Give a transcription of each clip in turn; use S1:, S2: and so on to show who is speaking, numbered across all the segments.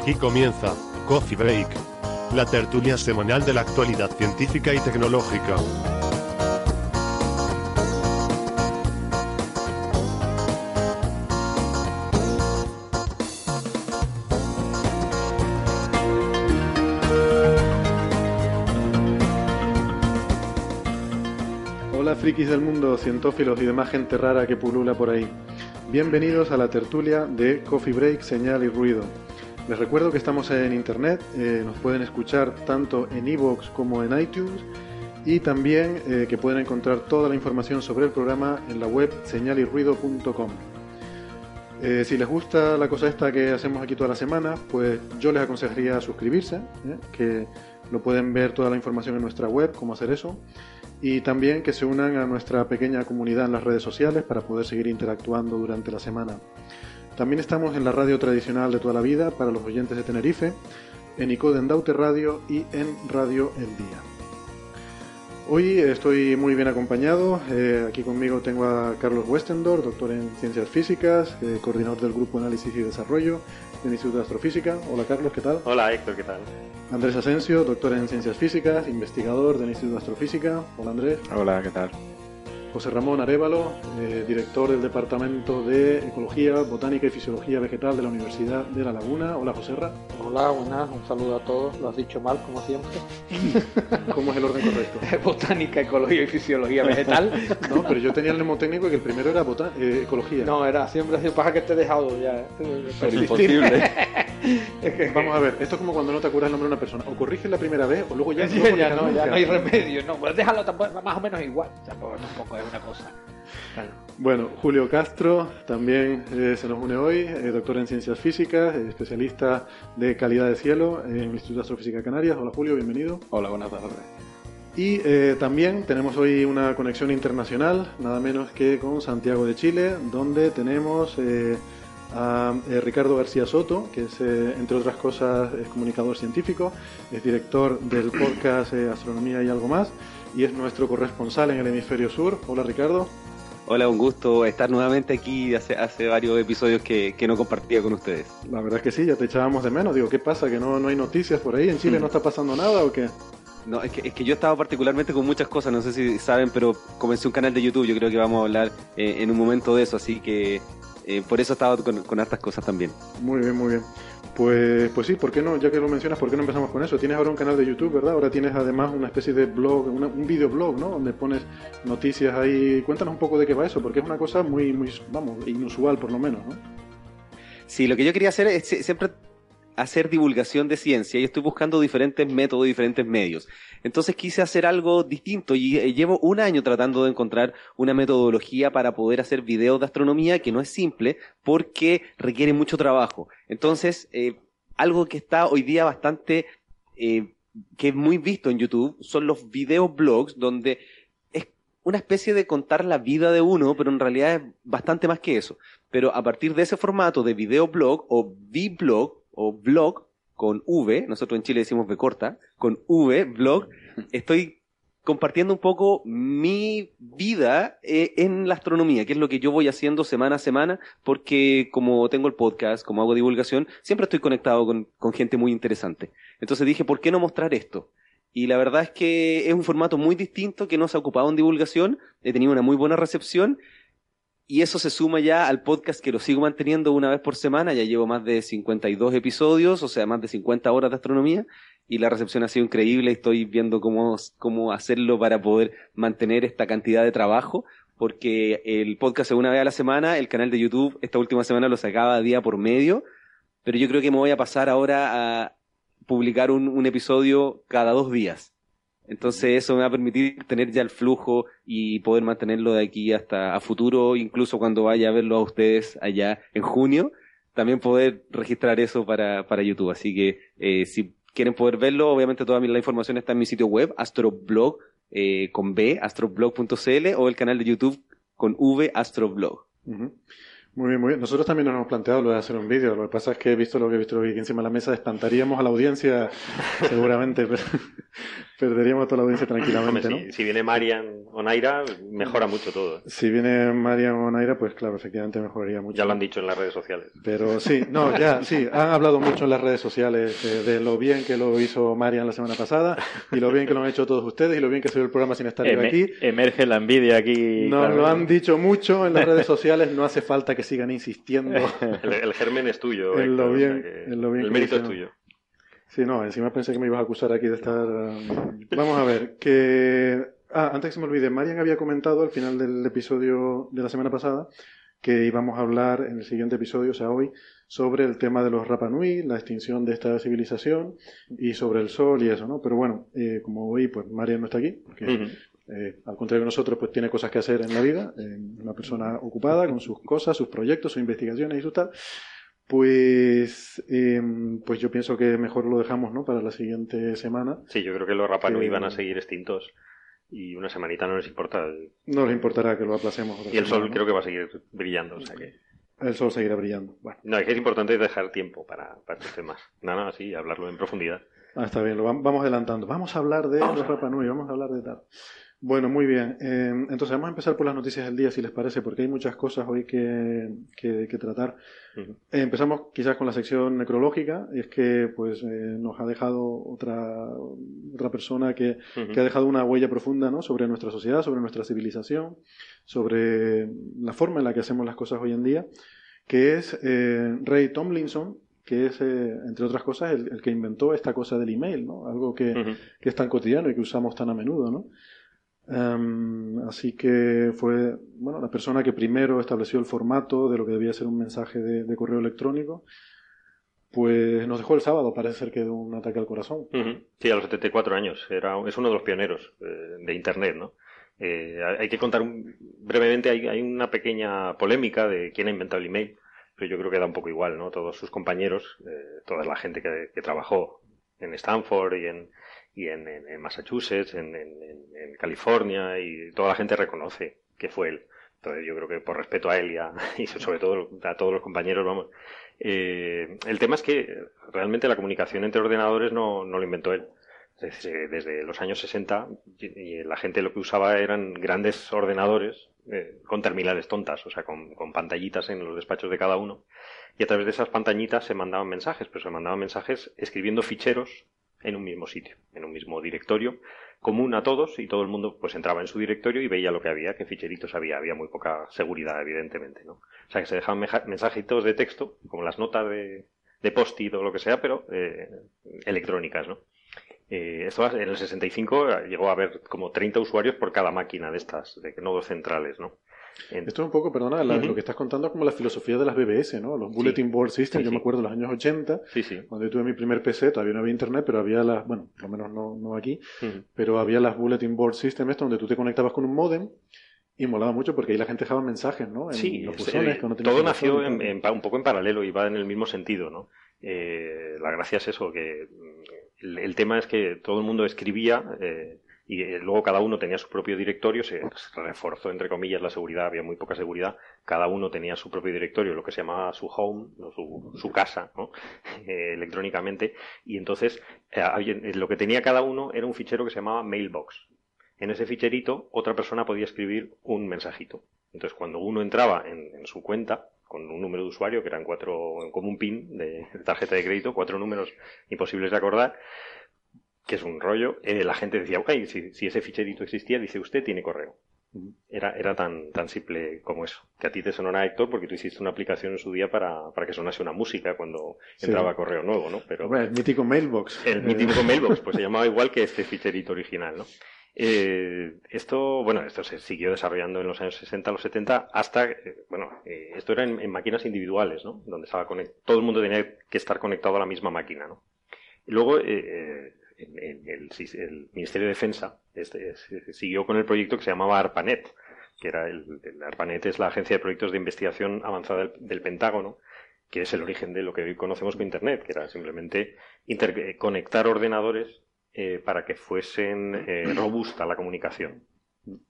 S1: Aquí comienza Coffee Break, la tertulia semanal de la actualidad científica y tecnológica.
S2: Frikis del mundo, cientófilos y demás gente rara que pulula por ahí. Bienvenidos a la tertulia de Coffee Break, Señal y Ruido. Les recuerdo que estamos en internet, eh, nos pueden escuchar tanto en iVoox como en iTunes y también eh, que pueden encontrar toda la información sobre el programa en la web señalyrruido.com. Eh, si les gusta la cosa esta que hacemos aquí toda la semana, pues yo les aconsejaría suscribirse, ¿eh? que lo pueden ver toda la información en nuestra web, cómo hacer eso, y también que se unan a nuestra pequeña comunidad en las redes sociales para poder seguir interactuando durante la semana. También estamos en la radio tradicional de toda la vida para los oyentes de Tenerife, en ICODE en Daute Radio y en Radio El Día. Hoy estoy muy bien acompañado. Eh, aquí conmigo tengo a Carlos Westendor, doctor en Ciencias Físicas, eh, coordinador del Grupo Análisis y Desarrollo del Instituto de Astrofísica. Hola Carlos, ¿qué tal?
S3: Hola Héctor, ¿qué tal?
S2: Andrés Asensio, doctor en Ciencias Físicas, investigador del Instituto de Astrofísica. Hola Andrés.
S4: Hola, ¿qué tal?
S2: José Ramón Arevalo, eh, director del Departamento de Ecología, Botánica y Fisiología Vegetal de la Universidad de La Laguna. Hola José Ra.
S5: Hola, buenas, un saludo a todos. Lo has dicho mal, como siempre.
S2: ¿Cómo es el orden correcto?
S5: Botánica, ecología y fisiología vegetal.
S2: No, pero yo tenía el mnemotécnico que el primero era eh, ecología.
S5: No, era siempre así. Pasa que te he dejado ya.
S4: Pero imposible.
S5: Es que-
S2: Vamos a ver, esto es como cuando no te acuerdas el nombre de una persona. O corriges la primera vez o luego ya, no,
S5: ya, no,
S2: nunca.
S5: ya no hay remedio. No, pues déjalo tampoco, más o menos igual. Tampoco, tampoco es una cosa.
S2: Bueno, Julio Castro también eh, se nos une hoy, eh, doctor en Ciencias Físicas, eh, especialista de calidad de cielo en el Instituto de Astrofísica de Canarias. Hola Julio, bienvenido.
S4: Hola, buenas tardes.
S2: Y eh, también tenemos hoy una conexión internacional, nada menos que con Santiago de Chile, donde tenemos eh, a eh, Ricardo García Soto, que es, eh, entre otras cosas, es comunicador científico, es director del podcast eh, Astronomía y algo más, y es nuestro corresponsal en el hemisferio sur. Hola Ricardo.
S4: Hola, un gusto estar nuevamente aquí. Hace, hace varios episodios que, que no compartía con ustedes.
S2: La verdad es que sí, ya te echábamos de menos. Digo, ¿qué pasa? ¿Que no, no hay noticias por ahí? ¿En Chile
S4: Mm.
S2: no está pasando nada o qué?
S4: No, es que, es que yo estaba particularmente con muchas cosas, no sé si saben, pero comencé un canal de YouTube. Yo creo que vamos a hablar eh, en un momento de eso, así que eh, por eso estaba con, con hartas cosas también.
S2: Muy bien, muy bien. Pues, pues sí, ¿por qué no? Ya que lo mencionas, ¿por qué no empezamos con eso? Tienes ahora un canal de YouTube, ¿verdad? Ahora tienes además una especie de blog, una- un videoblog, ¿no? Donde pones noticias ahí. Cuéntanos un poco de qué va eso, porque es una cosa muy, muy, vamos, inusual por lo menos, ¿no?
S4: Sí, lo que yo quería hacer es sie- siempre hacer divulgación de ciencia y estoy buscando diferentes métodos, diferentes medios. Entonces quise hacer algo distinto y eh, llevo un año tratando de encontrar una metodología para poder hacer videos de astronomía que no es simple porque requiere mucho trabajo. Entonces, eh, algo que está hoy día bastante, eh, que es muy visto en YouTube, son los videos blogs donde es una especie de contar la vida de uno, pero en realidad es bastante más que eso. Pero a partir de ese formato de videoblog o V-blog o blog con V, nosotros en Chile decimos V corta, con V, blog, estoy compartiendo un poco mi vida eh, en la astronomía, que es lo que yo voy haciendo semana a semana, porque como tengo el podcast, como hago divulgación, siempre estoy conectado con, con gente muy interesante. Entonces dije, ¿por qué no mostrar esto? Y la verdad es que es un formato muy distinto que no se ha ocupado en divulgación, he tenido una muy buena recepción Y eso se suma ya al podcast que lo sigo manteniendo una vez por semana. Ya llevo más de 52 episodios, o sea, más de 50 horas de astronomía. Y la recepción ha sido increíble. Estoy viendo cómo, cómo hacerlo para poder mantener esta cantidad de trabajo. Porque el podcast es una vez a la semana. El canal de YouTube esta última semana lo sacaba día por medio. Pero yo creo que me voy a pasar ahora a publicar un, un episodio cada dos días. Entonces eso me va a permitir tener ya el flujo y poder mantenerlo de aquí hasta a futuro, incluso cuando vaya a verlo a ustedes allá en junio, también poder registrar eso para, para YouTube. Así que eh, si quieren poder verlo, obviamente toda la información está en mi sitio web, astroblog eh, con B, astroblog.cl o el canal de YouTube con V, astroblog.
S2: Muy bien, muy bien. Nosotros también nos hemos planteado lo de hacer un vídeo. Lo que pasa es que he visto lo que he visto aquí encima de la mesa, espantaríamos a la audiencia seguramente. perderíamos a toda la audiencia tranquilamente.
S3: ¿no? si, viene Marian o Naira, mejora mucho todo.
S2: Si viene Marian o Naira, pues claro, efectivamente mejoraría mucho.
S3: Ya lo han dicho en las redes sociales.
S2: Pero sí, no, ya, sí, han hablado mucho en las redes sociales de, lo bien que lo hizo Marian la semana pasada y lo bien que lo han hecho todos ustedes y lo bien que ve el programa sin estar aquí.
S6: Emerge la envidia aquí.
S2: Nos lo han dicho mucho en las redes sociales, no hace falta que sigan insistiendo.
S3: el, germen es tuyo.
S2: En lo bien, en lo bien
S3: el mérito es tuyo.
S2: Sí, no, encima pensé que me ibas a acusar aquí de estar... Um, vamos a ver, que... Ah, antes que se me olvide, Marian había comentado al final del episodio de la semana pasada que íbamos a hablar en el siguiente episodio, o sea, hoy, sobre el tema de los Rapanui, la extinción de esta civilización y sobre el sol y eso, ¿no? Pero bueno, eh, como hoy, pues Marian no está aquí, porque eh, al contrario de nosotros, pues tiene cosas que hacer en la vida, eh, una persona ocupada con sus cosas, sus proyectos, sus investigaciones y su tal. Pues, em, pues yo pienso que mejor lo dejamos, ¿no? Para la siguiente semana.
S3: Sí, yo creo que los Rapanui van a seguir extintos y una semanita no les importa.
S2: No les importará que lo aplacemos.
S3: Y el sol creo que va a seguir brillando, o sea que...
S2: El sol seguirá brillando. Bueno.
S3: No, es que es importante dejar tiempo para, para estos temas. No, no, sí, hablarlo en profundidad.
S2: Ah, está bien, lo vamos adelantando. Vamos a hablar de los Rapanui, vamos a hablar de tal. Bueno, muy bien. Eh, entonces vamos a empezar por las noticias del día, si les parece, porque hay muchas cosas hoy que, que, tratar. Eh, empezamos quizás con la sección necrológica, y es que pues eh, nos ha dejado otra, otra persona que, que, ha dejado una huella profunda ¿no? sobre nuestra sociedad, sobre nuestra civilización, sobre la forma en la que hacemos las cosas hoy en día, que es Ray Tomlinson, que es, entre otras cosas, el, que inventó esta cosa del email, ¿no? Algo que, que es tan cotidiano y que usamos tan a menudo, ¿no? Em, así que fue bueno, la persona que primero estableció el formato de lo que debía ser un mensaje de, correo electrónico. Pues nos dejó el sábado, parece ser que de un ataque al corazón.
S3: Sí, a los 74 años. Era, es uno de los pioneros eh, de Internet, ¿no? Eh, hay que contar brevemente, hay, hay, una pequeña polémica de quién ha inventado el email, pero yo creo que da un poco igual, ¿no? Todos sus compañeros, eh, toda la gente que, que, trabajó en Stanford y en, y en, Massachusetts, en, California, y toda la gente reconoce que fue él. Entonces yo creo que por respeto a él y, a, sobre todo a todos los compañeros, vamos. Eh, el tema es que realmente la comunicación entre ordenadores no, lo inventó él. Desde, desde, los años 60 y la gente lo que usaba eran grandes ordenadores eh, con terminales tontas, o sea, con, pantallitas en los despachos de cada uno. Y a través de esas pantallitas se mandaban mensajes, pero se mandaban mensajes escribiendo ficheros en un mismo sitio, en un mismo directorio, común a todos y todo el mundo pues entraba en su directorio y veía lo que había, qué ficheritos había, había muy poca seguridad evidentemente, ¿no? O sea que se dejaban mensajitos de texto, como las notas de, de post-it o lo que sea, pero eh, electrónicas, ¿no? Eh, esto en el 65 llegó a haber como 30 usuarios por cada máquina de estas, de nodos centrales, ¿no?
S2: Esto es un poco, perdona, lo que estás contando es como la filosofía de las BBS, ¿no? Los Bulletin Board System, yo me acuerdo de los años 80, cuando yo tuve mi primer PC, todavía no había internet, pero había las, bueno, por lo menos no, no aquí, pero había las Bulletin Board System, esto donde tú te conectabas con un modem y molaba mucho porque ahí la gente dejaba mensajes, ¿no?
S3: En sí, los todo nació un poco en paralelo y va en el mismo sentido, ¿no? Eh, la gracia es eso, que mm, el, tema es que todo el mundo escribía eh, y eh, luego cada uno tenía su propio directorio, se reforzó entre comillas la seguridad, había muy poca seguridad, cada uno tenía su propio directorio, lo que se llamaba su home, su, su, casa, ¿no? Eh, electrónicamente, y entonces eh, lo que tenía cada uno era un fichero que se llamaba mailbox. En ese ficherito otra persona podía escribir un mensajito. Entonces cuando uno entraba en, en su cuenta, con un número de usuario que eran cuatro, como un PIN de tarjeta de crédito, cuatro números imposibles de acordar, que es un rollo, eh, la gente decía, ok, si, ese ficherito existía, dice usted tiene correo. Era, era tan, tan simple como eso. Que a ti te sonará Héctor porque tú hiciste una aplicación en su día para, para que sonase una música cuando
S2: Sí.
S3: entraba correo nuevo, ¿no? Pero
S2: Hombre, el mítico Mailbox.
S3: el mítico Mailbox, pues se llamaba igual que este ficherito original, ¿no? Eh, esto, bueno, esto se siguió desarrollando en los años 60, los 70, hasta, eh, bueno, eh, esto era en, en máquinas individuales, ¿no? Donde estaba conect- todo el mundo tenía que estar conectado a la misma máquina, ¿no? Y luego, el, Ministerio de Defensa este, siguió con el proyecto que se llamaba ARPANET, que era el, ARPANET es la Agencia de Proyectos de Investigación Avanzada del, Pentágono, que es el origen de lo que hoy conocemos como Internet, que era simplemente eh, conectar ordenadores eh, para que fuesen eh, robusta la comunicación.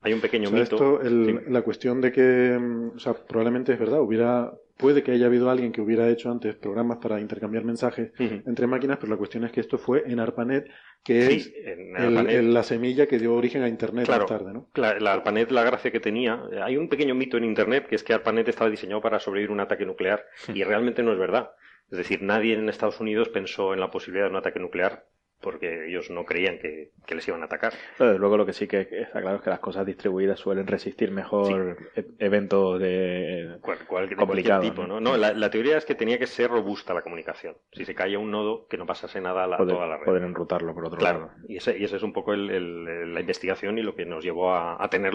S3: Hay un pequeño
S2: O sea,
S3: mito.
S2: esto, el-
S3: Sí.
S2: la cuestión de que, mm, o sea, probablemente es verdad, hubiera, puede que haya habido alguien que hubiera hecho antes programas para intercambiar mensajes entre máquinas, pero la cuestión es que esto fue en ARPANET, que
S3: Sí,
S2: es
S3: en
S2: el-
S3: ARPANET.
S2: el- la semilla que dio origen a Internet
S3: Claro.
S2: más tarde, ¿no?
S3: La, la ARPANET, la gracia que tenía, eh, hay un pequeño mito en Internet que es que ARPANET estaba diseñado para sobrevivir un ataque nuclear y realmente no es verdad. Es decir, nadie en Estados Unidos pensó en la posibilidad de un ataque nuclear porque ellos no creían que, que les iban a atacar.
S6: Pero, luego lo que sí que está claro es que las cosas distribuidas suelen resistir mejor e- eventos de...
S3: Cual- cual- de tipo,
S6: ¿no?
S3: ¿no? La, la teoría es que tenía que ser robusta la comunicación. Si se caía un nodo, que no pasase nada a, la-
S6: poder,
S3: toda la red.
S6: poder enrutarlo por otro
S3: Claro,
S6: lado.
S3: y ese, y ese es un poco el- el- la investigación y lo que nos llevó a, a tener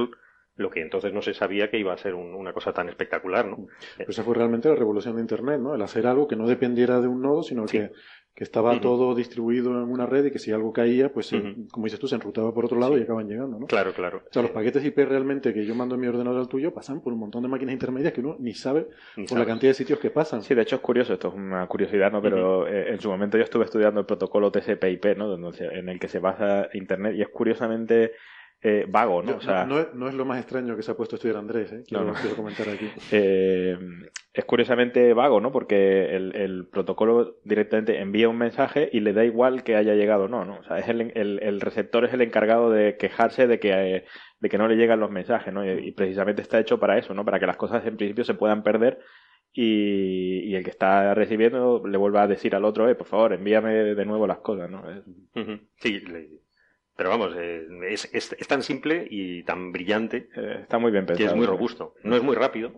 S3: lo que entonces no se sabía que iba a ser un- una cosa tan espectacular, ¿no?
S2: Pero esa fue realmente la revolución de Internet, ¿no? El hacer algo que no dependiera de un nodo, sino
S3: Sí.
S2: que, que estaba todo distribuido en una red y que si algo caía, pues, se-
S3: Ujú.
S2: como dices tú, se enrutaba por otro lado
S3: Sí.
S2: y acaban llegando, ¿no?
S3: Claro, claro.
S2: O sea, los paquetes IP realmente que yo mando en mi ordenador al tuyo pasan por un montón de máquinas intermedias que uno ni sabe
S3: Ni
S2: por la cantidad de sitios que pasan.
S6: Sí, de hecho es curioso, esto es una curiosidad, ¿no? Pero eh, en su momento yo estuve estudiando el protocolo TCP/IP, ¿no? En el que se basa Internet y es curiosamente eh, vago, ¿no?
S2: Yo-
S6: O sea,
S2: no, es, no es lo más extraño que se ha puesto a estudiar Andrés, ¿eh? quiero,
S6: No, no.
S2: quiero comentar aquí.
S6: eh, es curiosamente vago, ¿no? Porque el, el protocolo directamente envía un mensaje y le da igual que haya llegado o no, ¿no? O sea, es el, el, el receptor es el encargado de quejarse de que, eh, de que no le llegan los mensajes, ¿no? Y, y precisamente está hecho para eso, ¿no? Para que las cosas en principio se puedan perder y, y el que está recibiendo le vuelva a decir al otro, eh, por favor, envíame de nuevo las cosas, ¿no?
S3: Sí, le- pero vamos, eh, es, es- es tan simple y tan brillante
S6: eh, está muy bien
S3: que
S6: pensado.
S3: es muy robusto. No es muy rápido,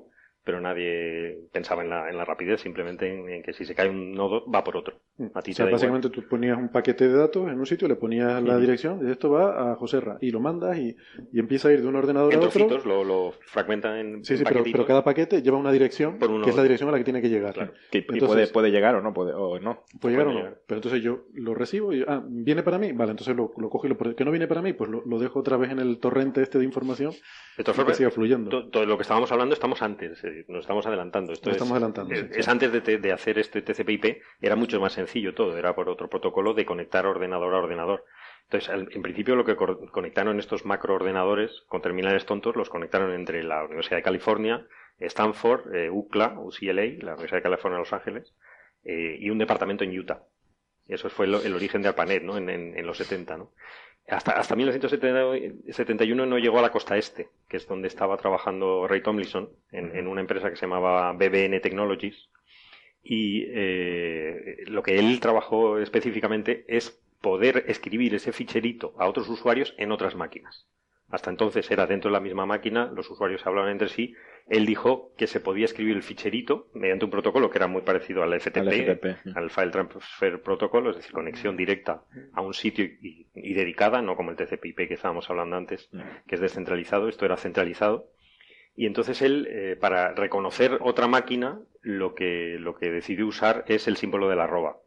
S3: pero nadie pensaba en la, en la rapidez, simplemente en, en que si se cae un nodo va por otro. A ti
S2: O
S3: te
S2: sea,
S3: igual.
S2: básicamente tú ponías un paquete de datos en un sitio, le ponías la
S3: Ujú.
S2: dirección, y esto va a Joserra, y lo mandas y, y empieza a ir de un ordenador
S3: En
S2: a otro.
S3: trocitos lo, lo fragmentan en
S2: Sí, sí, pero, pero cada paquete lleva una dirección,
S3: Por un
S2: que es la dirección a la que tiene que llegar.
S3: Claro.
S6: Que- y
S2: Entonces-
S6: puede, puede llegar o no, puede, o no.
S2: ¿Puede llegar o
S3: Puede
S2: no?
S3: llegar.
S2: Pero entonces yo lo recibo y, ah, ¿viene para mí? Vale, entonces lo, lo cojo y lo... ¿Que no viene para mí? Pues lo, lo dejo otra vez en el torrente este de información
S3: De
S2: y que siga fluyendo.
S3: to- todo lo que estábamos hablando estamos antes, eh, nos estamos adelantando. Esto
S2: Nos
S3: es,
S2: estamos adelantando,
S3: es,
S2: sí,
S3: es
S2: sí.
S3: antes de, hacer este TCP/IP, era mucho más sencillo todo, era por otro protocolo de conectar ordenador a ordenador. Entonces, al- en principio lo que conectaron estos macroordenadores con terminales tontos, los conectaron entre la Universidad de California, Stanford, eh, UCLA, UCLA, la Universidad de California de Los Ángeles, eh, y un departamento en Utah. Y eso fue el origen de ARPANET, ¿no? En, en- en los 70, ¿no? Hasta, hasta 1971 no llegó a la costa este, que es donde estaba trabajando Ray Tomlinson, en, en una empresa que se llamaba BBN Technologies. Y eh, lo que él trabajó específicamente es poder escribir ese ficherito a otros usuarios en otras máquinas. Hasta entonces era dentro de la misma máquina, los usuarios hablaban entre sí. Él dijo que se podía escribir el ficherito mediante un protocolo que era muy parecido al FTP,
S6: Al FTP.
S3: al File Transfer Protocol, es decir, conexión directa a un sitio y, y dedicada, no como el TCP/IP que estábamos hablando antes, que es descentralizado, esto era centralizado. Y entonces él, eh, para reconocer otra máquina, lo que, lo que decidió usar es el símbolo de la arroba.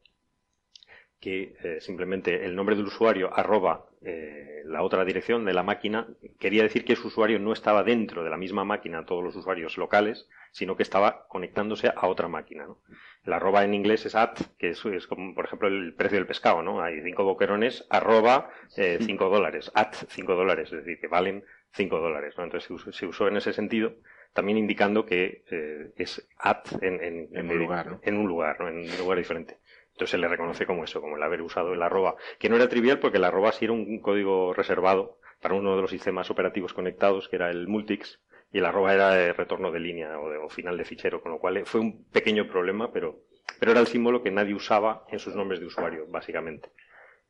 S3: Que eh, simplemente el nombre del usuario arroba eh, la otra dirección de la máquina quería decir que ese usuario no estaba dentro de la misma máquina, todos los usuarios locales, sino que estaba conectándose a otra máquina. ¿no? El arroba en inglés es at, que es, es como, por ejemplo, el precio del pescado, ¿no? Hay cinco boquerones, arroba eh, cinco dólares, at cinco dólares, es decir, que valen cinco dólares, ¿no? Entonces se usó, se usó en ese sentido, también indicando que eh, es at en, en,
S6: En un lugar, ¿no?
S3: en un lugar, ¿no? En un lugar diferente. Entonces se le reconoce como eso, como el haber usado el arroba, que no era trivial porque el arroba sí era un código reservado para uno de los sistemas operativos conectados, que era el Multics, y el arroba era el retorno de línea o, de- final de fichero, con lo cual eh, fue un pequeño problema, pero, pero era el símbolo que nadie usaba en sus nombres de usuario, básicamente.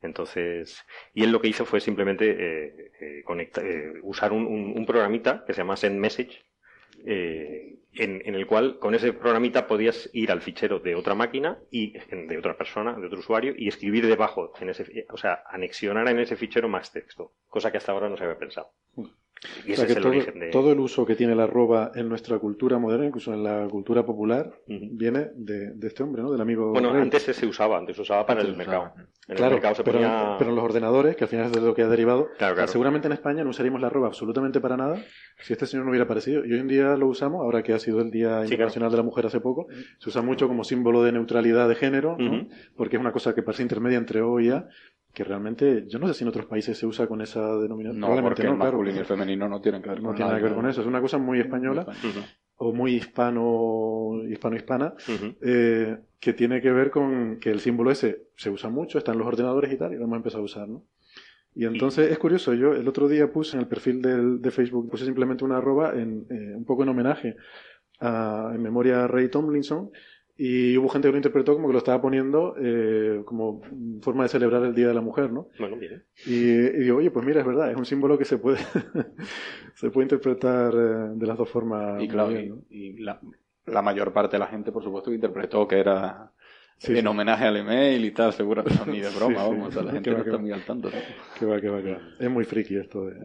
S3: Entonces, y él lo que hizo fue simplemente eh, eh, eh, usar un, un- un programita que se llama Send Message, eh, en, en el cual con ese programita podías ir al fichero de otra máquina y de otra persona, de otro usuario, y escribir debajo, en ese, o sea, anexionar en ese fichero más texto, cosa que hasta ahora no se había pensado. Y
S2: O
S3: ese
S2: sea que
S3: es el
S2: todo,
S3: origen de...
S2: todo el uso que tiene la arroba en nuestra cultura moderna, incluso en la cultura popular, viene de, de este hombre, ¿no? Del amigo
S3: Bueno,
S2: Rey.
S3: antes se usaba, antes se usaba para
S6: Antes
S3: el mercado. En
S2: Claro,
S3: el mercado se
S2: pero,
S3: ponía...
S2: pero los ordenadores, que al final es de lo que ha derivado,
S3: Claro, claro.
S2: seguramente en España no usaríamos la arroba absolutamente para nada si este señor no hubiera aparecido. Y hoy en día lo usamos, ahora que ha sido el Día
S3: Sí,
S2: Internacional de la Mujer hace poco, se usa mucho como símbolo de neutralidad de género, ¿no? Porque es una cosa que parece intermedia entre O y A, que realmente yo no sé si en otros países se usa con esa denominación.
S7: No,
S2: Probablemente
S7: porque el
S2: claro.
S7: masculino y el femenino no tienen que ver
S2: No
S7: con
S2: tiene nada que ver con eso, es una cosa muy española o muy hispano hispano-hispana
S3: ujú.
S2: eh, que tiene que ver con que el símbolo ese se usa mucho, está en los ordenadores y tal, y lo hemos empezado a usar, ¿no? Y entonces es curioso, yo el otro día puse en el perfil del- de Facebook, puse simplemente una arroba en, eh, un poco en homenaje a, en memoria a Ray Tomlinson, y hubo gente que lo interpretó como que lo estaba poniendo eh, como forma de celebrar el Día de la Mujer, ¿no?
S3: Bueno, bien.
S2: Y, y digo, oye, pues mira, es verdad, es un símbolo que se puede, se puede interpretar eh, de las dos formas.
S7: Y claro,
S2: bien,
S7: y,
S2: ¿no?
S7: y la, la mayor parte de la gente, por supuesto, que interpretó que era
S2: Sí,
S7: en
S2: sí.
S7: homenaje al email y tal, seguro que no, ni de broma,
S2: Sí, sí.
S7: vamos, o sea, la gente
S2: va,
S7: no está
S2: va.
S7: muy al tanto. ¿no?
S2: Que va, que va, que va. Es muy friki esto de...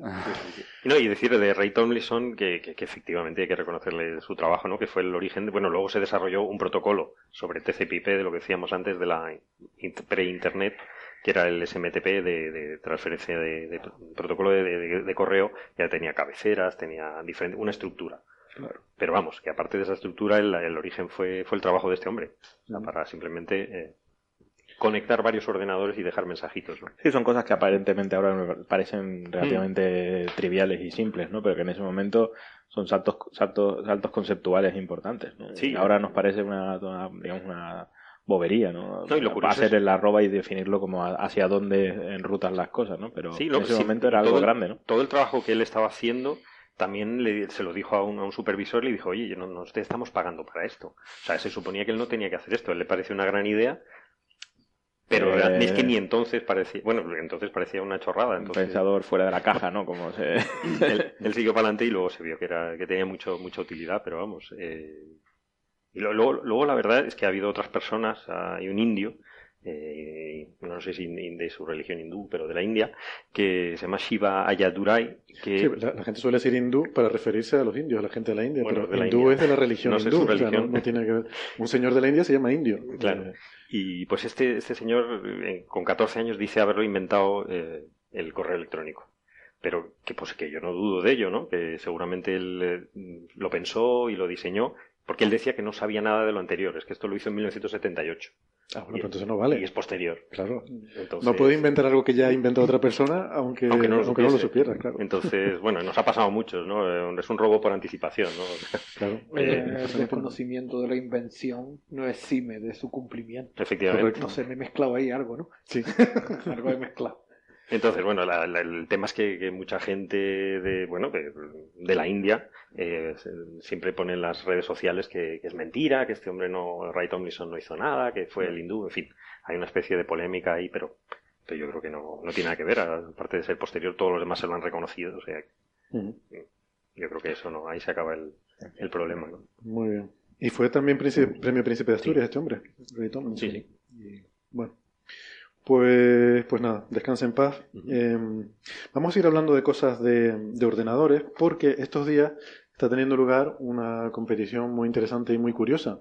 S3: Y No, y decir de Ray Tomlinson que, que- que efectivamente hay que reconocerle su trabajo, ¿no? Que fue el origen, de- bueno, luego se desarrolló un protocolo sobre TCP/IP de lo que decíamos antes de la in- pre-internet, que era el SMTP de, de transferencia de, de protocolo de, de- de correo, ya tenía cabeceras, tenía diferente, una estructura. Pero vamos, que aparte de esa estructura, el, el origen fue, fue el trabajo de este hombre, O sea, para simplemente eh, conectar varios ordenadores y dejar mensajitos, ¿no?
S6: Sí, son cosas que aparentemente ahora me parecen relativamente triviales y simples, ¿no? Pero que en ese momento son saltos, saltos, saltos conceptuales importantes, ¿no?
S3: Sí.
S6: Ahora nos parece una, una, digamos, una bobería, ¿no?
S3: No, y lo
S6: Va a ser el arroba y definirlo como hacia dónde enrutan las cosas, ¿no? Pero
S3: Sí,
S6: en ese
S3: sí,
S6: momento era algo
S3: el-
S6: grande, ¿no?
S3: Todo el trabajo que él estaba haciendo también le- se lo dijo a un, a un supervisor y le dijo, oye, no, no te estamos pagando para esto. O sea, se suponía que él no tenía que hacer esto. A él le pareció una gran idea, pero
S6: Eh,
S3: es que ni entonces parecía, bueno, entonces parecía una chorrada.
S6: Un
S3: Entonces,
S6: pensador fuera de la caja, ¿no? Como se...
S3: él, él siguió para adelante y luego se vio que era que tenía mucho mucha utilidad, pero vamos. eh, y luego, luego la verdad es que ha habido otras personas, hay un indio, eh, no sé si de su religión hindú, pero de la India, que se llama Shiva Ayadurai, que
S2: Sí, la, la gente suele decir hindú para referirse a los indios, a la gente de la India,
S3: Bueno,
S2: pero hindú
S3: India.
S2: es de la religión
S3: No sé
S2: hindú,
S3: su
S2: o sea,
S3: religión.
S2: no, no tiene que ver. Un señor de la India se llama indio.
S3: Claro. Y pues este, este señor eh, con 14 años dice haberlo inventado eh, el correo electrónico. Pero que pues que yo no dudo de ello, ¿no? Que seguramente él eh, lo pensó y lo diseñó, porque él decía que no sabía nada de lo anterior, es que esto lo hizo en 1978
S2: ah, bueno,
S3: Y-
S2: pero entonces no vale.
S3: y es posterior.
S2: Claro.
S3: Entonces,
S2: No puede inventar algo que ya inventó otra persona, aunque,
S3: aunque no lo,
S2: aunque no lo
S3: supiese.
S2: supiera, claro.
S3: Entonces, bueno, nos ha pasado a muchos, ¿no? Eh, Es un robo por anticipación, ¿no?
S2: claro.
S3: Eh,
S5: el desconocimiento de la invención no exime de su cumplimiento.
S3: Efectivamente.
S2: Correcto.
S5: No sé, me he mezclado ahí algo, ¿no?
S2: Sí.
S5: algo he mezclado.
S3: Entonces, bueno, la- la- el tema es que, que mucha gente de, bueno, de, de la India eh, siempre pone en las redes sociales que, que es mentira, que este hombre no, Ray Tomlinson no hizo nada, que fue el hindú, en fin, hay una especie de polémica ahí, pero, pero yo creo que no, no tiene nada que ver, aparte de ser posterior, todos los demás se lo han reconocido, o sea, yo creo que eso no, ahí se acaba el, el problema, ¿no?
S2: Muy bien. Y fue también príncipe- premio Príncipe de Asturias este hombre, Ray Tomlinson.
S3: Sí,
S2: Y, bueno, pues, pues nada, descanse en paz. Eh, vamos a ir hablando de cosas de, de ordenadores porque estos días está teniendo lugar una competición muy interesante y muy curiosa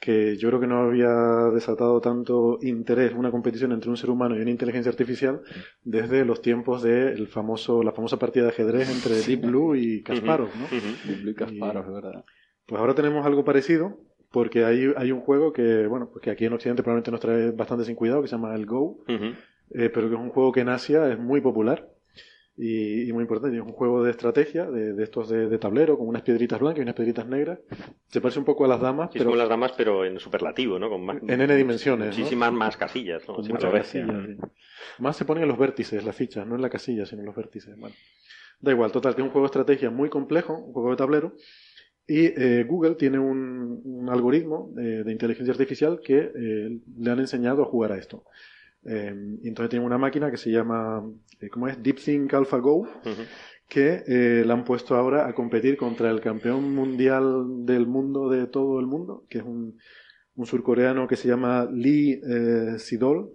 S2: que yo creo que no había desatado tanto interés una competición entre un ser humano y una inteligencia artificial desde los tiempos de el famoso, la famosa partida de ajedrez entre Deep Blue y Kasparov, ¿no?
S3: Ujú.
S7: Biblia y Kasparov, es verdad.
S2: Pues ahora tenemos algo parecido, porque hay, hay un juego que, bueno, pues que aquí en Occidente probablemente nos trae bastante sin cuidado, que se llama el Go, eh, pero que es un juego que en Asia es muy popular y, y muy importante. Es un juego de estrategia, de, de estos de, de tablero, con unas piedritas blancas y unas piedritas negras. Se parece un poco a las damas,
S3: Sí, es
S2: pero
S3: como las damas, pero en superlativo, ¿no? Con más,
S2: en n dimensiones. ¿no?
S3: muchísimas más casillas, ¿no?
S2: Con muchas casillas, sí. Más se ponen en los vértices, las fichas, no en la casilla, sino en los vértices. Bueno, da igual, total, que es un juego de estrategia muy complejo, un juego de tablero. Y eh, Google tiene un, un algoritmo eh, de inteligencia artificial que eh, le han enseñado a jugar a esto. Eh, y entonces tienen una máquina que se llama, ¿cómo es? DeepSync AlphaGo,
S3: Ujú.
S2: que eh, la han puesto ahora a competir contra el campeón mundial del mundo de todo el mundo, que es un, un surcoreano que se llama Lee Sidol,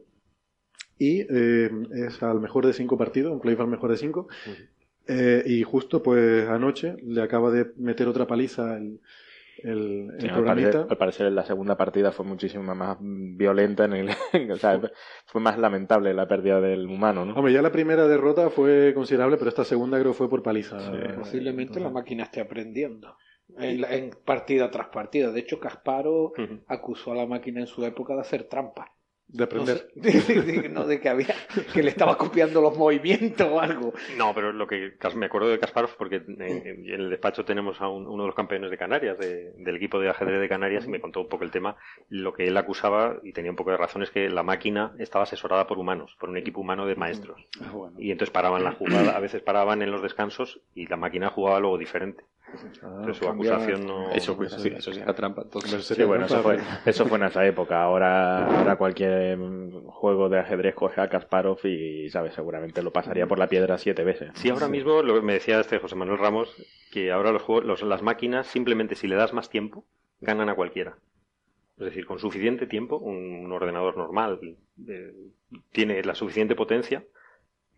S2: y eh, es al mejor de cinco partidos, un playoff al mejor de cinco. Eh, y justo pues anoche le acaba de meter otra paliza el, el, el
S6: Sí, al, parecer, al parecer la segunda partida fue muchísimo más violenta en el, o sea, fue más lamentable la pérdida del humano, ¿no?
S2: Hombre, ya la primera derrota fue considerable, pero esta segunda creo fue por paliza.
S5: Posiblemente la máquina esté aprendiendo. En, la- en partida tras partida. De hecho, Casparo acusó a la máquina en su época de hacer trampa.
S2: De
S5: No,
S2: aprender.
S5: sé, de, de- no, de que había que le estaba copiando los movimientos o algo.
S3: No, pero lo que me acuerdo de Kasparov porque en, en el despacho tenemos a un- uno de los campeones de Canarias, de- del equipo de ajedrez de Canarias, y me contó un poco el tema. Lo que él acusaba, y tenía un poco de razón, es que la máquina estaba asesorada por humanos, por un equipo humano de maestros.
S7: Ah, bueno.
S3: Y entonces paraban la jugada, a veces paraban en los descansos y la máquina jugaba luego diferente.
S2: Ah,
S3: Pero su acusación no.
S7: Eso, pues, sí, eso sí era trampa. Entonces,
S6: Sí, bueno, eso fue, eso fue en esa época. Ahora, ahora cualquier mm, juego de ajedrez coge a Kasparov y, ¿sabes? Seguramente lo pasaría por la piedra siete veces.
S3: Sí, ahora mismo lo que me decía este José Manuel Ramos, que ahora los juegos, los- las máquinas, simplemente si le das más tiempo, ganan a cualquiera. Es decir, con suficiente tiempo, un, un ordenador normal eh, tiene la suficiente potencia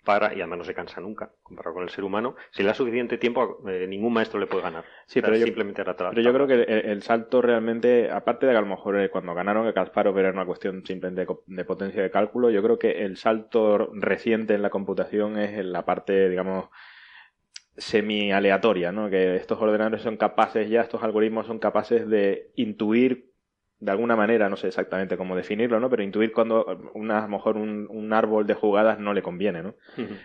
S3: para, y además no se cansa nunca, comparado con el ser humano, si le da suficiente tiempo, eh, ningún maestro le puede ganar.
S6: Sí,
S3: O sea,
S6: pero yo-
S3: simplemente
S6: Pero yo creo que el, el salto realmente, aparte de que a lo mejor eh, cuando ganaron a Kasparov era una cuestión simplemente de, de potencia de cálculo, yo creo que el salto reciente en la computación es en la parte, digamos, semi-aleatoria, ¿no? Que estos ordenadores son capaces ya, estos algoritmos son capaces de intuir de alguna manera, no sé exactamente cómo definirlo, ¿no? Pero intuir cuando una, a lo mejor un, un árbol de jugadas no le conviene, ¿no?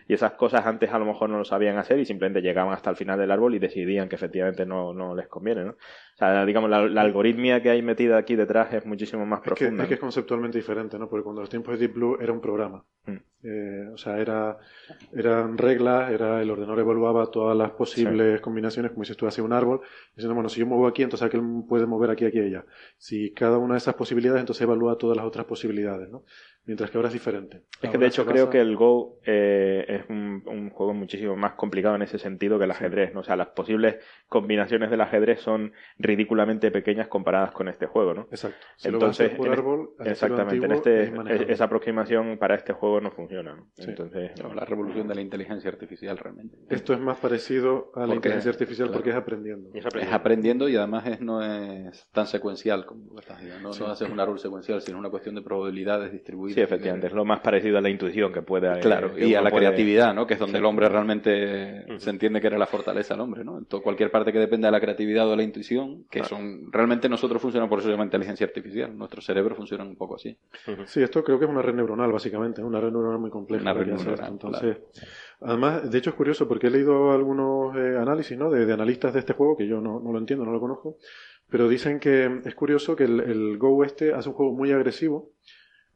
S6: Y esas cosas antes a lo mejor no lo sabían hacer y simplemente llegaban hasta el final del árbol y decidían que efectivamente no, no les conviene, ¿no? O sea, digamos, la, la algoritmia que hay metida aquí detrás es muchísimo más
S2: Es que,
S6: profunda.
S2: es que es conceptualmente diferente, ¿no? Porque cuando los tiempos de Deep Blue era un programa.
S6: Mm.
S2: Eh, o sea, era, eran reglas, era el ordenador evaluaba todas las posibles combinaciones, como dices tú, hacía un árbol, diciendo, bueno, si yo muevo aquí, entonces aquel puede mover aquí, aquí, allá. Si cada una de esas posibilidades, entonces evalúa todas las otras posibilidades, ¿no? Mientras que ahora es diferente.
S6: Es que de hecho creo que el Go eh, es un, un juego muchísimo más complicado en ese sentido que el ajedrez, ¿no? O sea, las posibles combinaciones del ajedrez son ridículamente pequeñas comparadas con este juego, ¿no?
S2: Exacto. Si lo vas a hacer
S6: Entonces, en
S2: árbol, estilo
S6: exactamente, en este,
S2: es
S6: esa aproximación para este juego no funciona, ¿no?
S2: Sí.
S6: Entonces,
S7: no, la revolución de la inteligencia artificial realmente.
S2: Esto es más parecido a la
S7: Porque-
S2: inteligencia artificial
S7: claro.
S2: porque es aprendiendo.
S3: Es
S7: Es
S3: aprendiendo.
S7: y además es, no es tan secuencial como estás diciendo. No, no haces un árbol secuencial, sino una cuestión de probabilidades distribuidas.
S6: sí, efectivamente, es lo más parecido a la intuición que pueda...
S7: Claro,
S6: que
S7: y a la
S6: puede-
S7: creatividad, ¿no? Que es donde
S6: Sí.
S7: el hombre realmente se entiende que era la fortaleza del hombre, ¿no? En to- cualquier parte que dependa de la creatividad o de la intuición, que son realmente nosotros funcionamos por eso se llama inteligencia artificial. Nuestro cerebro funciona un poco así.
S2: Sí, esto creo que es una red neuronal, básicamente, una red neuronal muy compleja.
S7: Una red neuronal,
S2: esto. Entonces, además, de hecho es curioso porque he leído algunos eh, análisis ¿no? de, de analistas de este juego, que yo no, no lo entiendo, no lo conozco, pero dicen que es curioso que el, el Go este hace un juego muy agresivo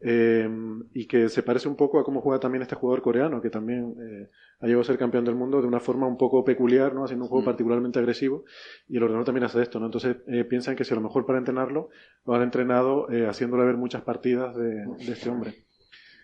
S2: eh, y que se parece un poco a cómo juega también este jugador coreano, que también eh, ha llegado a ser campeón del mundo de una forma un poco peculiar, ¿no? haciendo un juego
S7: Mm.
S2: particularmente agresivo, y el ordenador también hace esto, ¿no? Entonces eh, piensan que si a lo mejor para entrenarlo lo han entrenado eh, haciéndole ver muchas partidas de, de este hombre.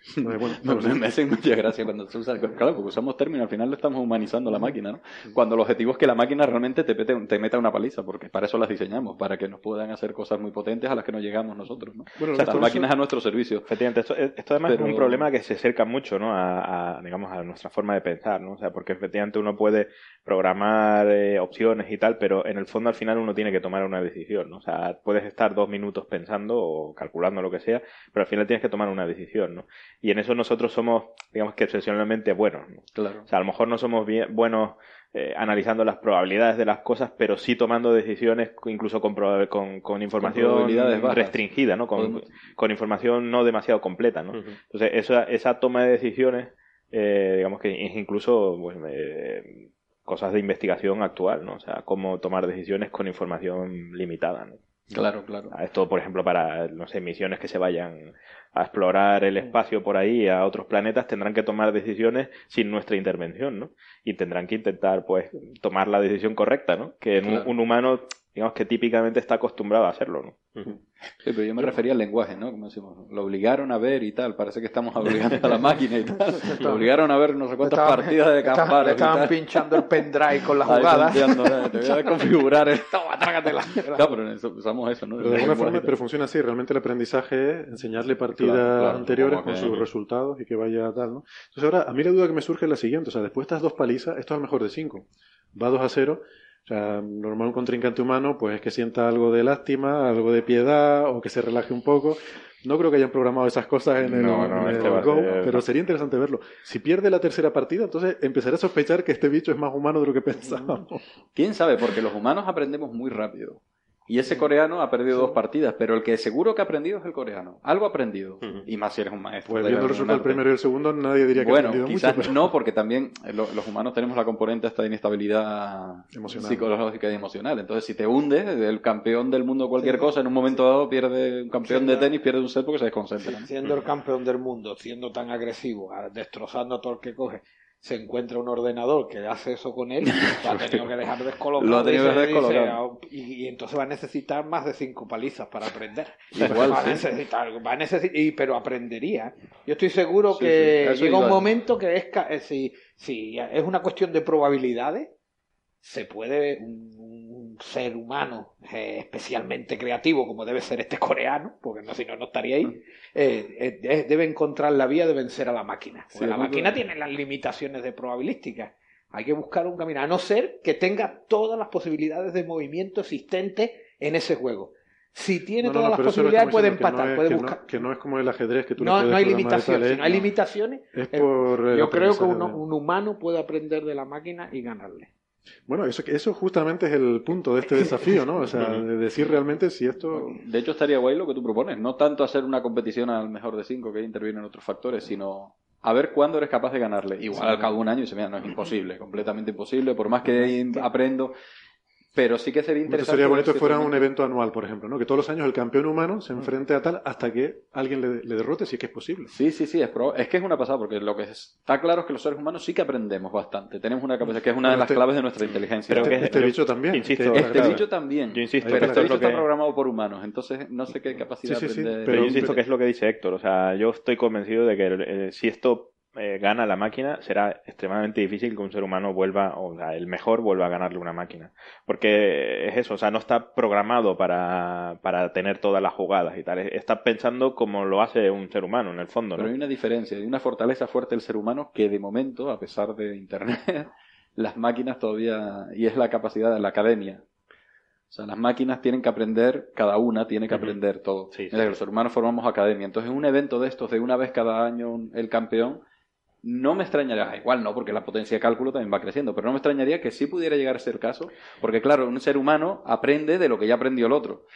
S2: Entonces, bueno, no.
S7: Me, me hace mucha gracia cuando se usa, claro, porque usamos términos, al final lo estamos humanizando la máquina, ¿no? Cuando el objetivo es que la máquina realmente te, pete- te meta una paliza, porque para eso las diseñamos, para que nos puedan hacer cosas muy potentes a las que no llegamos nosotros, ¿no?
S2: Bueno,
S7: O sea, las máquinas a nuestro servicio.
S6: Efectivamente, esto, esto además
S7: Pero-
S6: es un problema que se acerca mucho ¿no? a, a, digamos, a nuestra forma de pensar, ¿no? O sea, porque efectivamente uno puede programar eh, opciones y tal, pero en el fondo al final uno tiene que tomar una decisión, ¿no? O sea, puedes estar dos minutos pensando o calculando lo que sea, pero al final tienes que tomar una decisión, ¿no? Y en eso nosotros somos, digamos que excepcionalmente buenos, ¿no?
S7: Claro.
S6: O sea, a lo mejor no somos bien, buenos eh, analizando las probabilidades de las cosas, pero sí tomando decisiones incluso con, con, con información restringida, ¿no? Con, información no demasiado completa, ¿no? Entonces, esa, esa toma de decisiones, eh, digamos que es incluso pues, eh, cosas de investigación actual, ¿no? O sea, cómo tomar decisiones con información limitada, ¿no?
S7: Claro, claro.
S6: Esto, por ejemplo, para, no sé, misiones que se vayan a explorar el espacio por ahí, a otros planetas, tendrán que tomar decisiones sin nuestra intervención, ¿no? Y tendrán que intentar, pues, tomar la decisión correcta, ¿no? Que un- humano, digamos que típicamente está acostumbrado a hacerlo, ¿no?
S3: Ujú.
S7: Sí, pero yo me refería al lenguaje, ¿no? Como decimos, lo obligaron a ver y tal. Parece que estamos obligando a la máquina y tal. Lo obligaron a ver no sé cuántas
S5: Estaban-
S7: partidas de
S5: le estaban pinchando el pendrive con la jugada.
S7: Te voy a configurar el...
S5: Toma, trágatela.
S7: Claro, pero eso- usamos eso, ¿no?
S2: Pero de
S7: El
S2: alguna
S7: lenguaje
S2: forma, pero funciona así. Realmente el aprendizaje es enseñarle partidas
S7: Claro, claro,
S2: anteriores con
S7: que-
S2: sus resultados y que vaya tal, ¿no? Entonces ahora, a mí la duda que me surge es la siguiente. O sea, después de estas dos palizas, esto es al mejor de cinco. Va 2 a 0. O sea, normal un contrincante humano, pues es que sienta algo de lástima, algo de piedad o que se relaje un poco. No creo que hayan programado esas cosas en el,
S6: No, no,
S2: en
S6: este
S2: el
S6: va a
S2: Go,
S6: ser-
S2: pero sería interesante verlo. Si pierde la tercera partida, entonces empezaré a sospechar que este bicho es más humano de lo que pensábamos.
S7: ¿Quién sabe? Porque los humanos aprendemos muy rápido. Y ese coreano ha perdido dos partidas, pero el que seguro que ha aprendido es el coreano. Algo ha aprendido. Y más si eres un maestro.
S2: Pues viendo el resultado del primero y el segundo, nadie diría que ha
S7: Bueno,
S2: aprendido
S7: quizás
S2: mucho. pero-
S7: no, porque también lo- los humanos tenemos la componente esta de inestabilidad
S2: Emocional.
S7: psicológica y emocional. Entonces, si te hundes, el campeón del mundo cualquier cosa, en un momento dado pierde un campeón de tenis, pierde un set porque se desconcentra.
S5: Siendo el campeón del mundo, siendo tan agresivo, a- destrozando a todo el que coge, se encuentra un ordenador que hace eso con él, lo ha tenido que dejar descolocado.
S7: Lo ha tenido que
S5: dice,
S7: descolocado.
S5: "Ah, y, y entonces va a necesitar más de cinco palizas para aprender.
S7: Igual,
S5: va a necesitar, va a necesitar, y, pero aprendería. Yo estoy seguro
S7: Sí,
S5: que
S7: sí,
S5: llega un momento que es, eh, si, si es una cuestión de probabilidades, se puede un ser humano eh, especialmente creativo como debe ser este coreano, porque no si no no estaría ahí, eh, eh, de- debe encontrar la vía de vencer a la máquina. Porque
S7: Sí,
S5: la máquina tiene las limitaciones de probabilística. Hay que buscar un camino, a no ser que tenga todas las posibilidades de movimiento existentes en ese juego. Si tiene
S2: No,
S5: todas
S2: no,
S5: las posibilidades, puede empatar,
S2: que no
S5: puede
S2: es-
S5: buscar.
S2: que no es como el ajedrez que tú
S5: No,
S2: puedes
S5: no hay limitaciones. Si no hay limitaciones,
S2: Es
S5: eh,
S2: por
S5: yo creo que
S2: aprendizaje
S5: un,
S2: de-
S5: un humano puede aprender de la máquina y ganarle.
S2: Bueno, eso, eso justamente es el punto de este desafío, ¿no? O sea, de decir realmente si esto...
S7: De hecho, estaría guay lo que tú propones. No tanto hacer una competición al mejor de cinco, que intervienen otros factores, sino a ver cuándo eres capaz de ganarle. Igual al cabo de un año y se mira, no es imposible, completamente imposible, por más que aprendo. Pero sí que sería interesante.
S2: sería bonito
S7: si
S2: que fuera un evento anual, por ejemplo, ¿no? Que todos los años el campeón humano se enfrente a tal hasta que alguien le, le derrote, si es que es posible.
S7: Sí, sí, sí, es, es que es una pasada, porque lo que está claro es que los seres humanos sí que aprendemos bastante. Tenemos una capacidad que es una de
S2: Pero
S7: las
S2: este-
S7: claves de nuestra inteligencia.
S6: Pero
S2: Este,
S6: que-
S2: este
S6: yo
S2: bicho también.
S6: insisto,
S2: que-
S7: Este
S6: claro.
S7: bicho también.
S6: Yo insisto,
S7: pero
S2: que
S7: este
S2: esto
S7: bicho
S6: es lo
S7: está
S6: que-
S7: programado por humanos, entonces no sé qué capacidad
S2: Sí, sí, sí,
S7: aprende.
S6: Pero,
S2: Pero-
S6: yo insisto que es lo que dice Héctor. O sea, yo estoy convencido de que eh, si esto eh, gana la máquina, será extremadamente difícil que un ser humano vuelva, o sea, el mejor vuelva a ganarle una máquina. Porque es eso, o sea, no está programado para, para tener todas las jugadas y tal. Está pensando como lo hace un ser humano, en el fondo, ¿no?
S7: Pero hay una diferencia, hay una fortaleza fuerte del ser humano que de momento, a pesar de Internet, las máquinas todavía, y es la capacidad de la academia. O sea, las máquinas tienen que aprender, cada una tiene que aprender todo.
S3: Sí, sí.
S7: los hermanos formamos academia. Entonces, un evento de estos, de una vez cada año el campeón, no me extrañaría, igual no, porque la potencia de cálculo también va creciendo, pero no me extrañaría que sí pudiera llegar a ser el caso, porque claro, un ser humano aprende de lo que ya aprendió el otro.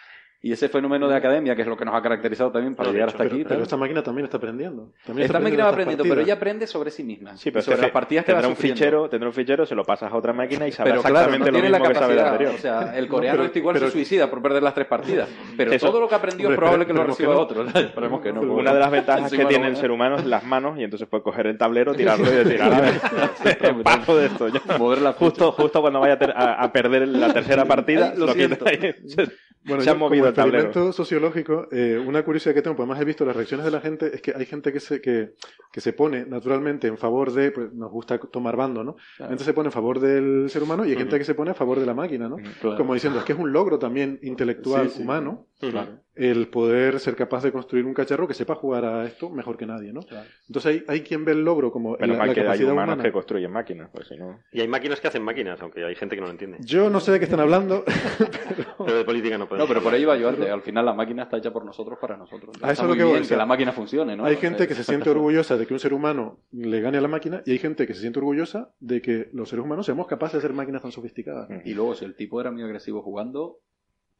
S7: Y ese fenómeno de academia, que es lo que nos ha caracterizado también para
S3: No,
S7: llegar
S3: hecho,
S7: hasta
S2: Pero,
S7: aquí.
S2: pero esta máquina también está aprendiendo. También
S7: Esta máquina va aprendiendo, pero
S2: partidas.
S7: ella aprende sobre sí misma.
S6: Sí, pero
S7: sobre las partidas que va
S6: tendrá un
S7: sufriendo.
S6: fichero, tendrá un fichero, se lo pasas a otra máquina y sabrá
S7: Pero claro,
S6: exactamente
S7: no tiene
S6: lo mismo que sabe
S7: capacidad.
S6: anterior.
S7: O sea, el coreano
S2: pero-
S7: este igual
S2: pero-
S7: se suicida por perder las tres partidas. Pero
S6: Eso-
S7: todo lo que aprendió es probable que lo reciba
S2: no.
S7: otro. Esperemos que no.
S2: Pero
S6: Una de las ventajas que tiene el
S7: bueno.
S6: ser humano es las manos y entonces puede coger el tablero, tirarlo y decir, "Ahora, paso de esto. ya".
S7: Mover la
S6: Justo, justo cuando vaya a, perder la tercera partida,
S7: lo siento.
S6: se, ha movido tablero.
S2: experimento sociológico, eh, una curiosidad que tengo, pues además he visto las reacciones de la gente, es que hay gente que se, que, que se pone naturalmente en favor de, pues nos gusta tomar bando, ¿no? Entonces se pone en favor del ser humano y hay gente que se pone a favor de la máquina, ¿no?
S7: Claro.
S2: Como diciendo, es que es un logro también intelectual
S7: Sí, sí.
S2: humano
S7: Claro.
S2: El poder ser capaz de construir un cacharro que sepa jugar a esto mejor que nadie, ¿no?
S7: Claro.
S2: Entonces hay, hay quien ve el logro como
S6: Menos
S2: la,
S6: mal
S2: la
S6: que hay
S2: capacidad
S6: humanos
S2: humana.
S6: que construyen máquinas, pues si no...
S3: Y hay máquinas que hacen máquinas, aunque hay gente que no lo entiende.
S2: Yo no sé de qué están hablando,
S3: Pero de política no
S7: No,
S3: podemos
S7: pero por ahí va yo antes. Al final la máquina está hecha por nosotros para nosotros.
S2: A eso lo que voy,
S7: bien que la máquina funcione, ¿no?
S2: hay
S7: O
S2: gente
S7: sea,
S2: que se siente orgullosa de que un ser humano le gane a la máquina y hay gente que se siente orgullosa de que los seres humanos seamos capaces de hacer máquinas tan sofisticadas.
S7: Y luego, si el tipo era muy agresivo jugando,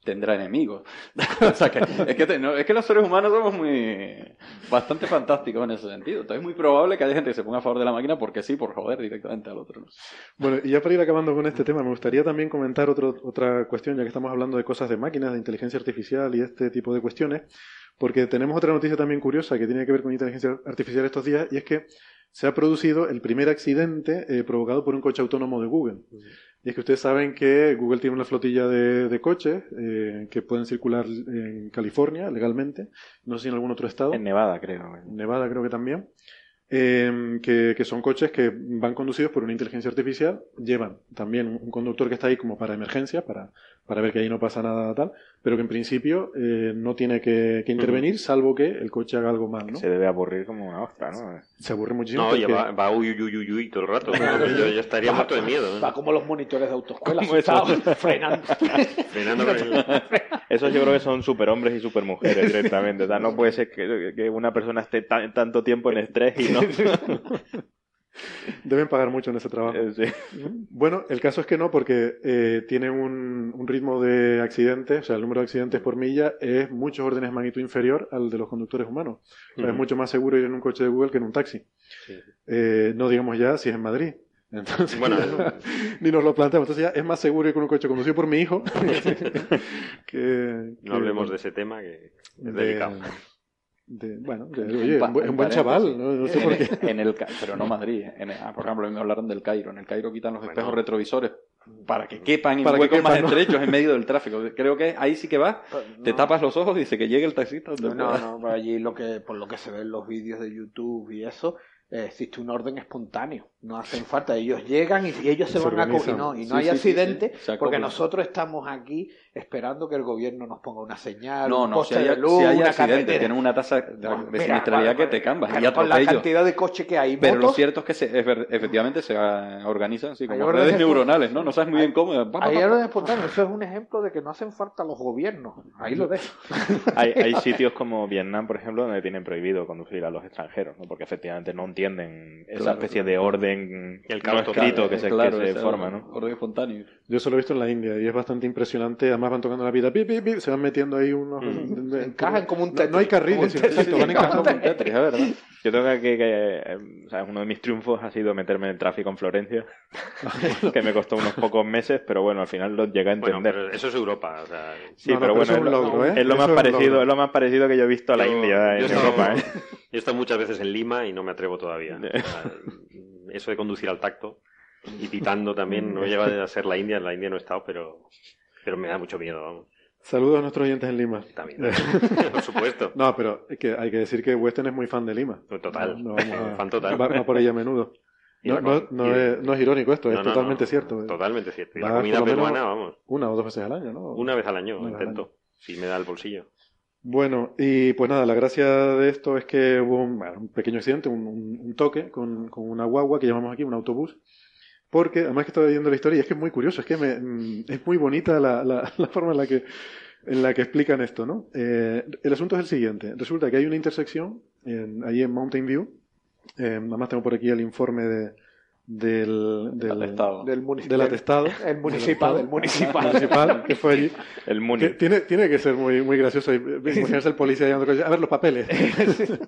S7: tendrá enemigos. o sea, que, es, que te- no, es que los seres humanos somos muy bastante fantásticos en ese sentido. Entonces es muy probable que haya gente que se ponga a favor de la máquina porque sí, por joder directamente al otro. ¿no?
S2: Bueno, y ya para ir acabando con este tema, me gustaría también comentar otro- otra cuestión, ya que estamos hablando de cosas de máquinas, de inteligencia artificial y este tipo de cuestiones, porque tenemos otra noticia también curiosa que tiene que ver con inteligencia artificial estos días, y es que se ha producido el primer accidente eh, provocado por un coche autónomo de Google. Y es que ustedes saben que Google tiene una flotilla de, de coches eh, que pueden circular en California legalmente, no sé si en algún otro estado.
S6: En Nevada, creo.
S2: En Nevada creo que también. Eh, que, que son coches que van conducidos por una inteligencia artificial, llevan también un, conductor que está ahí como para emergencia, para, para ver que ahí no pasa nada tal, pero que en principio eh, no tiene que, que intervenir, salvo que el coche haga algo mal, ¿no?
S6: Se debe aburrir como una ostra, ¿no?
S2: Se aburre muchísimo.
S3: No,
S2: porque-
S3: ya va, va uy, uy, uy, uy, uy todo el rato. Yo, yo estaría muerto de miedo. ¿eh?
S5: Va como los monitores de autoescuela, frenando.
S3: Frenando
S6: Esos yo creo que son superhombres y supermujeres directamente. O sea, no puede ser que, que una persona esté tan- tanto tiempo en estrés y no.
S2: Deben pagar mucho en ese trabajo.
S6: Eh, sí.
S2: Bueno, el caso es que no, porque eh, tiene un, un ritmo de accidentes, o sea, el número de accidentes por milla es muchos órdenes de magnitud inferior al de los conductores humanos. O sea, Es mucho más seguro ir en un coche de Google que en un taxi.
S3: Sí.
S2: Eh, no digamos ya si es en Madrid. Entonces,
S3: Bueno,
S2: ni nos lo planteamos. Entonces ya es más seguro ir con un coche conducido por mi hijo que,
S3: No hablemos de ese tema que es
S2: de-
S3: delicado.
S2: De- bueno, de- oye, un, buen-
S7: paréntesis.
S2: chaval, no, no sé por qué.
S7: En, en el, Ca- pero no Madrid. En el- ah, por ejemplo, a mí me hablaron del Cairo. En el Cairo quitan los
S3: Bueno.
S7: espejos retrovisores para que quepan en
S2: Para que
S7: huecos más
S2: quepan, ¿no?
S7: estrechos en medio del tráfico. Creo que ahí sí que vas, te tapas los ojos y dice que llegue el taxista. donde
S5: No, no, por allí lo que, por lo que se ve en los vídeos de YouTube y eso, eh, existe un orden espontáneo. No hacen falta. Ellos llegan y, ellos se,
S2: Se
S5: van a y no, y no
S7: Sí,
S5: hay
S7: sí,
S5: accidente
S7: sí.
S5: Porque nosotros estamos aquí esperando que el gobierno nos ponga una señal,
S7: No,
S5: un
S7: no, si hay,
S5: de luz,
S7: si hay
S5: una
S7: accidente,
S5: carretera.
S7: tienen una tasa de, siniestralidad
S5: vale,
S7: que te cambas
S5: Pero
S7: y
S5: con la cantidad de coches que hay,
S7: Pero lo cierto es que se, efe- efectivamente se ah, organizan así,
S5: Hay
S7: como redes neuronales, ¿no? No sabes muy bien cómo. Pa.
S5: orden espontáneo. Eso es un ejemplo de que no hacen falta los gobiernos. Ahí lo dejo.
S6: Hay, hay sitios como Vietnam, por ejemplo, donde tienen prohibido conducir a los extranjeros, ¿no? porque efectivamente no entienden esa
S7: Claro,
S6: especie
S7: claro.
S6: de orden
S3: El
S6: no escrito que se, que
S7: Claro,
S6: se
S7: ese
S6: forma. ¿no?
S7: Orden espontáneo.
S2: Yo eso lo he visto en la India y es bastante impresionante. Además van tocando la vida, pip, pip, pip, se van metiendo ahí unos...
S3: Mm.
S5: Encajan como un
S2: no,
S5: Tetris.
S2: no hay carriles, exacto, van encajando.
S7: Como un Tetris, es verdad.
S6: Yo tengo que, que- que, eh, o sea, uno de mis triunfos ha sido meterme en el tráfico en Florencia, que me costó unos pocos meses, pero bueno, al final lo llegué a
S3: Bueno,
S6: entender.
S3: pero eso es Europa. O sea,
S6: Sí,
S2: No, no,
S6: pero bueno,
S2: es
S6: lo,
S2: ¿eh?
S6: es lo más parecido,
S2: logro.
S6: es lo más parecido que yo he visto a la
S3: Yo-
S6: India en Europa, ¿eh?
S3: Yo he estado muchas veces en Lima y no me atrevo todavía. Sea, eso de conducir al tacto y pitando también, no llega a ser la India, en la India no he estado, pero, pero me da mucho miedo, vamos.
S2: Saludos a nuestros oyentes en Lima.
S3: También, por supuesto.
S2: No, pero es que hay que decir que Weston es muy fan de Lima.
S3: Total.
S2: No, no vamos a-
S3: Fan total.
S2: Va, va por ella a menudo. No, es, no es irónico esto, es totalmente cierto.
S3: Totalmente cierto. Y la comida peruana, vamos,
S2: Una o dos veces al año, ¿no?
S3: una vez al año
S2: Una al
S3: intento. Si me da el bolsillo.
S2: Bueno, y pues nada, la gracia de esto es que hubo un, bueno, un pequeño accidente, un, un- toque con, con una guagua que llamamos aquí un autobús. Porque, además que estaba viendo la historia, y es que es muy curioso, es que me- mm, es muy bonita la, la- la forma en la que, en la que explican esto, ¿no? Eh, el asunto es el siguiente. Resulta que hay una intersección en- ahí en Mountain View. Eh, además tengo por aquí el informe de, del, del,
S7: atestado.
S5: Del
S2: del atestado.
S5: El municipal, el municipal.
S2: municipal que fue allí.
S6: El
S2: Que
S6: Muni.
S2: tiene, tiene que ser muy, muy gracioso. y- Imaginarse el policía llamando A ver los papeles.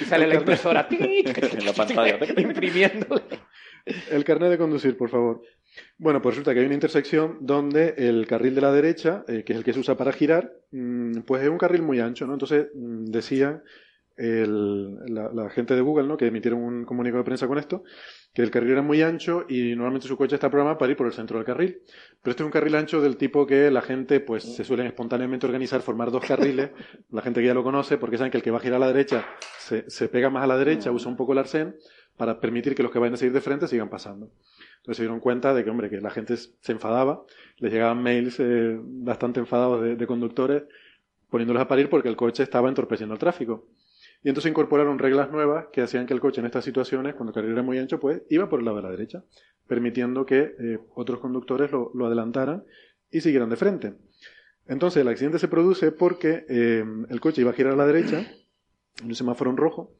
S5: Y sale la impresora
S7: En la pantalla.
S5: imprimiendo.
S2: El carnet de conducir, por favor. Bueno, pues resulta que hay una intersección donde el carril de la derecha, eh, que es el que se usa para girar, mm, pues es un carril muy ancho, ¿no? Entonces mm, decían el- la, la gente de Google, ¿no? Que emitieron un comunicado de prensa con esto, que el carril era muy ancho y normalmente su coche está programado para ir por el centro del carril. Pero este es un carril ancho del tipo que la gente, pues, se suelen espontáneamente organizar, formar dos carriles. La gente que ya lo conoce, porque saben que el que va a girar a la derecha se, se pega más a la derecha, usa un poco el arcén para permitir que los que vayan a seguir de frente sigan pasando. Entonces se dieron cuenta de que, hombre, que la gente se enfadaba, les llegaban mails eh, bastante enfadados de, de conductores poniéndolos a parir porque el coche estaba entorpeciendo el tráfico. Y entonces incorporaron reglas nuevas que hacían que el coche en estas situaciones, cuando el carril era muy ancho, pues iba por el lado de la derecha, permitiendo que eh, otros conductores lo, adelantaran y siguieran de frente. Entonces el accidente se produce porque eh, el coche iba a girar a la derecha, en un semáforo en rojo.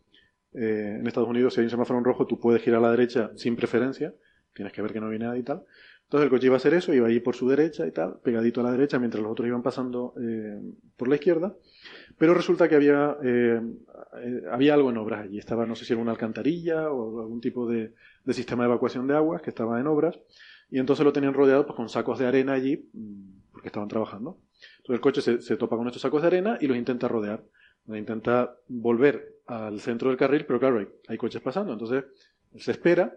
S2: Eh, en Estados Unidos, si hay un semáforo en rojo, tú puedes girar a la derecha sin preferencia, tienes que ver que no viene nadie y tal. Entonces el coche iba a hacer eso, iba a ir por su derecha y tal, pegadito a la derecha, mientras los otros iban pasando eh, por la izquierda. Pero resulta que había, eh, eh, había algo en obras allí. Estaba, no sé si era una alcantarilla o algún tipo de, sistema de evacuación de aguas que estaba en obras. Y entonces lo tenían rodeado pues, con sacos de arena allí, mm, porque estaban trabajando. Entonces el coche se, topa con estos sacos de arena y los intenta rodear. Intenta volver al centro del carril, pero claro, hay, coches pasando. Entonces se espera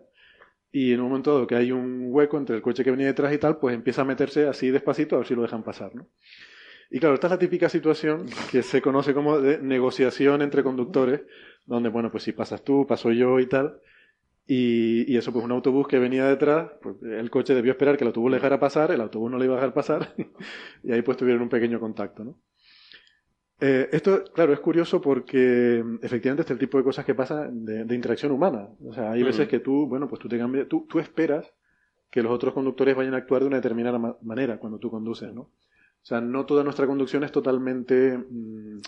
S2: y en un momento dado que hay un hueco entre el coche que venía detrás y tal, pues empieza a meterse así despacito a ver si lo dejan pasar, ¿no? Y claro, esta es la típica situación que se conoce como de negociación entre conductores, donde, bueno, pues si pasas tú, paso yo y tal. Y, y eso, pues un autobús que venía detrás, pues el coche debió esperar que el autobús le dejara pasar, el autobús no le iba a dejar pasar, y ahí pues tuvieron un pequeño contacto, ¿no? Eh, esto, claro, es curioso porque efectivamente este es el tipo de cosas que pasan de, de interacción humana. O sea, hay veces que tú, bueno, pues tú te cambias, tú, tú esperas que los otros conductores vayan a actuar de una determinada ma- manera cuando tú conduces, ¿no? O sea, no toda nuestra conducción es totalmente, mm,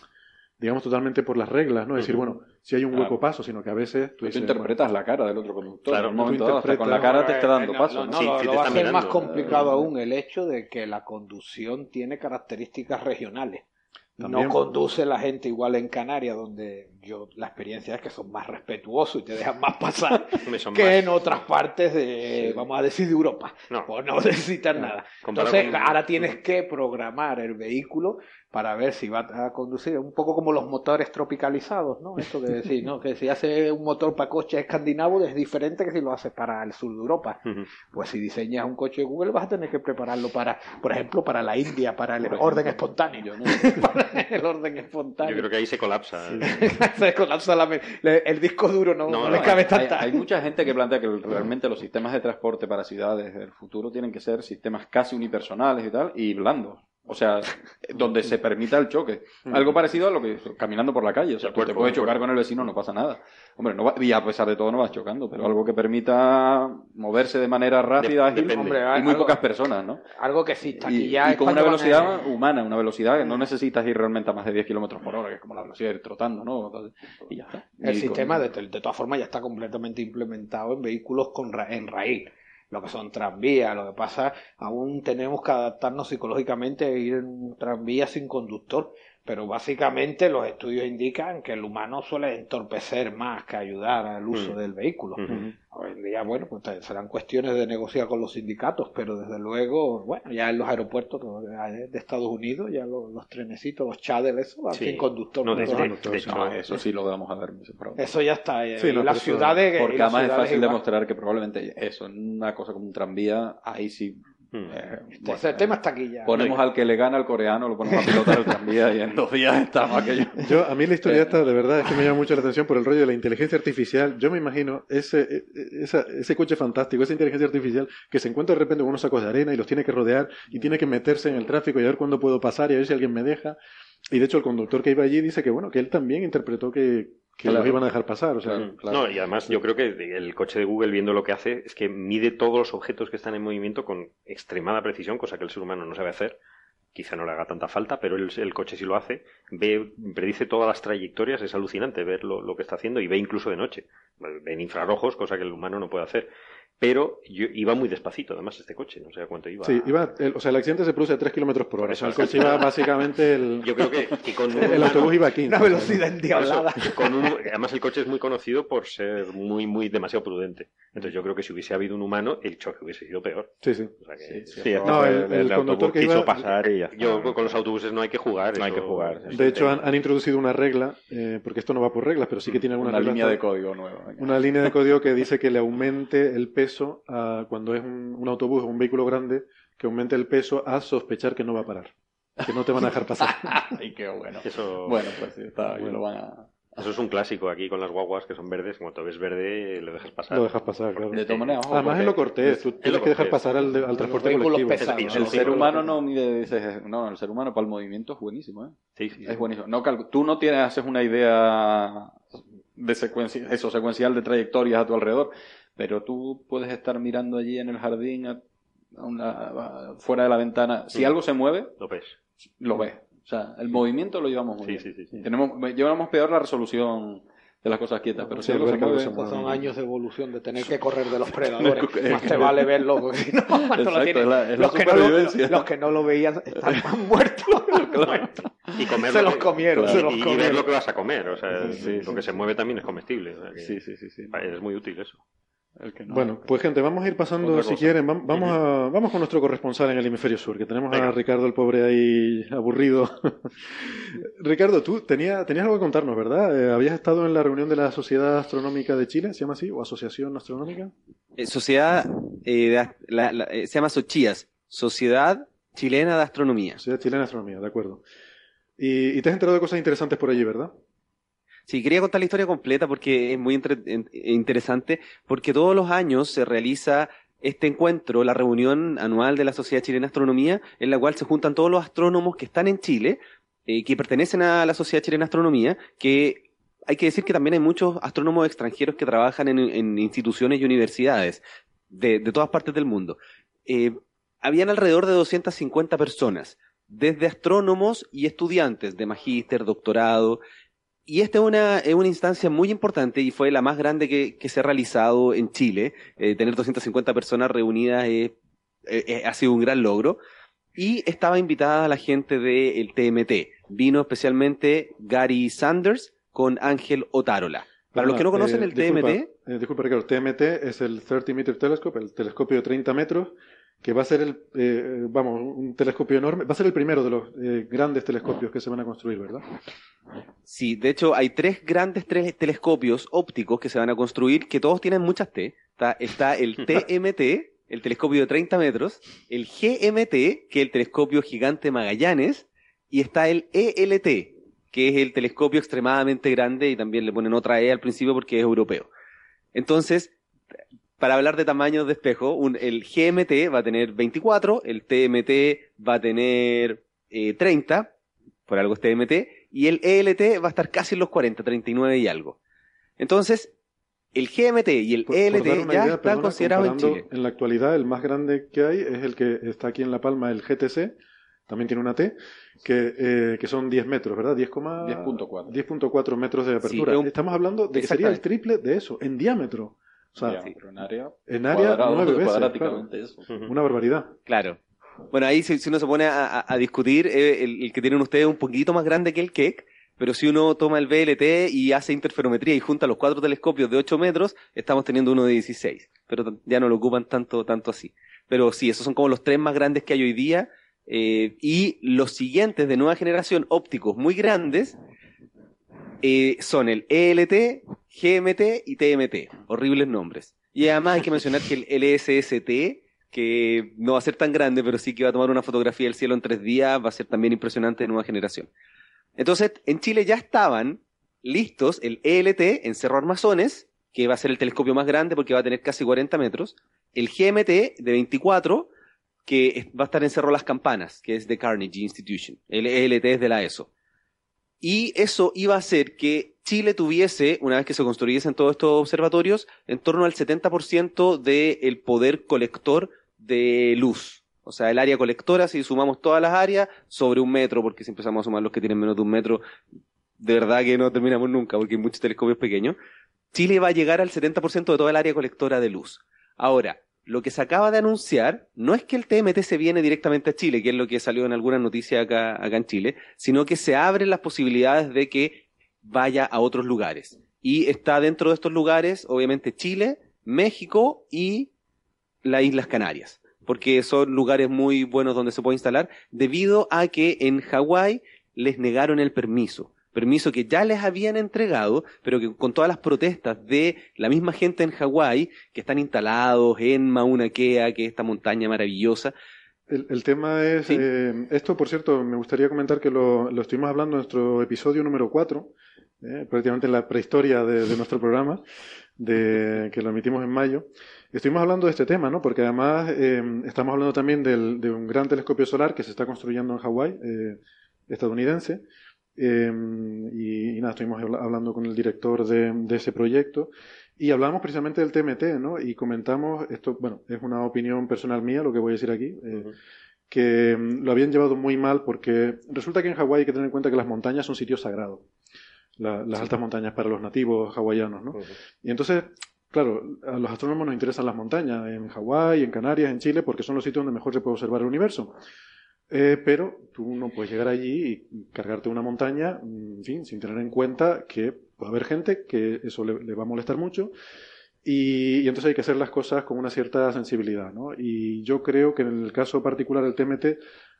S2: digamos, totalmente por las reglas, ¿no? Es decir, bueno, si hay un
S7: Claro.
S2: hueco paso, sino que a veces tú
S7: Tú
S2: dices,
S7: interpretas la cara del otro conductor.
S3: Claro,
S7: en un
S2: tú
S7: momento dado, hasta con la cara te está dando
S5: No,
S7: paso.
S5: No,
S7: ¿no?
S5: no,
S3: Sí, sí,
S5: lo hacer más
S3: mirando.
S5: complicado aún el hecho de que la conducción tiene características regionales.
S2: También.
S5: No conduce la gente igual en Canarias, donde yo la experiencia es que son más respetuosos y te dejan más pasar que
S3: más-
S5: en otras partes de, vamos a decir, de Europa.
S3: No.
S5: Pues no necesitan nada.
S3: Comparado
S5: Entonces,
S3: con-
S5: ahora tienes que programar el vehículo para ver si va a conducir, un poco como los motores tropicalizados, ¿no? Esto que decir, ¿no? Que si hace un motor para coche escandinavo es diferente que si lo haces para el sur de Europa. Pues si diseñas un coche de Google vas a tener que prepararlo para, por ejemplo, para la India, para el orden espontáneo.
S7: No-
S5: para el orden espontáneo.
S3: Yo creo que ahí se colapsa.
S5: Se colapsa la le- el disco duro no,
S3: No,
S5: le cabe
S7: hay,
S5: tanta.
S7: hay mucha gente que plantea que realmente los sistemas de transporte para ciudades del futuro tienen que ser sistemas casi unipersonales y tal, y blandos. O sea, donde se permita el choque. Algo parecido a lo que caminando por la calle. O sea, tú te
S3: cuerpo,
S7: puedes chocar con el vecino, no pasa nada. Hombre, no va- y a pesar de todo no vas chocando, pero algo que permita moverse de manera rápida, ágil.
S5: Hombre,
S7: y muy
S5: algo-
S7: pocas personas, ¿no?
S5: Algo que exista.
S7: Y,
S5: Aquí ya
S7: y con una velocidad humana, una velocidad que no necesitas ir realmente a más de 10 kilómetros por hora, que es como la velocidad de ir trotando, ¿no? Y ya está.
S5: El
S7: Y con-
S5: sistema, de, de todas formas, ya está completamente implementado en vehículos con ra- en raíz. Lo que son tranvías. Lo que pasa, aún tenemos que adaptarnos psicológicamente a ir en un tranvía sin conductor. Pero básicamente los estudios indican que el humano suele entorpecer más que ayudar al uso
S3: Mm.
S5: del vehículo.
S3: Ujú.
S5: Hoy en día, bueno, pues serán cuestiones de negociar con los sindicatos, pero desde luego, bueno, ya en los aeropuertos de Estados Unidos, ya los, los trenecitos, los chadel, eso,
S3: Sí.
S5: sin conductor.
S3: No, de,
S5: Todo.
S3: de-
S7: No, eso sí lo vamos a ver.
S5: Eso ya está. eh,
S2: Sí, no,
S5: las ciudades.
S7: Porque además es fácil
S5: igual.
S7: demostrar que probablemente eso, en una cosa como un tranvía, ahí sí.
S3: Mm.
S7: eh,
S5: Este-
S7: bueno,
S5: ese tema está aquí ya.
S7: Ponemos al que le gana al coreano, lo ponemos a pilotar el tranvía y en dos días estamos aquello.
S2: Yo, a mí la historia esta, de verdad, es que me llama mucho la atención por el rollo de la inteligencia artificial. Yo me imagino ese, e- esa- ese coche fantástico, esa inteligencia artificial que se encuentra de repente con unos sacos de arena y los tiene que rodear y tiene que meterse en el tráfico y a ver cuándo puedo pasar y a ver si alguien me deja. Y de hecho el conductor que iba allí dice que, bueno, que él también interpretó que, que
S7: Claro.
S2: los iban a dejar pasar. O sea,
S7: Claro. claro.
S3: No, y además yo creo que el coche de Google viendo lo que hace es que mide todos los objetos que están en movimiento con extremada precisión, cosa que el ser humano no sabe hacer. Quizá no le haga tanta falta, pero el, el coche sí lo hace. Ve, predice todas las trayectorias, es alucinante ver lo, lo que está haciendo y ve incluso de noche. Ve en infrarrojos, cosa que el humano no puede hacer. Pero yo, iba muy despacito, además, este coche, no sé a cuánto iba.
S2: sí, iba, el- o sea, el accidente se produce a 3 kilómetros por hora.
S3: Por
S2: O sea, el
S3: eso.
S2: coche iba básicamente. El,
S3: Yo creo que, que con un
S2: el
S3: humano-
S2: autobús iba a 15.
S5: Una velocidad endiablada.
S3: eso, con un- además el coche es muy conocido por ser muy, muy demasiado prudente. Entonces yo creo que si hubiese habido un humano, el choque hubiese sido peor.
S2: Sí, sí.
S3: O sea que-
S6: Sí,
S2: No, el- el
S6: autobús
S2: conductor que
S6: quiso
S2: iba-
S6: pasar y ya está.
S3: Yo con los autobuses no hay que jugar.
S6: No hay
S3: eso-
S6: que jugar.
S2: De hecho, han, han introducido una regla, eh, porque esto no va por reglas, pero sí que tiene alguna
S7: Una
S2: regla
S7: línea de código nueva.
S2: una línea de código que dice que le aumente el peso a, cuando es un, un autobús o un vehículo grande, que aumente el peso a sospechar que no va a parar, que no te van a dejar pasar.
S7: Ay, qué bueno.
S3: Eso,
S7: Bueno, pues sí, está, y lo van a...
S3: eso es un clásico aquí con las guaguas que son verdes. Cuando ves verde, lo dejas pasar.
S2: Lo dejas pasar, claro.
S7: De todas maneras, ojo,
S2: Además es lo cortés, tú tienes que dejar pasar al, al transporte colectivo.
S7: el
S3: Sí,
S7: ser humano no mide ese- no, el ser humano para el movimiento es buenísimo, ¿eh?
S3: Sí, sí, sí.
S7: Es buenísimo. No tú no tienes, haces una idea de secuencia, eso, secuencial de trayectorias a tu alrededor, pero tú puedes estar mirando allí en el jardín, a- a una- a- fuera de la ventana. Si algo se mueve,
S3: Lo ves.
S7: lo ves. O sea, el movimiento lo llevamos muy
S3: Sí,
S7: bien.
S3: sí, sí, sí.
S7: Tenemos, llevamos peor la resolución de las cosas quietas, pero si algo se mueve,
S2: se mueve.
S5: son años de evolución, de tener que correr de los predadores.
S7: Es
S5: Más te vale verlo, porque si no,
S7: Exacto, la
S5: los, que no lo,
S7: supervivencia.
S5: los que no lo veían están más muertos.
S3: Y comer
S5: Se
S3: lo
S5: los
S3: que-
S5: comieron,
S3: y-
S5: se los
S3: y, y
S5: comieron.
S3: ver lo que vas a comer. O sea,
S7: Sí,
S3: lo
S7: sí,
S3: que se
S7: sí.
S3: mueve también es comestible. o sea que
S7: sí, sí, sí, sí.
S3: Es muy útil eso.
S7: El que no.
S2: Bueno, pues gente, vamos a ir pasando, si quieren, vam- vamos, a, vamos con nuestro corresponsal en el hemisferio sur, que tenemos a. Ricardo el pobre ahí aburrido. Ricardo, tú tenía, tenías algo que contarnos, ¿verdad? Eh, habías estado en la reunión de la Sociedad Astronómica de Chile, ¿se llama así? ¿O Asociación Astronómica?
S4: Eh, sociedad, eh, de ast- la- la- eh, se llama SOCHIAS, Sociedad Chilena de Astronomía.
S2: Sociedad Chilena de Astronomía, de acuerdo. Y, y te has enterado de cosas interesantes por allí, ¿verdad?
S4: Sí, quería contar la historia completa porque es muy en- interesante, porque todos los años se realiza este encuentro, la reunión anual de la Sociedad Chilena de Astronomía, en la cual se juntan todos los astrónomos que están en Chile, eh, que pertenecen a la Sociedad Chilena de Astronomía, que hay que decir que también hay muchos astrónomos extranjeros que trabajan en, instituciones y universidades de, de todas partes del mundo. Eh, habían alrededor de 250 personas, desde astrónomos y estudiantes de magíster, doctorado, y esta es una, es una instancia muy importante y fue la más grande que, que se ha realizado en Chile. Eh, tener 250 personas reunidas eh, eh, ha sido un gran logro. Y estaba invitada la gente del TMT. Vino especialmente Gary Sanders con Ángel Otárola. Para los que no conocen
S2: eh,
S4: el
S2: disculpa,
S4: TMT,
S2: disculpa, Ricardo, TMT es el 30 Meter Telescope, el telescopio de 30 metros, que va a ser el, eh, vamos, un telescopio enorme, va a ser el primero de los eh, grandes telescopios que se van a construir, ¿verdad?
S4: Sí, de hecho hay tres grandes tres telescopios ópticos que se van a construir, que todos tienen muchas T. Está, está el TMT, el telescopio de 30 metros, el GMT, que es el telescopio gigante Magallanes, y está el ELT, que es el telescopio extremadamente grande y también le ponen otra E al principio porque es europeo. Entonces, para hablar de tamaños de espejo, un- el GMT va a tener 24, el TMT va a tener eh, 30, por algo es TMT, y el ELT va a estar casi en los 40, 39 y algo. Entonces, el GMT y el
S2: Por-
S4: ELT ya
S2: idea,
S4: están considerados en Chile.
S2: En la actualidad, el más grande que hay es el que está aquí en La Palma, el GTC, también tiene una T, que, eh, que son 10 metros, ¿verdad? 10,
S7: 10.4.
S2: 10.4 metros de apertura.
S4: un-
S2: Estamos hablando de que sería el triple de eso, en diámetro. O sea,
S7: Ya, pero en área,
S2: en área
S7: cuadrado,
S2: nueve veces.
S7: cuadráticamente eso.
S2: Una barbaridad.
S4: Claro. Bueno, ahí si, si uno se pone a, a- a discutir, eh, el, el que tienen ustedes es un poquito más grande que el Keck, pero si uno toma el VLT y hace interferometría y junta los cuatro telescopios de 8 metros, estamos teniendo uno de 16. Pero ya no lo ocupan tanto, tanto así. Pero sí, esos son como los tres más grandes que hay hoy día. eh, y los siguientes de nueva generación ópticos muy grandes eh, son el ELT, GMT y TMT. Horribles nombres. Y además hay que mencionar que el LSST, que no va a ser tan grande, pero sí que va a tomar una fotografía del cielo en tres días, va a ser también impresionante de nueva generación. Entonces, en Chile ya estaban listos el ELT en Cerro Armazones, que va a ser el telescopio más grande porque va a tener casi 40 metros, el GMT de 24, que va a estar en Cerro Las Campanas, que es de Carnegie Institution, el ELT es de la ESO. Y eso iba a hacer que Chile tuviese, una vez que se construyesen todos estos observatorios, en torno al 70% del poder colector de luz. O sea, el área colectora, si sumamos todas las áreas, sobre un metro, porque si empezamos a sumar los que tienen menos de un metro, de verdad que no terminamos nunca, porque hay muchos telescopios pequeños. Chile va a llegar al 70% de toda el área colectora de luz. Ahora, lo que se acaba de anunciar no es que el TMT se viene directamente a Chile, que es lo que salió en algunas noticias acá, acá en Chile, sino que se abren las posibilidades de que vaya a otros lugares. Y está dentro de estos lugares, obviamente, Chile, México y las Islas Canarias, porque son lugares muy buenos donde se puede instalar, debido a que en Hawái les negaron el permiso. Permiso que ya les habían entregado, pero que con todas las protestas de la misma gente en Hawái, que están instalados en Mauna Kea, que es esta montaña maravillosa,
S2: El, el tema es,
S4: Sí.
S2: eh, esto por cierto, me gustaría comentar que lo, lo estuvimos hablando en nuestro episodio número 4, eh, prácticamente en la prehistoria de, de nuestro programa, de, que lo emitimos en mayo. Estuvimos hablando de este tema, ¿no? Porque además eh, estamos hablando también del- de un gran telescopio solar que se está construyendo en Hawái, estadounidense. Eh, y, y nada, estuvimos habla- hablando con el director de, de ese proyecto y hablamos precisamente del TMT, ¿no? Y comentamos, esto, bueno, es una opinión personal mía lo que voy a decir aquí, eh, que mm, lo habían llevado muy mal porque resulta que en Hawái hay que tener en cuenta que las montañas son sitios sagrados, La- las altas montañas para los nativos hawaianos, ¿no? Y entonces, claro, a los astrónomos nos interesan las montañas en Hawái, en Canarias, en Chile, porque son los sitios donde mejor se puede observar el universo. Eh, pero tú no puedes llegar allí y cargarte una montaña, en fin, sin tener en cuenta que va a haber gente que eso le, le va a molestar mucho y, y entonces hay que hacer las cosas con una cierta sensibilidad, ¿no? Y yo creo que en el caso particular del TMT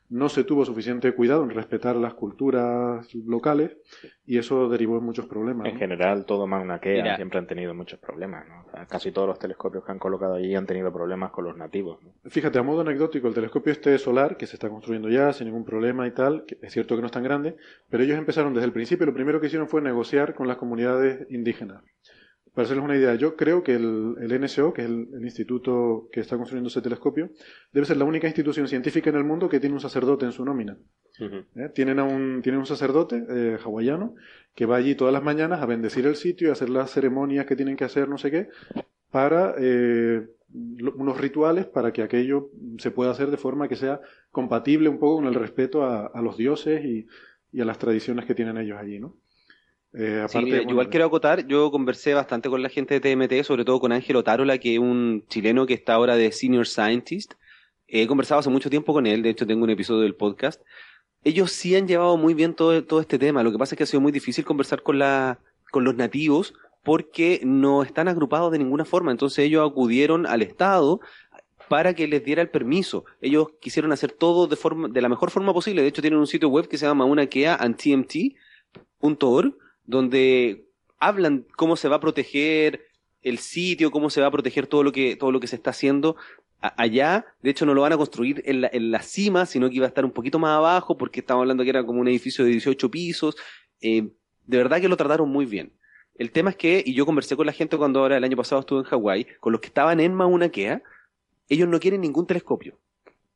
S2: no se tuvo suficiente cuidado en respetar las culturas locales y eso derivó en muchos problemas.
S6: En
S2: ¿no?
S6: general, todo Mauna Kea
S4: Mira.
S6: siempre han tenido muchos problemas. ¿no? O sea, casi todos los telescopios que han colocado allí han tenido problemas con los nativos. ¿no?
S2: Fíjate, a modo anecdótico, el telescopio este solar, que se está construyendo ya sin ningún problema y tal, que es cierto que no es tan grande, pero ellos empezaron desde el principio, lo primero que hicieron fue negociar con las comunidades indígenas. Para hacerles una idea, yo creo que el, el NSO, que es el, el instituto que está construyendo ese telescopio, debe ser la única institución científica en el mundo que tiene un sacerdote en su nómina. ¿eh? Tienen, a un, tienen un sacerdote eh, hawaiano que va allí todas las mañanas a bendecir el sitio y hacer las ceremonias que tienen que hacer, no sé qué, para eh, unos rituales para que aquello se pueda hacer de forma que sea compatible un poco con el respeto a, a los dioses y, y a las tradiciones que tienen ellos allí, ¿no? Eh,
S4: Sí,
S2: aparte,
S4: mira,
S2: bueno,
S4: igual quiero acotar, yo conversé bastante con la gente de TMT, sobre todo con Ángel Otárola, que es un chileno que está ahora de Senior Scientist. He conversado hace mucho tiempo con él, de hecho tengo un episodio del podcast. Ellos sí han llevado muy bien todo, todo este tema, lo que pasa es que ha sido muy difícil conversar con, la, con los nativos porque no están agrupados de ninguna forma, entonces ellos acudieron al Estado para que les diera el permiso. Ellos quisieron hacer todo de, forma, de la mejor forma posible, de hecho tienen un sitio web que se llama unakea.tmt.org donde hablan cómo se va a proteger el sitio, cómo se va a proteger todo lo que, todo lo que se está haciendo allá. De hecho, no lo van a construir en la, en la cima, sino que iba a estar un poquito más abajo, porque estamos hablando que era como un edificio de 18 pisos. Eh, de verdad que lo trataron muy bien. El tema es que, y yo conversé con la gente cuando ahora el año pasado estuve en Hawái, con los que estaban en Mauna Kea, ellos no quieren ningún telescopio.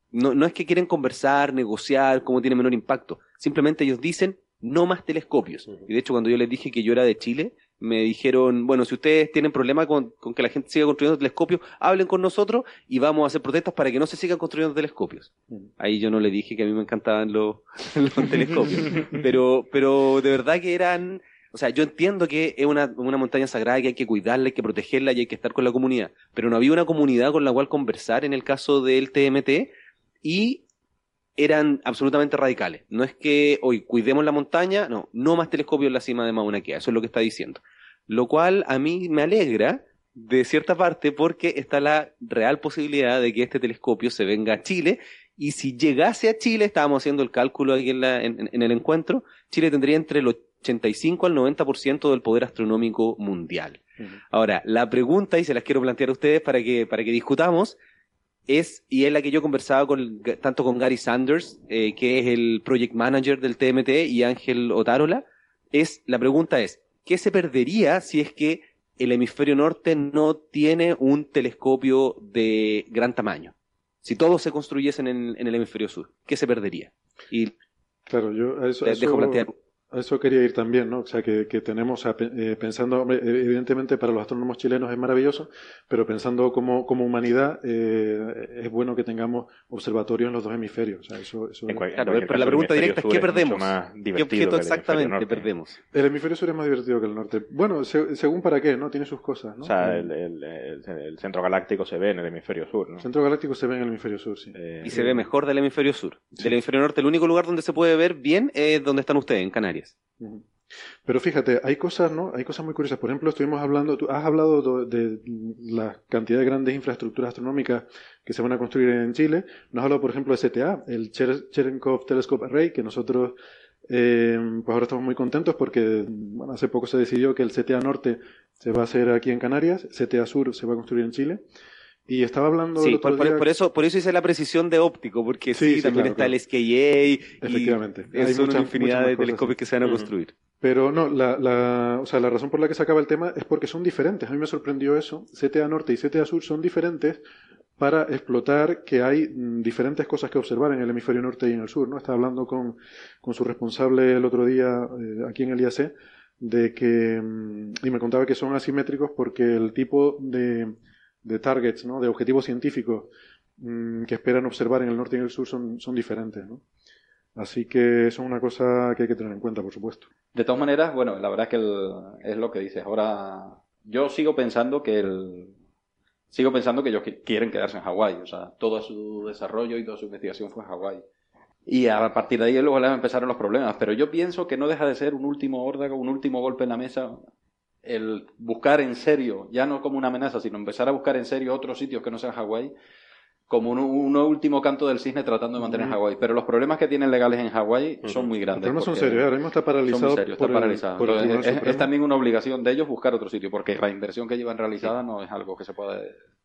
S4: No, no es que quieren conversar, negociar, cómo tiene menor impacto. Simplemente ellos dicen, no más telescopios. Y de hecho, cuando yo les dije que yo era de Chile, me dijeron, bueno, si ustedes tienen problema con, con que la gente siga construyendo telescopios, hablen con nosotros y vamos a hacer protestas para que no se sigan construyendo telescopios. Ahí yo no le dije que a mí me encantaban los, los telescopios. Pero, pero de verdad que eran, o sea, yo entiendo que es una, una montaña sagrada que hay que cuidarla, hay que protegerla y hay que estar con la comunidad. Pero no había una comunidad con la cual conversar en el caso del TMT y eran absolutamente radicales. No es que hoy cuidemos la montaña, no, no más telescopios en la cima de Mauna Kea, eso es lo que está diciendo. Lo cual a mí me alegra de cierta parte porque está la real posibilidad de que este telescopio se venga a Chile y si llegase a Chile, estábamos haciendo el cálculo aquí en, la- en- en el encuentro, Chile tendría entre el 85 al 90% del poder astronómico mundial. Ahora, la pregunta, y se las quiero plantear a ustedes para que, para que discutamos, es, y es la que yo conversaba con, tanto con Gary Sanders, eh, que es el project manager del TMT, y Ángel Otárola, es, la pregunta es, ¿qué se perdería si es que el hemisferio norte no tiene un telescopio de gran tamaño? Si todos se construyesen en, en el hemisferio sur, ¿qué se perdería? Y
S2: Claro, yo a eso,
S4: dejo
S2: eso-
S4: plantear.
S2: A eso quería ir también, ¿no? O sea, que, que tenemos, o sea, pe- eh, pensando, hombre, evidentemente para los astrónomos chilenos es maravilloso, pero pensando como, como humanidad, eh, es bueno que tengamos observatorios en los dos hemisferios. O sea, eso, eso-
S6: cual-
S4: Claro, pero la
S6: el
S4: pregunta
S6: hemisferio
S4: directa es
S6: sur
S4: ¿qué perdemos?
S6: más
S4: ¿Qué objeto
S6: el
S4: exactamente perdemos?
S2: El hemisferio sur es más divertido que el norte. Bueno, se- según para qué, ¿no? Tiene sus cosas, ¿no?
S6: O sea,
S2: el,
S6: el, el- el- el centro galáctico se ve en el hemisferio sur, ¿no?
S2: centro galáctico se ve en el hemisferio sur, sí.
S6: Eh,
S4: Y se ve mejor del hemisferio sur.
S2: Sí.
S4: Del hemisferio norte, el único lugar donde se puede ver bien es donde están ustedes, en Canarias.
S2: Pero fíjate, hay cosas, ¿no? Hay cosas muy curiosas. Por ejemplo, estuvimos hablando, tú has hablado de, la cantidad de grandes infraestructuras astronómicas que se van a construir en Chile. Nos has hablado, por ejemplo, de CTA, el Cher- Cherenkov Telescope Array, que nosotros, eh, pues ahora estamos muy contentos porque, bueno, hace poco se decidió que el CTA Norte se va a hacer aquí en Canarias, CTA Sur se va a construir en Chile. Y estaba hablando
S4: Sí, por, por-
S2: día-
S4: por eso, por eso hice la precisión de óptico, porque sí,
S2: Sí, sí,
S4: también
S2: claro,
S4: está
S2: claro.
S4: el SKA y
S2: Efectivamente. Hay
S4: es una infinidad de telescopios que se van a construir.
S2: Pero no, la, la, o sea, la razón por la que se acaba el tema es porque son diferentes. A mí me sorprendió eso. CTA Norte y CTA Sur son diferentes para explotar que hay mm, diferentes cosas que observar en el hemisferio norte y en el sur. ¿no? Estaba hablando con, con su responsable el otro día eh, aquí en el IAC de que, mm, y me contaba que son asimétricos porque el tipo de, de targets, ¿no? de objetivos científicos mm, que esperan observar en el norte y en el sur son, son diferentes. ¿no? Así que eso es una cosa que hay que tener en cuenta, por supuesto.
S7: De todas maneras, bueno, la verdad es que el- es lo que dices. Ahora, yo sigo pensando que el, sigo pensando que ellos qui- quieren quedarse en Hawái. O sea, todo su desarrollo y toda su investigación fue en Hawái. Y a partir de ahí luego empezaron los problemas. Pero yo pienso que no deja de ser un último órdago, un último golpe en la mesa. El buscar en serio, ya no como una amenaza, sino empezar a buscar en serio otros sitios que no sean Hawái, como un, un último canto del cisne tratando de mantener Hawái. Pero los problemas que tienen legales en Hawái son muy
S2: Los
S7: grandes.
S2: problemas son serios. Ahora mismo está paralizado.
S7: serios,
S2: por
S7: está
S2: el-
S7: paralizado.
S2: por
S7: Entonces, es también una obligación de ellos buscar otro sitio, porque la inversión que llevan realizada no es algo que se pueda...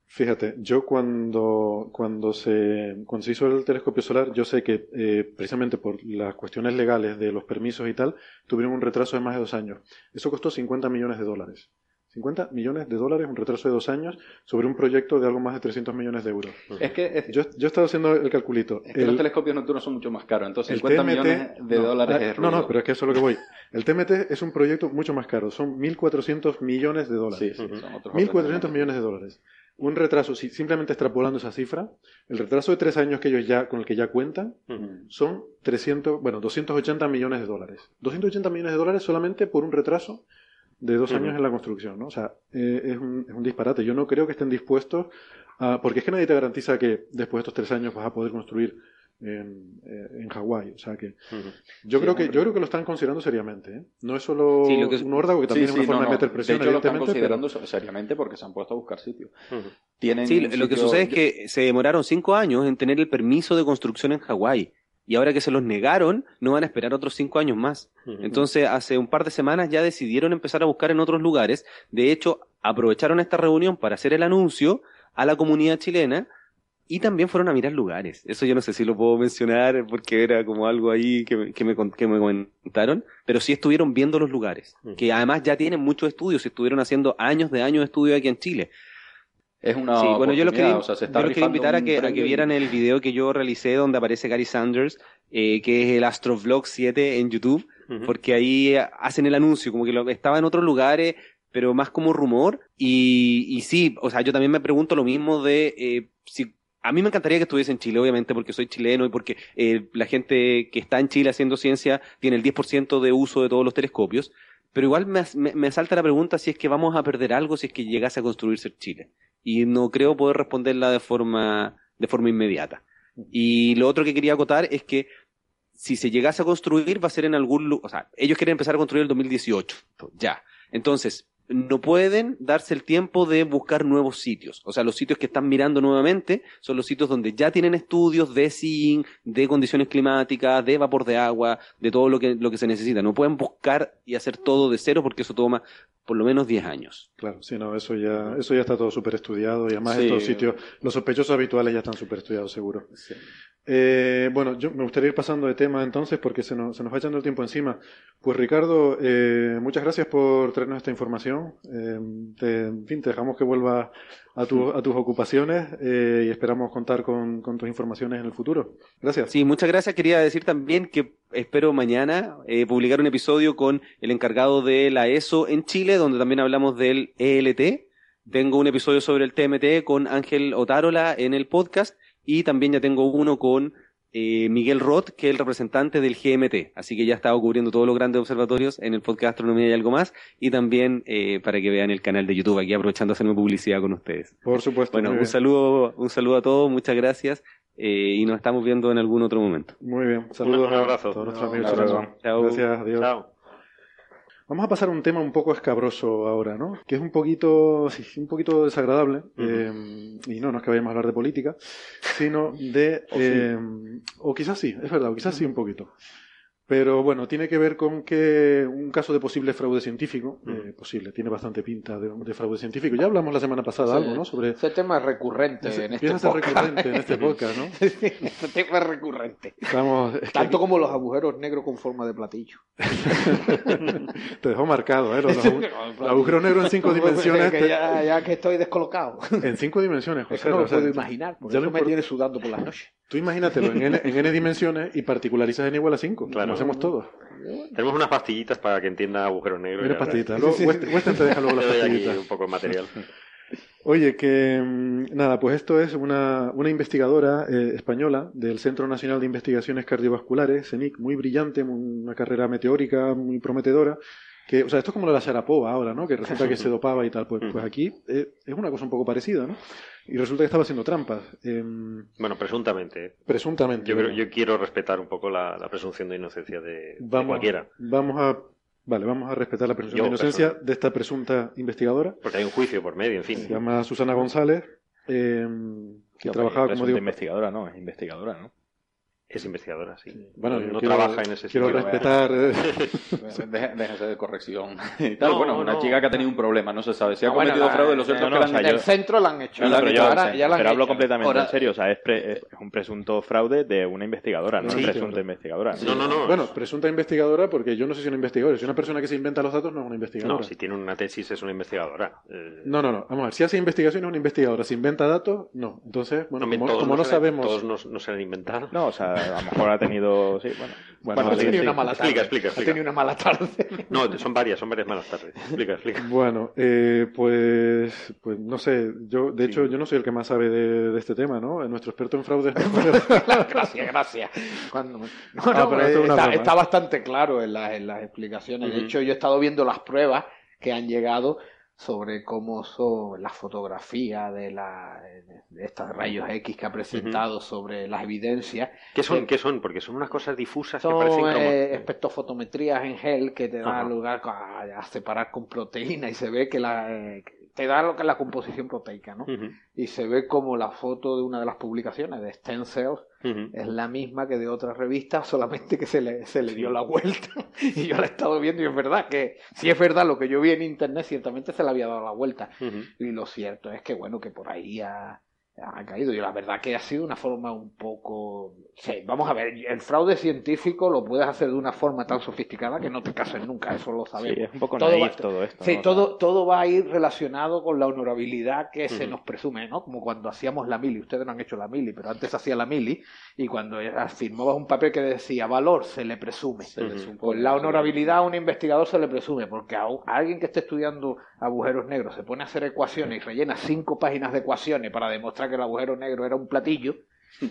S2: Fíjate, yo cuando, cuando, se, cuando se hizo el telescopio solar, yo sé que eh, precisamente por las cuestiones legales de los permisos y tal, tuvieron un retraso de más de dos años. Eso costó 50 millones de dólares. 50 millones de dólares, un retraso de dos años, sobre un proyecto de algo más de 300 millones de euros.
S7: Es que, es,
S2: Yo, yo he estado haciendo el calculito.
S7: es que
S2: El-
S7: los telescopios nocturnos son mucho más caros, entonces
S2: el
S7: 50
S2: TMT
S7: millones de
S2: no,
S7: dólares
S2: ah, No, no, pero es que eso es lo que voy. El TMT es un proyecto mucho más caro, son 1.400 millones de dólares.
S7: Sí, sí, son otros
S2: 1.400
S7: órdenes.
S2: millones de dólares. Un retraso, si simplemente extrapolando esa cifra, el retraso de tres años que ellos ya, con el que ya cuentan, son 300, bueno, 280 millones de dólares. 280 millones de dólares solamente por un retraso de dos años en la construcción, ¿no? O sea, eh, es, un, es un disparate. Yo no creo que estén dispuestos a, porque es que nadie te garantiza que después de estos tres años vas a poder construir en, eh, en Hawái. O sea que yo
S7: Sí,
S2: creo que
S7: hombre.
S2: yo creo que lo están considerando seriamente. ¿eh? No es solo
S4: Sí, que-
S2: un órdago que también
S7: Sí,
S2: es una
S7: sí,
S2: forma
S7: no,
S2: de meter presión,
S7: de hecho, lo están
S2: pero-
S7: considerando seriamente porque se han puesto a buscar sitios.
S3: Ujú.
S7: Tienen
S4: Sí, lo que
S7: sitio-
S4: sucede es que se demoraron cinco años en tener el permiso de construcción en Hawái. Y ahora que se los negaron, no van a esperar otros cinco años más. Entonces, hace un par de semanas ya decidieron empezar a buscar en otros lugares. De hecho, aprovecharon esta reunión para hacer el anuncio a la comunidad chilena y también fueron a mirar lugares. Eso yo no sé si lo puedo mencionar porque era como algo ahí que me, que me, que me comentaron, pero sí estuvieron viendo los lugares,
S3: Ujú.
S4: que además ya tienen muchos estudios, estuvieron haciendo años de años de estudio aquí en Chile.
S7: es una
S4: Sí, bueno, yo los quería,
S7: o sea, se
S4: yo los quería invitar a que, a que vieran el video que yo realicé donde aparece Gary Sanders, eh, que es el Astrovlog 7 en YouTube, porque ahí hacen el anuncio, como que lo, estaba en otros lugares, pero más como rumor. Y, y sí, o sea, yo también me pregunto lo mismo de eh, si. A mí me encantaría que estuviese en Chile, obviamente, porque soy chileno y porque eh, la gente que está en Chile haciendo ciencia tiene el 10% de uso de todos los telescopios. Pero igual me, me, me salta la pregunta si es que vamos a perder algo si es que llegase a construirse Chile. Y no creo poder responderla de forma, de forma inmediata. Y lo otro que quería acotar es que si se llegase a construir va a ser en algún lugar, o sea, ellos quieren empezar a construir el 2018, ya. Entonces, no pueden darse el tiempo de buscar nuevos sitios. O sea, los sitios que están mirando nuevamente son los sitios donde ya tienen estudios de zinc, de condiciones climáticas, de vapor de agua, de todo lo que, lo que se necesita. No pueden buscar y hacer todo de cero porque eso toma por lo menos 10 años.
S2: Claro, sí, no, eso ya, eso ya está todo súper estudiado y además
S7: Sí.
S2: estos sitios, los sospechosos habituales ya están súper estudiados, seguro. Eh, bueno, yo me gustaría ir pasando de tema entonces porque se nos, se nos va echando el tiempo encima. Pues Ricardo, eh, muchas gracias por traernos esta información. Eh, te, en fin, te dejamos que vuelvas a, tu- a tus ocupaciones eh, y esperamos contar con, con tus informaciones en el futuro. Gracias.
S4: Sí, muchas gracias. Quería decir también que espero mañana eh, publicar un episodio con el encargado de la ESO en Chile, donde también hablamos del ELT. Tengo un episodio sobre el TMT con Ángel Otárola en el podcast y también ya tengo uno con eh, Miguel Roth, que es el representante del GMT. Así que ya he estado cubriendo todos los grandes observatorios en el podcast Astronomía y algo más y también eh, para que vean el canal de YouTube aquí aprovechando de hacerme publicidad con ustedes.
S2: Por supuesto.
S4: Bueno, un
S2: bien.
S4: saludo, un saludo a todos, muchas gracias eh, y nos estamos viendo en algún otro momento.
S2: Muy bien. Saludos
S3: Un abrazo.
S2: a todos nuestros
S3: Un
S2: amigos.
S4: Chao.
S2: Gracias, adiós.
S3: Chao.
S2: Vamos a pasar a un tema un poco escabroso ahora, ¿no? Que es un poquito, sí, un poquito desagradable. eh, y no, no es que vayamos a hablar de política, sino de...
S7: O sí.
S2: eh, o quizás sí, es verdad, o quizás sí un poquito. Pero bueno, tiene que ver con que un caso de posible fraude científico, eh, posible, tiene bastante pinta de, de fraude científico. Ya hablamos la semana pasada
S5: Sí.
S2: algo, ¿no? Sobre...
S5: Ese tema es recurrente en este podcast.
S2: recurrente en este podcast, ¿no?
S5: este tema es recurrente.
S2: Estamos, es
S5: Tanto como los agujeros negros con forma de platillo.
S2: te dejó marcado, ¿eh? Los, agu- los agujeros negros en cinco dimensiones.
S5: Que ya, ya que estoy descolocado.
S2: En cinco dimensiones,
S5: Es
S2: José.
S5: que no me
S2: o sea,
S5: puedo imaginar. Por
S2: ya
S5: eso
S2: lo
S5: me
S2: impor-
S5: tiene sudando por las noches.
S2: Tú imagínatelo en n, en n dimensiones y particularizas n igual a 5,
S3: Claro.
S2: como hacemos todos.
S3: Tenemos unas pastillitas para que entienda agujeros negros.
S2: Mira
S3: ya.
S2: pastillitas. Luego, West- Western te deja luego las pastillitas.
S3: un poco de material.
S2: Oye, que mm, nada, pues esto es una, una investigadora eh, española del Centro Nacional de Investigaciones Cardiovasculares, CENIC, muy brillante, muy- una carrera meteórica muy prometedora. Que, o sea, esto es como lo de la Sharapova ahora, ¿no? Que resulta que se dopaba y tal. Pues, pues aquí eh, es una cosa un poco parecida, ¿no? Y resulta que estaba haciendo trampas. em,
S3: Bueno, presuntamente. ¿eh?
S2: presuntamente.
S3: Yo, creo- yo quiero respetar un poco la, la presunción de inocencia de, cualquiera.
S2: Vamos a, vale, vamos a respetar la presunción
S3: Yo,
S2: de inocencia
S3: persona.
S2: de esta presunta investigadora.
S3: Porque hay un juicio por medio, en
S2: Se
S3: fin.
S2: llama Susana González eh, que trabajaba, como digo,
S6: investigadora, no, es investigadora, ¿no?
S3: Es investigadora, sí.
S2: bueno,
S3: no
S2: quiero-
S3: trabaja en ese
S2: quiero
S3: sitio.
S2: respetar. eh,
S7: Deje- Déjese de corrección y tal.
S3: No,
S7: bueno, una chica que ha tenido un problema, no se sabe. Si ha
S5: bueno,
S7: cometido
S5: la-
S7: fraude, lo cierto que
S6: o sea,
S5: En
S6: yo-
S5: el centro la han hecho.
S7: No,
S6: No, pero yo,
S5: ahora ya la han
S6: pero hablo
S5: hecho.
S6: completamente
S7: Ahora-
S6: en serio, o sea, es, pre- es un presunto fraude de una investigadora, no
S2: Sí,
S6: una presunta investigadora.
S3: No, no, no.
S2: bueno, presunta investigadora, porque yo no sé si una investigadora. Si una persona que se inventa los datos no es una investigadora.
S3: No, si tiene una tesis es una investigadora. Eh,
S2: No, no, no. Vamos a ver. Si hace investigación es una investigadora. Si inventa datos, no. Entonces, bueno, como, no sabemos.
S3: Todos no, no se han inventado.
S6: No, o sea, a lo mejor ha tenido. Sí, bueno.
S2: Bueno,
S5: Ha
S2: sí,
S5: tenido
S2: sí.
S5: una mala tarde.
S3: Explica, explica,
S5: Ha
S3: explica.
S5: tenido una mala tarde.
S3: No, son varias, son varias malas tardes. Explica, explica.
S2: Bueno, eh, pues, pues no sé. Yo, de hecho, yo no soy el que más sabe de, de este tema, ¿no? Nuestro experto en fraudes.
S5: gracias, gracias. Cuando- No,
S2: Ah, pero es
S5: está, bastante claro en, las- en las explicaciones. De hecho, yo he estado viendo las pruebas que han llegado sobre cómo son las fotografías de, la, de estos rayos X que ha presentado sobre las evidencias.
S3: ¿Qué son?
S5: Sí.
S3: ¿Qué son? Porque son unas cosas difusas que parecen
S5: Son
S3: como...
S5: eh, espectrofotometrías en gel que te dan lugar a, a separar con proteína y se ve que la, eh, te da lo que es la composición proteica, ¿no? Y se ve como la foto de una de las publicaciones de Stem Cells es la misma que de otra revista, solamente que se le, se le dio la vuelta. Y yo la he estado viendo y es verdad que, si es verdad lo que yo vi en internet, ciertamente se le había dado la vuelta. Y lo cierto es que, bueno, que por ahí ha, ha caído. Y la verdad que ha sido una forma un poco... Sí, vamos a ver, el fraude científico lo puedes hacer de una forma tan sofisticada que no te cases nunca, eso lo
S6: Sí,
S5: sabemos.
S6: es un poco
S5: Todo va-
S6: todo esto.
S5: Sí, todo, todo va a ir relacionado con la honorabilidad que se nos presume, ¿no? Como cuando hacíamos la mili, ustedes no han hecho la mili, pero antes hacía la mili y cuando firmabas un papel que decía valor, se le presume. Pues la honorabilidad a un investigador se le presume, porque a, un- a alguien que esté estudiando agujeros negros. Se pone a hacer ecuaciones y rellena cinco páginas de ecuaciones para demostrar que el agujero negro era un platillo,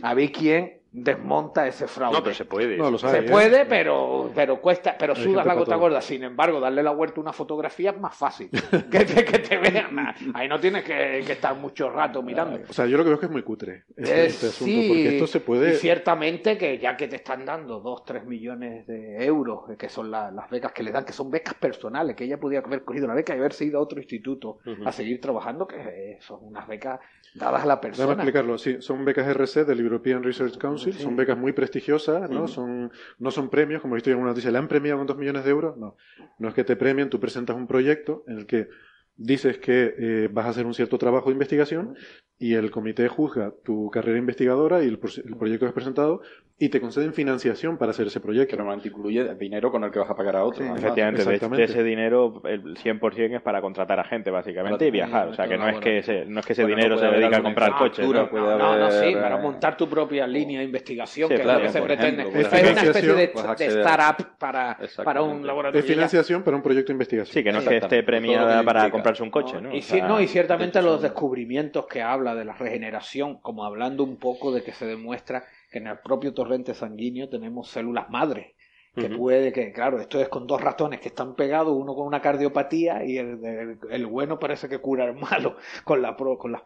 S5: a ver quién desmonta ese fraude.
S3: No, pero se puede.
S2: No, lo
S5: Se
S2: sabe. ¿eh?
S5: puede, pero, pero cuesta, pero
S2: Hay
S5: sudas la gota
S2: todo.
S5: gorda. Sin embargo, darle la vuelta a una fotografía es más fácil. que, te, que te vean. Ahí no tienes que, que estar mucho rato mirando.
S2: O sea, yo lo que veo es que es muy cutre este,
S5: Eh,
S2: este asunto,
S5: sí,
S2: porque esto se
S5: y
S2: puede.
S5: ciertamente que ya que te están dando 2, 3 millones de euros, que son la- las becas que le dan, que son becas personales, que ella podía haber cogido una beca y haberse ido a otro instituto a seguir trabajando, que eh, son unas becas dadas a la
S2: Déjame
S5: persona.
S2: explicarlo. Sí, son becas RC del European Research Council,
S5: Sí.
S2: son becas muy prestigiosas, ¿no? Son, no son premios, como he visto en alguna noticia, ¿le han premiado con dos millones de euros? No. No es que te premien, tú presentas un proyecto en el que dices que eh, vas a hacer un cierto trabajo de investigación y el comité juzga tu carrera investigadora y el, el proyecto que has presentado y te conceden financiación para hacer ese
S7: Que
S2: proyecto.
S7: normalmente incluye dinero con el que vas a pagar a otro.
S2: Sí,
S7: además.
S6: Efectivamente, de,
S2: Exactamente.
S6: de ese dinero el 100% es para contratar a gente, básicamente, y viajar. O sea, que no es que ese, no es que ese
S7: Bueno,
S6: dinero se
S7: haber
S6: dedica a comprar
S5: Ah,
S6: coches. ¿no?
S7: puede
S5: No, no, no,
S7: haber,
S5: sí,
S7: eh,
S5: para montar tu propia línea de investigación,
S6: Sí,
S5: que
S6: claro,
S5: es lo que se pretende.
S7: ejemplo,
S5: es una especie de, de startup para, para un laboratorio.
S2: Es financiación para un proyecto de investigación.
S6: Sí, que no es que esté premiada para comprarse un coche, ¿no?
S5: Y, no, y ciertamente los descubrimientos que habla de la regeneración, como hablando un poco de que se demuestra que en el propio torrente sanguíneo tenemos células madres. Que puede que, claro, esto es con dos ratones que están pegados, uno con una cardiopatía y el, el- el bueno parece que cura al malo con, la, pro- con, las,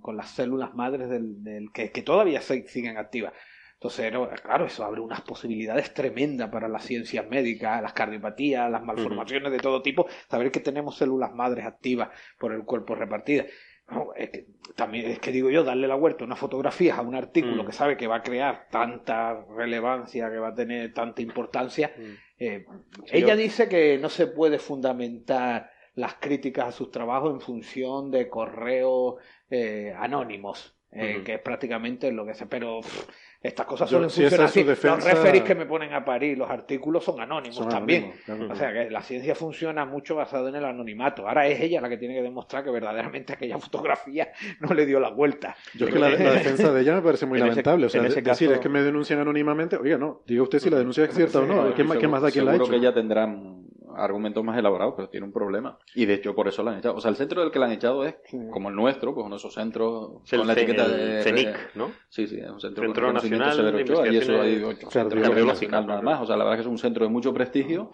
S5: con las células madres del, del- que, que todavía se- siguen activas. Entonces, claro, eso abre unas posibilidades tremendas para las ciencias médicas, las cardiopatías, las malformaciones de todo tipo, saber que tenemos células madres activas por el cuerpo repartidas. No, es que, también es que digo yo, darle la vuelta a unas fotografías a un artículo
S3: Mm.
S5: que sabe que va a crear tanta relevancia, que va a tener tanta importancia.
S3: Mm.
S5: eh, ella
S6: yo-
S5: dice que no se puede fundamentar las críticas a sus trabajos en función de correos eh, anónimos, eh, que es prácticamente lo que se. Pero pff, estas cosas
S2: Yo-
S5: suelen
S2: si
S5: funcionar
S2: es
S5: así.
S2: defensa-
S5: Los referís que me ponen a parir, los artículos son anónimos
S2: Son
S5: también.
S2: anónimos, claro.
S5: O sea que la ciencia funciona mucho basada en el anonimato. Ahora es ella la que tiene que demostrar que verdaderamente aquella fotografía no le dio la vuelta.
S2: Yo es que la, la defensa de ella me parece muy
S6: En ese-
S2: lamentable. o sea,
S6: ese
S2: decir
S6: caso-
S2: es que me denuncian anónimamente. Oiga, no, diga usted si la denuncia es cierta o no. ¿Qué, más- qué más da quién la ha
S7: Seguro
S2: hecho?
S7: que ella tendrá mm, argumentos más elaborados, pero tiene un problema. Y de hecho por eso la han echado. O sea, el centro del que la han echado es, como el nuestro, pues uno de esos centros
S3: Es el
S7: con la
S3: C-
S7: etiqueta
S3: el
S7: de...
S3: CENIC, ¿no?
S7: Sí, sí, es un centro,
S3: Centro Nacional de
S7: Ochoa, y eso hay ocho centros nada más. O sea, la verdad es que es un centro de mucho prestigio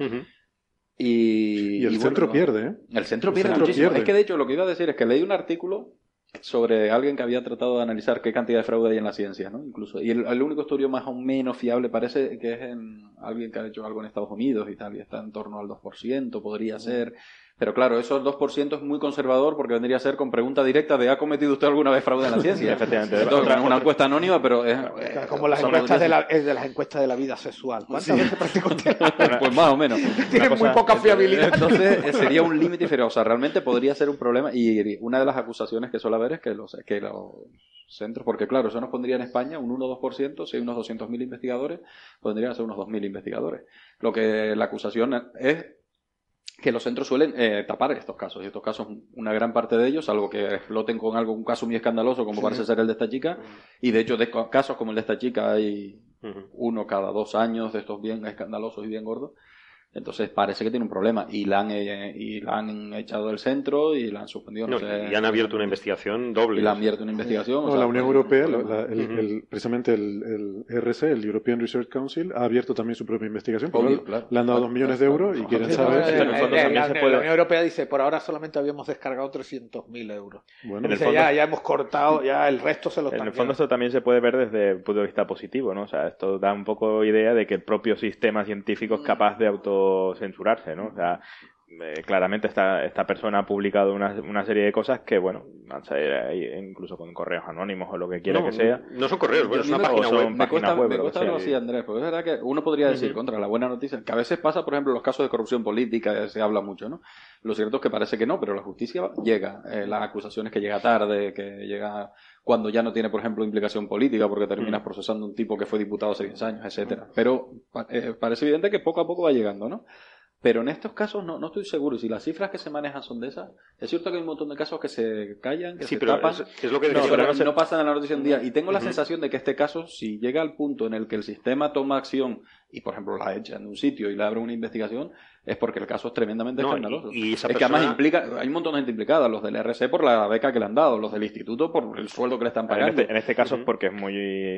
S7: y...
S2: Y el
S7: bueno,
S2: centro pierde, ¿eh?
S7: El centro
S2: El
S7: pierde
S2: centro
S7: muchísimo.
S2: pierde.
S7: Es que de hecho lo que iba a decir es que leí un artículo sobre alguien que había tratado de analizar qué cantidad de fraude hay en la ciencia, ¿no? Incluso. Y el, el único estudio más o menos fiable parece que es en alguien que ha hecho algo en Estados Unidos y tal, y está en torno al 2%, podría ser. Pero claro, esos 2% es muy conservador porque vendría a ser con pregunta directa de ¿ha cometido usted alguna vez fraude en la ciencia?
S6: Efectivamente.
S7: Entonces,
S6: Otra-
S7: es una encuesta anónima, pero es...
S5: Es como las encuestas de, la, es de las encuestas de la vida sexual. ¿Cuántas veces practicó usted?
S7: Pues más o menos.
S5: Tiene muy poca fiabilidad.
S7: Entonces eh, sería un límite inferior. O sea, realmente podría ser un problema. Y una de las acusaciones que suele haber es que los, que los centros, porque claro, eso nos pondría en España un 1-2%, si hay unos 200.000 investigadores, podrían ser unos 2.000 investigadores. Lo que la acusación es que los centros suelen eh, tapar estos casos. Y estos casos, una gran parte de ellos, salvo que exploten con algo, un caso muy escandaloso, como parece ser el de esta chica, y de hecho, de casos como el de esta chica hay uno cada dos años de estos bien escandalosos y bien gordos. Entonces parece que tiene un problema y la han, eh, y la han echado del centro y la han suspendido. No,
S3: No,
S7: sé,
S3: y han abierto una investigación doble.
S7: Y la han abierto una investigación. o sea,
S2: la Unión
S7: pues,
S2: Europea, la- la- el- precisamente el, el RC, el European Research Council, ha abierto también su propia investigación. porque
S7: Obvio, claro.
S2: le han dado dos millones de
S7: claro,
S2: euros y
S7: claro.
S2: quieren
S5: Sí,
S2: saber
S5: no,
S2: si...
S6: en el
S5: eh,
S6: fondo
S5: eh,
S6: también
S5: la,
S6: se
S5: la
S6: puede-
S5: Unión Europea dice, por ahora solamente habíamos descargado 300.000 euros.
S2: Bueno,
S6: En el
S5: Dice,
S6: fondo-
S5: ya, ya hemos cortado, ya el resto se lo
S6: En el fondo esto también se puede ver desde el punto de vista positivo, ¿no? O sea, esto da un poco idea de que el propio sistema científico es capaz de autocensurarse, ¿no? O sea, eh, claramente esta, esta persona ha publicado una, una serie de cosas que, bueno, van a salir ahí incluso con correos anónimos o lo que quiera
S3: no,
S6: que sea.
S3: No son correos, bueno, es una página web.
S6: son
S7: Me
S6: página
S7: cuesta,
S6: web,
S7: me cuesta
S6: sea.
S7: verlo así, Andrés, porque es verdad que uno podría decir, contra la buena noticia, que a veces pasa, por ejemplo, en los casos de corrupción política, eh, se habla mucho, ¿no? Lo cierto es que parece que no, pero la justicia llega. Eh, las acusaciones que llega tarde, que llega cuando ya no tiene, por ejemplo, implicación política, porque terminas
S3: Mm.
S7: procesando un tipo que fue diputado hace 10 años, etcétera. Pero pa- eh, parece evidente que poco a poco va llegando, ¿no? Pero en estos casos no, no estoy seguro. Si las cifras que se manejan son de esas, es cierto que hay un montón de casos que se callan, que
S3: Sí,
S7: se
S3: pero
S7: tapan.
S3: es, es lo que
S7: No, pero
S6: no
S7: no, pasan a la noticia un día. Y tengo la sensación de que este caso, si llega al punto en el que el sistema toma acción y, por ejemplo, la echa en un sitio y le abre una investigación, es porque el caso es tremendamente
S3: No,
S7: escandaloso.
S3: y- y esa
S7: es que además implica, hay un montón de gente implicada, los del RC por la beca que le han dado, los del instituto por el sueldo que le están
S6: En
S7: pagando.
S6: este, en este caso es porque es muy...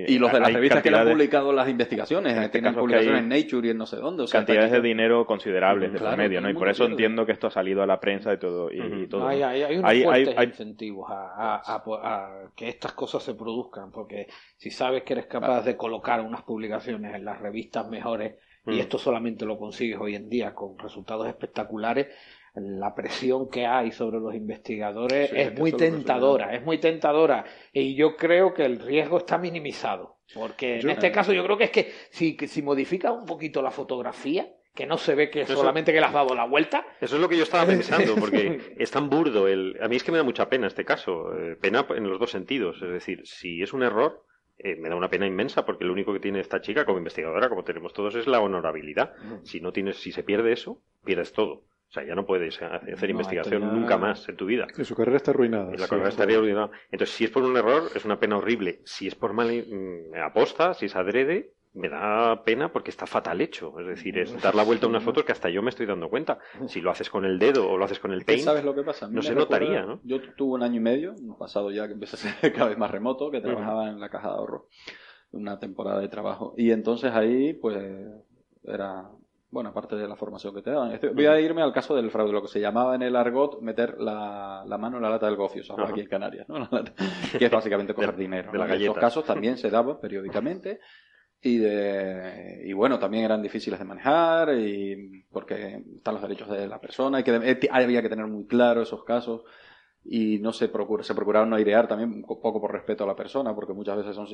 S7: y los de las revistas que le han publicado las investigaciones,
S6: En este
S7: tienen
S6: caso
S7: publicaciones en Nature y en no sé dónde. O sea,
S6: cantidades de dinero considerables de
S7: Claro,
S6: medio, ¿no? Y por eso
S7: pierde.
S6: entiendo que esto ha salido a la prensa y todo. Y, todo.
S5: Hay, hay, hay unos
S6: Hay-
S5: fuertes
S6: hay-
S5: incentivos a, a- a- a que estas cosas se produzcan, porque si sabes que eres capaz de colocar unas publicaciones en las revistas mejores, y
S3: Mm.
S5: esto solamente lo consigues hoy en día con resultados espectaculares, la presión que hay sobre los investigadores
S7: Sí,
S5: es muy tentadora, es muy tentadora, y yo creo que el riesgo está minimizado, porque en
S2: Yo-
S5: este caso yo creo que es que si, que si modificas un poquito la fotografía, que no se ve que
S3: Eso-
S5: solamente que le has dado la vuelta,
S3: Eso es lo que yo estaba pensando, porque es tan burdo. El... A mí es que me da mucha pena este caso. eh, Pena en los dos sentidos. Es decir, si es un error, eh, me da una pena inmensa, porque lo único que tiene esta chica como investigadora, como tenemos todos, es la honorabilidad. Si no tienes, si se pierde eso, pierdes todo. O sea, ya no puedes hacer
S7: No,
S3: investigación
S7: ya-
S3: nunca más en tu vida.
S2: Sí, su carrera está arruinada.
S3: La
S2: sí.
S3: carrera estaría arruinada. Entonces, si es por un error, es una pena horrible. Si es por mal mm, aposta, si es adrede, me da pena porque está fatal hecho. Es decir, es dar la vuelta a unas fotos que hasta yo me estoy dando cuenta. Si lo haces con el dedo o lo haces con el paint,
S7: ¿Sabes lo que pasa? A mí
S3: no se notaría, ¿no?
S7: Yo tuve un año y medio, un pasado ya que empecé a ser cada vez más remoto, que trabajaba en la caja de ahorro. Una temporada de trabajo. Y entonces ahí, pues, era, bueno, aparte de la formación que te daban. Voy a irme al caso del fraude, lo que se llamaba en el argot meter la, la mano en la lata del gofio, o sea, aquí en Canarias, ¿no? La lata- que es básicamente coger dinero.
S3: de.
S7: En esos casos también se daba periódicamente. Y, de, y bueno, también eran difíciles de manejar y porque están los derechos de la persona, hay que, eh, había que tener muy claro esos casos y no se procura, se procuraron no airear también un poco por respeto a la persona, porque muchas veces son,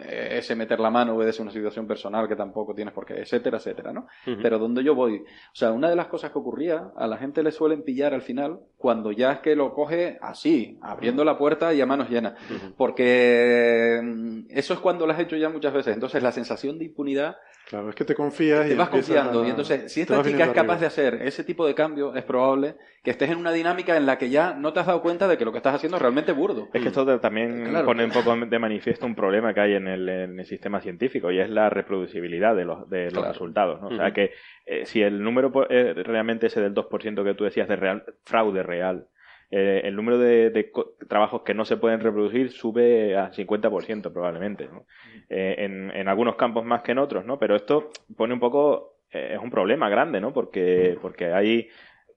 S7: eh, ese meter la mano obedece a una situación personal que tampoco tienes por qué, etcétera, etcétera, ¿no?
S3: Ujú.
S7: Pero donde yo voy, o sea, una de las cosas que ocurría, a la gente le suelen pillar al final cuando ya es que lo coge así, abriendo la puerta y a manos llenas. Porque mm, eso es cuando lo has hecho ya muchas veces. Entonces la sensación de impunidad
S2: Claro, es que te confías y
S7: te vas confiando.
S2: a-
S7: Y entonces, si esta chica es capaz de hacer ese tipo de cambio, es probable que estés en una dinámica en la que ya no te has dado cuenta de que lo que estás haciendo es realmente burdo.
S6: Es que esto también
S7: Claro.
S6: pone un poco de manifiesto un problema que hay en el, en el sistema científico y es la reproducibilidad de los, de los
S7: Claro.
S6: resultados. ¿no? O sea que eh, si el número eh, realmente ese del 2% que tú decías de real, fraude real, eh, el número de, de trabajos que no se pueden reproducir sube a 50% probablemente. ¿no? Eh, en, en algunos campos más que en otros, ¿no? Pero esto pone un poco, eh, es un problema grande, ¿no? Porque, porque hay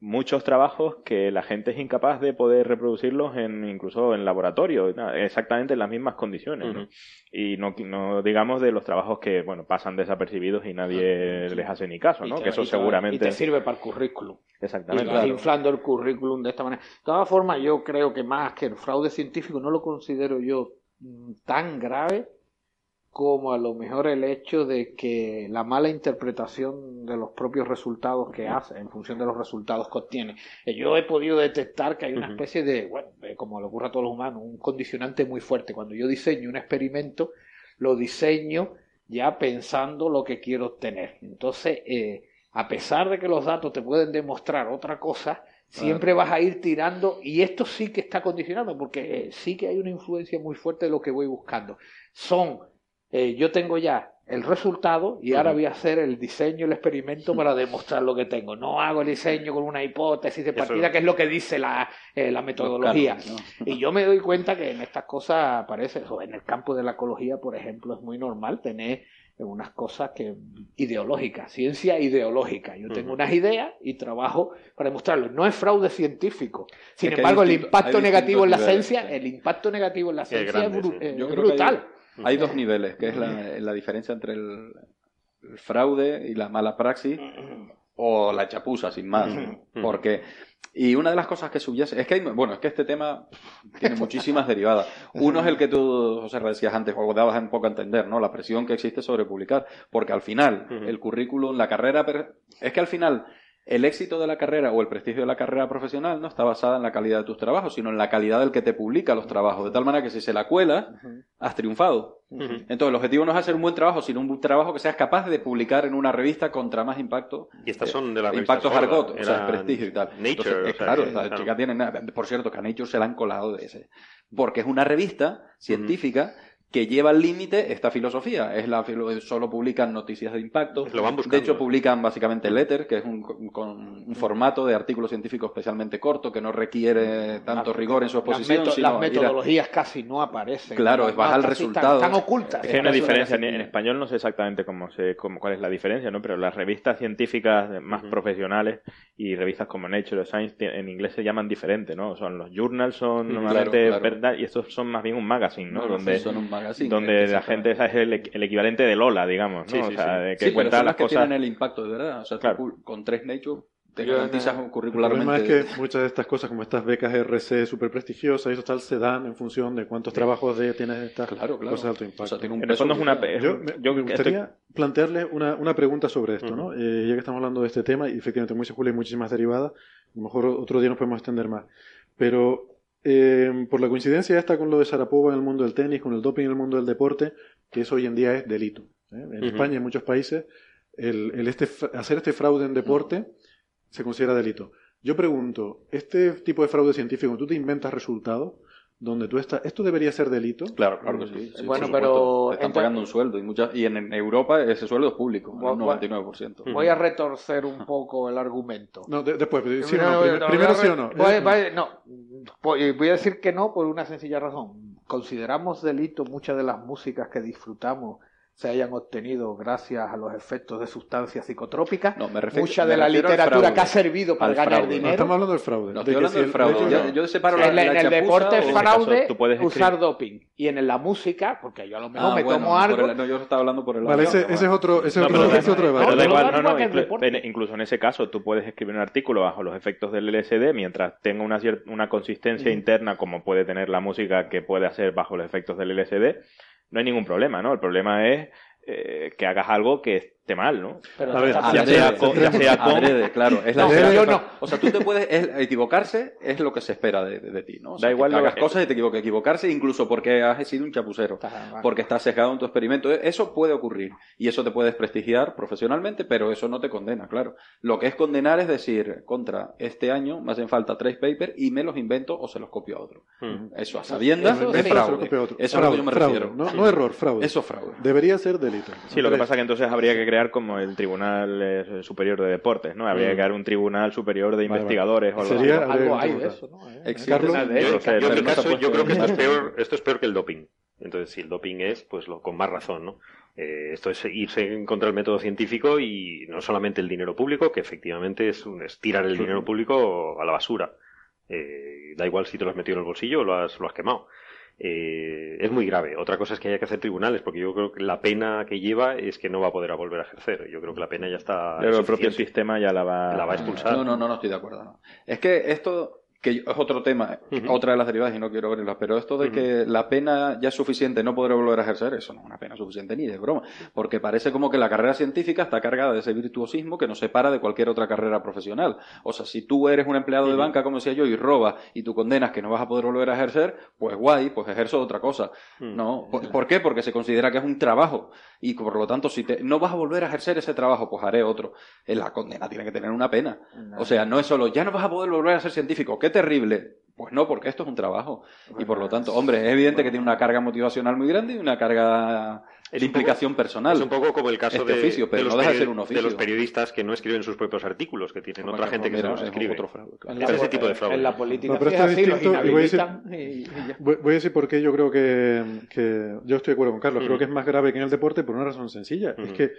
S6: muchos trabajos que la gente es incapaz de poder reproducirlos en incluso en laboratorio, exactamente en las mismas condiciones. ¿no? Y no, no digamos de los trabajos que bueno pasan desapercibidos y nadie les hace ni caso,
S5: Y
S6: ¿no?
S5: te-
S6: que eso
S5: y te-
S6: seguramente
S5: Y te sirve para el currículum. Y
S6: exactamente.
S5: vas inflando el currículum de esta manera. De todas formas, yo creo que más que el fraude científico no lo considero yo mm, tan grave como a lo mejor el hecho de que la mala interpretación de los propios resultados que hace en función de los resultados que obtiene. Eh, Yo he podido detectar que hay una especie de, bueno, como le ocurre a todos los humanos, un condicionante muy fuerte. Cuando yo diseño un experimento, lo diseño ya pensando lo que quiero obtener. Entonces, eh, a pesar de que los datos te pueden demostrar otra cosa, siempre vas a ir tirando, y esto sí que está condicionado, porque eh, sí que hay una influencia muy fuerte de lo que voy buscando. Son, eh, yo tengo ya el resultado y ahora voy a hacer el diseño, el experimento para demostrar lo que tengo. No hago el diseño con una hipótesis de
S3: Eso-
S5: partida, que es lo que dice la, eh, la metodología.
S7: Claro, ¿no?
S5: Y yo me doy cuenta que en estas cosas aparece, o en el campo de la ecología, por ejemplo, es muy normal tener unas cosas que ideológicas, ciencia ideológica. Yo tengo unas ideas y trabajo para demostrarlo. No es fraude científico. Sin
S7: Es
S5: embargo, el impacto negativo en la ciencia, el impacto negativo en la ciencia es,
S3: sí.
S5: eh,
S7: Yo
S5: es
S7: creo que hay-
S5: brutal.
S7: Hay dos niveles, que es la, la diferencia entre el, el fraude y la mala praxis o la chapuza, sin más. Porque, y una de las cosas que subyace, es que hay, bueno, es que este tema tiene muchísimas derivadas. Uno es el que tú, José, decías antes, o dabas un poco a entender, ¿no? La presión que existe sobre publicar. Porque al final, el currículum, la carrera, per- es que al final, el éxito de la carrera o el prestigio de la carrera profesional no está basada en la calidad de tus trabajos, sino en la calidad del que te publica los trabajos. De tal manera que si se la cuela, has triunfado. Entonces, el objetivo no es hacer un buen trabajo, sino un trabajo que seas capaz de publicar en una revista contra más impacto.
S3: Y estas son de
S7: Eh,
S3: la revista
S7: Impacto
S3: Sorda,
S7: Argot, o sea,
S3: eran
S7: prestigio y tal.
S3: Nature,
S7: Entonces,
S3: o
S7: eh,
S3: sea,
S7: claro,
S3: que,
S7: la
S3: claro.
S7: chica tiene nada. Por cierto, que a Nature se la han colado de ese. Porque es una revista científica que lleva al límite esta filosofía. Es la filo- solo publican noticias de impacto.
S3: Lo van
S7: De hecho, publican básicamente Letter, que es un, con un formato de artículo científico especialmente corto, que no requiere tanto
S5: Las-
S7: rigor en su
S5: Las,
S7: exposición.
S5: meto-
S7: sino
S5: las
S7: a-
S5: metodologías casi no aparecen.
S7: Claro, es bajar el
S5: están-
S7: resultado.
S5: Están, ocultas.
S6: Es que hay una diferencia, en,
S5: es-
S6: en español no sé exactamente cómo se, cómo, cuál es la diferencia, ¿no? Pero las revistas científicas más profesionales y revistas como Nature o Science en inglés se llaman diferente, ¿no? Son los journals son normalmente
S7: claro, claro.
S6: verdad y estos son más bien un magazine, ¿no?
S7: No, no,
S6: donde
S7: son un magazine,
S6: donde
S7: eh,
S6: la gente es el, el equivalente de Lola, digamos, ¿no?
S3: Sí, sí,
S6: o sea,
S3: sí.
S6: de que
S7: Sí, pero
S6: cuenta
S7: son
S6: las
S7: las que
S6: cosas.
S7: tienen el impacto de verdad. O sea,
S6: Claro.
S7: con tres Nature te
S5: Yo,
S7: garantizas
S5: no,
S7: un
S2: El
S7: curricularmente.
S2: problema es que muchas de estas cosas, como estas becas RC súper prestigiosas y eso tal, se dan en función de cuántos trabajos de tienes estas
S7: Claro, claro.
S2: cosas de alto
S7: O
S2: impacto.
S7: sea, tiene un
S6: En el fondo es una
S2: Yo me,
S6: yo
S2: me
S6: estoy-
S2: gustaría plantearle una, una pregunta sobre esto, ¿no?
S3: Ujú.
S2: Eh, ya que estamos hablando de este tema, y efectivamente, dice Julio, hay muchísimas derivadas, a lo mejor otro día nos podemos extender más. Pero eh, por la coincidencia esta con lo de Sarapova en el mundo del tenis, con el doping en el mundo del deporte, que eso hoy en día es delito. ¿eh? En. España y en muchos países, el, el este, hacer este fraude en deporte se considera delito. Yo pregunto, este tipo de fraude científico, tú te inventas resultados donde tú estás, ¿esto debería ser delito?
S7: Claro, claro que sí. sí,
S5: Bueno, pero
S7: están
S5: entonces-
S7: pagando un sueldo y, muchas, y en, en Europa ese sueldo es público, un
S5: Voy- voy-
S7: 99%.
S5: Voy a retorcer un poco el argumento.
S2: No, de- después, sí
S5: Primero,
S2: no,
S5: no,
S2: sí o no.
S5: voy- voy- no. Voy voy a decir que no por una sencilla razón. Consideramos delito muchas de las músicas que disfrutamos se hayan obtenido gracias a los efectos de sustancias psicotrópicas.
S7: No, me refiero-
S5: Mucha
S7: me
S5: de la literatura que ha servido para ganar
S7: fraude.
S2: No,
S5: dinero.
S2: estamos hablando del fraude.
S7: No,
S2: de
S7: estoy
S2: que
S7: hablando del
S2: el
S7: fraude. Yo, yo separo la,
S5: en,
S7: la
S5: en el deporte es fraude
S6: caso, escribir-
S5: usar doping. Y en la música, porque yo a lo mejor
S7: Ah,
S5: me
S7: bueno,
S5: tomo algo.
S7: el- no, yo estaba hablando por el
S2: Vale,
S7: lado-
S2: ese, ese es otro, ese es
S6: No,
S2: otro,
S6: pero-
S2: ese es otro
S6: Pero
S2: debate.
S6: da
S5: no,
S6: igual,
S5: no,
S6: no,
S5: no,
S6: no,
S5: que el
S6: inclu-
S5: deporte.
S6: en- incluso en ese caso tú puedes escribir un artículo bajo los efectos del LSD mientras tenga una, cier- una consistencia interna como puede tener la música que puede hacer bajo los efectos del LSD, no hay ningún problema, ¿no? El problema es eh, que hagas algo que esté mal, ¿no?
S5: Pero
S2: A ver,
S6: ya sea con- ya sea con-
S7: Adrede, claro. Es la
S5: No, yo no.
S7: O sea, tú te puedes es- equivocarse, es lo que se espera de, de- de ti, ¿no? O sea,
S6: Da igual
S7: que hagas cosas y te equivoques. Equivocarse incluso porque has sido un chapucero.
S5: Está.
S7: Porque estás sesgado en tu experimento. Eso puede ocurrir. Y eso te puede desprestigiar profesionalmente, pero eso no te condena, claro. Lo que es condenar es decir, contra este año me hacen falta tres papers y me los invento o se los copio a otro.
S3: Mm.
S7: Eso a sabiendas
S5: Eso
S7: es
S5: sí.
S7: fraude. Eso es a lo que yo me
S2: Fraude,
S7: refiero.
S2: No, no error, fraude.
S7: Eso es fraude.
S2: Debería ser delito.
S6: Sí, lo que pasa que entonces habría que crear como el Tribunal eh, Superior de Deportes, ¿no? Habría que
S3: Mm.
S6: crear un Tribunal Superior de
S2: vale.
S6: Investigadores o algo
S2: Sería-
S5: hay de eso, ¿no? Eh,
S7: Existe.
S2: Carlos,
S5: Una de
S6: Yo
S3: en mi caso, yo creo que esto es peor, esto es peor que el doping. Entonces, si el doping es, pues lo, con más razón, ¿no? Eh, esto es irse en contra del método científico y no solamente el dinero público, que efectivamente es, un, es tirar el dinero público a la basura. Eh, da igual si te lo has metido en el bolsillo o lo has, lo has quemado. Eh, es muy grave. Otra cosa es que haya que hacer tribunales, porque yo creo que la pena que lleva es que no va a poder volver a ejercer. Yo creo que la pena ya está.
S6: Pero el propio sistema ya la va,
S3: La va a expulsar.
S7: No, no, no, no estoy de acuerdo. no. Es que esto, que es otro tema, otra de las derivadas y no quiero abrirlas, pero esto de que la pena ya es suficiente, no podré volver a ejercer, eso no es una pena suficiente ni de broma, porque parece como que la carrera científica está cargada de ese virtuosismo que nos separa de cualquier otra carrera profesional. O sea, si tú eres un empleado de banca, como decía yo, y robas y tú condenas que no vas a poder volver a ejercer, pues guay, pues ejerzo otra cosa.
S3: Mm.
S7: No, ¿por, por qué? Porque se considera que es un trabajo y por lo tanto si te, no vas a volver a ejercer ese trabajo, pues haré otro. Eh, La condena tiene que tener una pena. O sea, no es solo ya no vas a poder volver a ser científico, qué terrible. Pues no, porque esto es un trabajo y por lo tanto, hombre, es evidente que tiene una carga motivacional muy grande y una carga
S3: Es
S7: de
S3: un poco-
S7: implicación personal.
S3: Es un poco como el caso
S7: Este
S3: de,
S7: oficio, pero
S3: de los
S7: no deja de ser un
S3: de
S7: oficio.
S3: los periodistas que no escriben sus propios artículos, que tienen otra gente que se los
S7: es
S3: escribe.
S7: otro fraude, claro.
S5: En
S3: Ese
S5: la,
S3: tipo de fraude.
S5: en la política
S2: No, pero esto
S5: es
S2: distinto, y voy a decir-
S5: y- y ya.
S2: Voy, voy a decir por qué yo creo que, que- yo estoy de acuerdo con Carlos. Creo que es más grave que en el deporte por una razón sencilla. Es que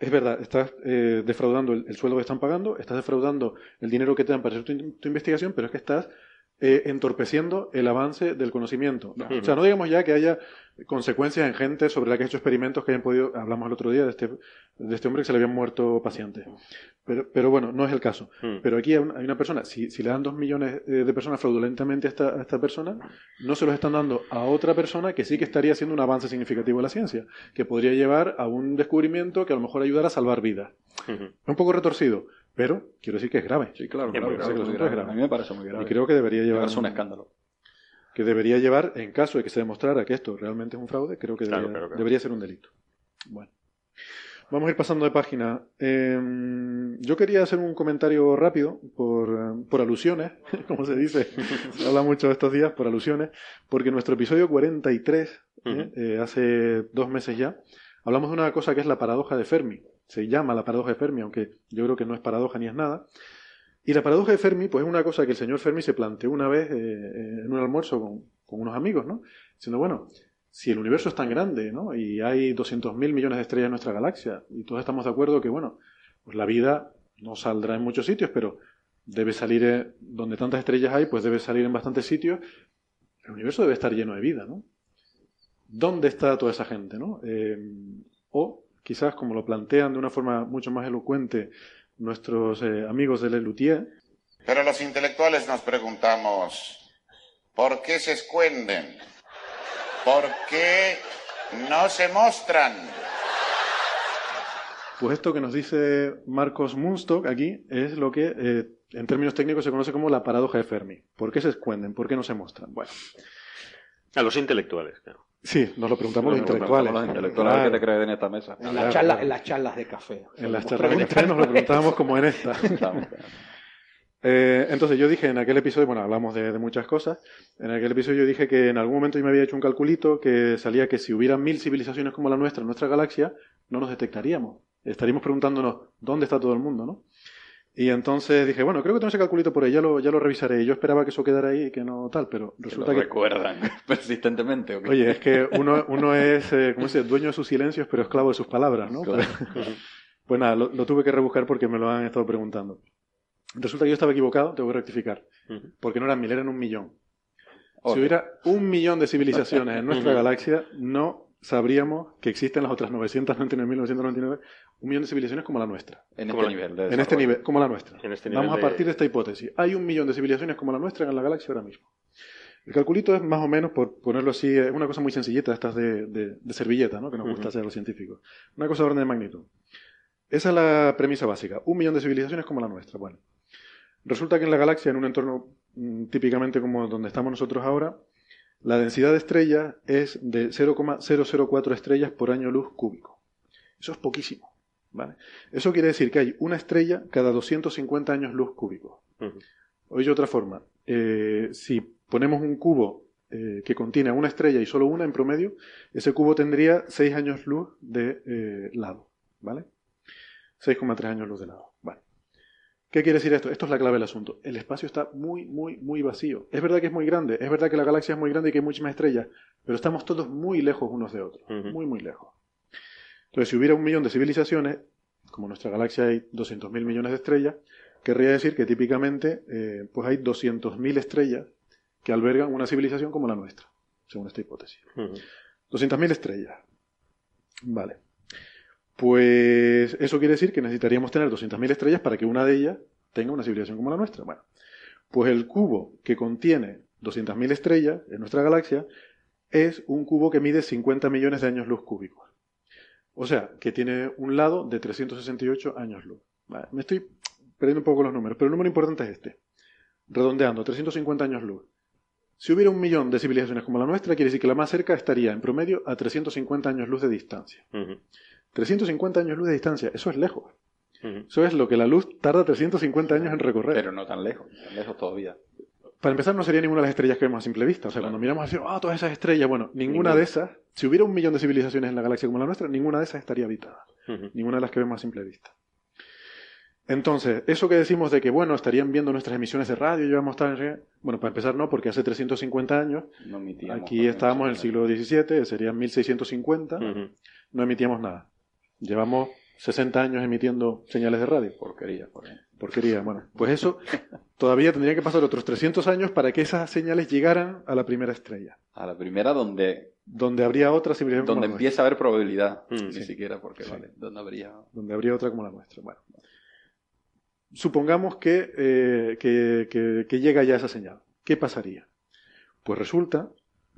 S2: es verdad, estás eh, defraudando el, el sueldo que están pagando, estás defraudando el dinero que te dan para hacer tu investigación, pero es que estás eh, entorpeciendo el avance del conocimiento. No, O sea, no digamos ya que haya consecuencias en gente sobre la que ha hecho experimentos que hayan podido, hablamos el otro día de este, de este hombre que se le habían muerto pacientes. Pero, pero bueno, no es el caso.
S3: Mm.
S2: Pero aquí hay un- hay una persona, si, si le dan dos millones eh, de personas fraudulentamente a esta, a esta persona, no se los están dando a otra persona que sí que estaría haciendo un avance significativo en la ciencia, que podría llevar a un descubrimiento que a lo mejor ayudara a salvar vidas.
S3: Ujú.
S2: Es un poco retorcido, pero quiero decir que es grave.
S7: Sí, claro, claro,
S2: grave,
S7: grave.
S2: grave.
S7: A mí me parece muy grave.
S2: Y creo que debería llevar
S7: es un escándalo.
S2: que debería llevar, en caso de que se demostrara que esto realmente es un fraude, creo que
S3: Claro,
S2: debería,
S3: claro, claro.
S2: debería ser un delito. Bueno. Vamos a ir pasando de página. Eh, yo quería hacer un comentario rápido por, por alusiones, como se dice, se habla mucho estos días por alusiones, porque en nuestro episodio 43, ¿eh?
S3: Ujú.
S2: Eh, hace dos meses ya, hablamos de una cosa que es la paradoja de Fermi. Se llama la paradoja de Fermi, aunque yo creo que no es paradoja ni es nada. Y la paradoja de Fermi, pues es una cosa que el señor Fermi se planteó una vez eh, eh, en un almuerzo con, unos amigos, ¿no? Diciendo, bueno, si el universo es tan grande, ¿no? Y hay 200.000 millones de estrellas en nuestra galaxia, y todos estamos de acuerdo que, bueno, pues la vida no saldrá en muchos sitios, pero debe salir, eh, donde tantas estrellas hay, pues debe salir en bastantes sitios. El universo debe estar lleno de vida, ¿no? ¿Dónde está toda esa gente, no? O quizás, como lo plantean de una forma mucho más elocuente nuestros eh, amigos de Lelutier,
S8: Pero los intelectuales nos preguntamos, ¿por qué se esconden? ¿Por qué no se muestran?
S2: Pues esto que nos dice Marcos Munstock aquí es lo que eh, en términos técnicos se conoce como la paradoja de Fermi. ¿Por qué se esconden? ¿Por qué no se muestran? Bueno,
S3: A los intelectuales, claro.
S2: Sí, nos lo preguntamos los
S7: Nos
S2: intelectuales.
S7: preguntamos los intelectuales
S2: Claro.
S7: que te creen en esta mesa.
S5: En,
S2: Claro,
S5: las charlas,
S2: claro.
S5: en las charlas de café.
S2: En las charlas de café nos lo preguntábamos como en esta. Eh, entonces yo dije en aquel episodio, bueno, hablamos de, de muchas cosas, en aquel episodio yo dije que en algún momento yo me había hecho un calculito que salía que si hubiera mil civilizaciones como la nuestra en nuestra galaxia, no nos detectaríamos. Estaríamos preguntándonos dónde está todo el mundo, ¿no? Y entonces dije, bueno, creo que tengo ese calculito por ahí, ya lo, ya lo revisaré. Yo esperaba que eso quedara ahí y que no tal, pero
S7: que lo
S2: resulta que...
S7: recuerdan persistentemente. ¿o qué?
S2: Oye, es que uno, uno es, eh, ¿cómo se dice? Dueño de sus silencios, pero esclavo de sus palabras, ¿no?
S7: Claro.
S2: Pues, nada, lo, lo tuve que rebuscar porque me lo han estado preguntando. Resulta que yo estaba equivocado, tengo que rectificar. Porque no eran mil, eran un millón. Si hubiera un millón de civilizaciones en nuestra galaxia, no sabríamos que existen las otras 999.999, un millón de civilizaciones como la nuestra.
S7: En
S3: Como
S7: este
S3: la-
S7: nivel. de
S2: En este nivel, como la nuestra.
S3: En este nivel
S2: Vamos a partir de esta hipótesis. Hay un millón de civilizaciones como la nuestra en la galaxia ahora mismo. El calculito es más o menos, por ponerlo así, es una cosa muy sencillita, estas de, de, de servilleta, ¿no? que nos gusta
S3: Ujú.
S2: hacer a los científicos. Una cosa de orden de magnitud. Esa es la premisa básica. Un millón de civilizaciones como la nuestra. Bueno, resulta que en la galaxia, en un entorno mm, típicamente como donde estamos nosotros ahora, la densidad de estrellas es de 0,004 estrellas por año luz cúbico. Eso es poquísimo. ¿Vale? Eso quiere decir que hay una estrella cada 250 años luz cúbicos. Dicho de otra forma, eh, si ponemos un cubo eh, que contiene una estrella y solo una en promedio, ese cubo tendría 6 años luz de eh, lado. ¿Vale? 6,3 años luz de lado. Vale. ¿Qué quiere decir esto? Esto es la clave del asunto. El espacio está muy, muy, muy vacío. Es verdad que es muy grande, es verdad que la galaxia es muy grande y que hay muchas más estrellas, pero estamos todos muy lejos unos de otros. Muy, muy lejos. Entonces, si hubiera un millón de civilizaciones, como en nuestra galaxia hay 200.000 millones de estrellas, querría decir que típicamente eh, pues hay 200.000 estrellas que albergan una civilización como la nuestra, según esta hipótesis.
S3: Ujú.
S2: 200.000 estrellas. Vale. Pues eso quiere decir que necesitaríamos tener 200.000 estrellas para que una de ellas tenga una civilización como la nuestra. Bueno, pues el cubo que contiene 200.000 estrellas en nuestra galaxia es un cubo que mide 50 millones de años luz cúbicos. O sea, que tiene un lado de 368 años luz. Vale, me estoy perdiendo un poco los números, pero el número importante es este. Redondeando, 350 años luz. Si hubiera un millón de civilizaciones como la nuestra, quiere decir que la más cerca estaría en promedio a 350 años luz de distancia.
S3: Ujú.
S2: 350 años luz de distancia, eso es lejos. Eso es lo que la luz tarda 350 años en recorrer.
S7: Pero no tan lejos, tan lejos todavía.
S2: Para empezar, no sería ninguna de las estrellas que vemos a simple vista. O sea,
S7: Claro.
S2: cuando miramos así, ah, todas esas estrellas, bueno, ninguna
S7: Ninguna.
S2: de esas, si hubiera un millón de civilizaciones en la galaxia como la nuestra, ninguna de esas estaría habitada. Ninguna de las que vemos a simple vista. Entonces, eso que decimos de que, bueno, estarían viendo nuestras emisiones de radio, llevamos tal, bueno, para empezar no, porque hace 350 años,
S7: No
S2: aquí estábamos en el siglo XVII, serían 1650,
S3: Ujú.
S2: no emitíamos nada. Llevamos 60 años emitiendo señales de radio.
S7: Porquería, por ahí.
S2: Porquería, bueno. Pues eso todavía tendría que pasar otros 300 años para que esas señales llegaran a la primera estrella,
S7: A la primera donde,
S2: donde habría otra civilización como
S7: donde
S2: la
S7: empieza a haber probabilidad.
S3: Mm,
S7: ni
S2: sí.
S7: siquiera porque,
S2: Sí.
S7: vale, donde habría...
S2: donde habría otra como la nuestra. Bueno, supongamos que, eh, que, que- que llega ya esa señal. ¿Qué pasaría? Pues resulta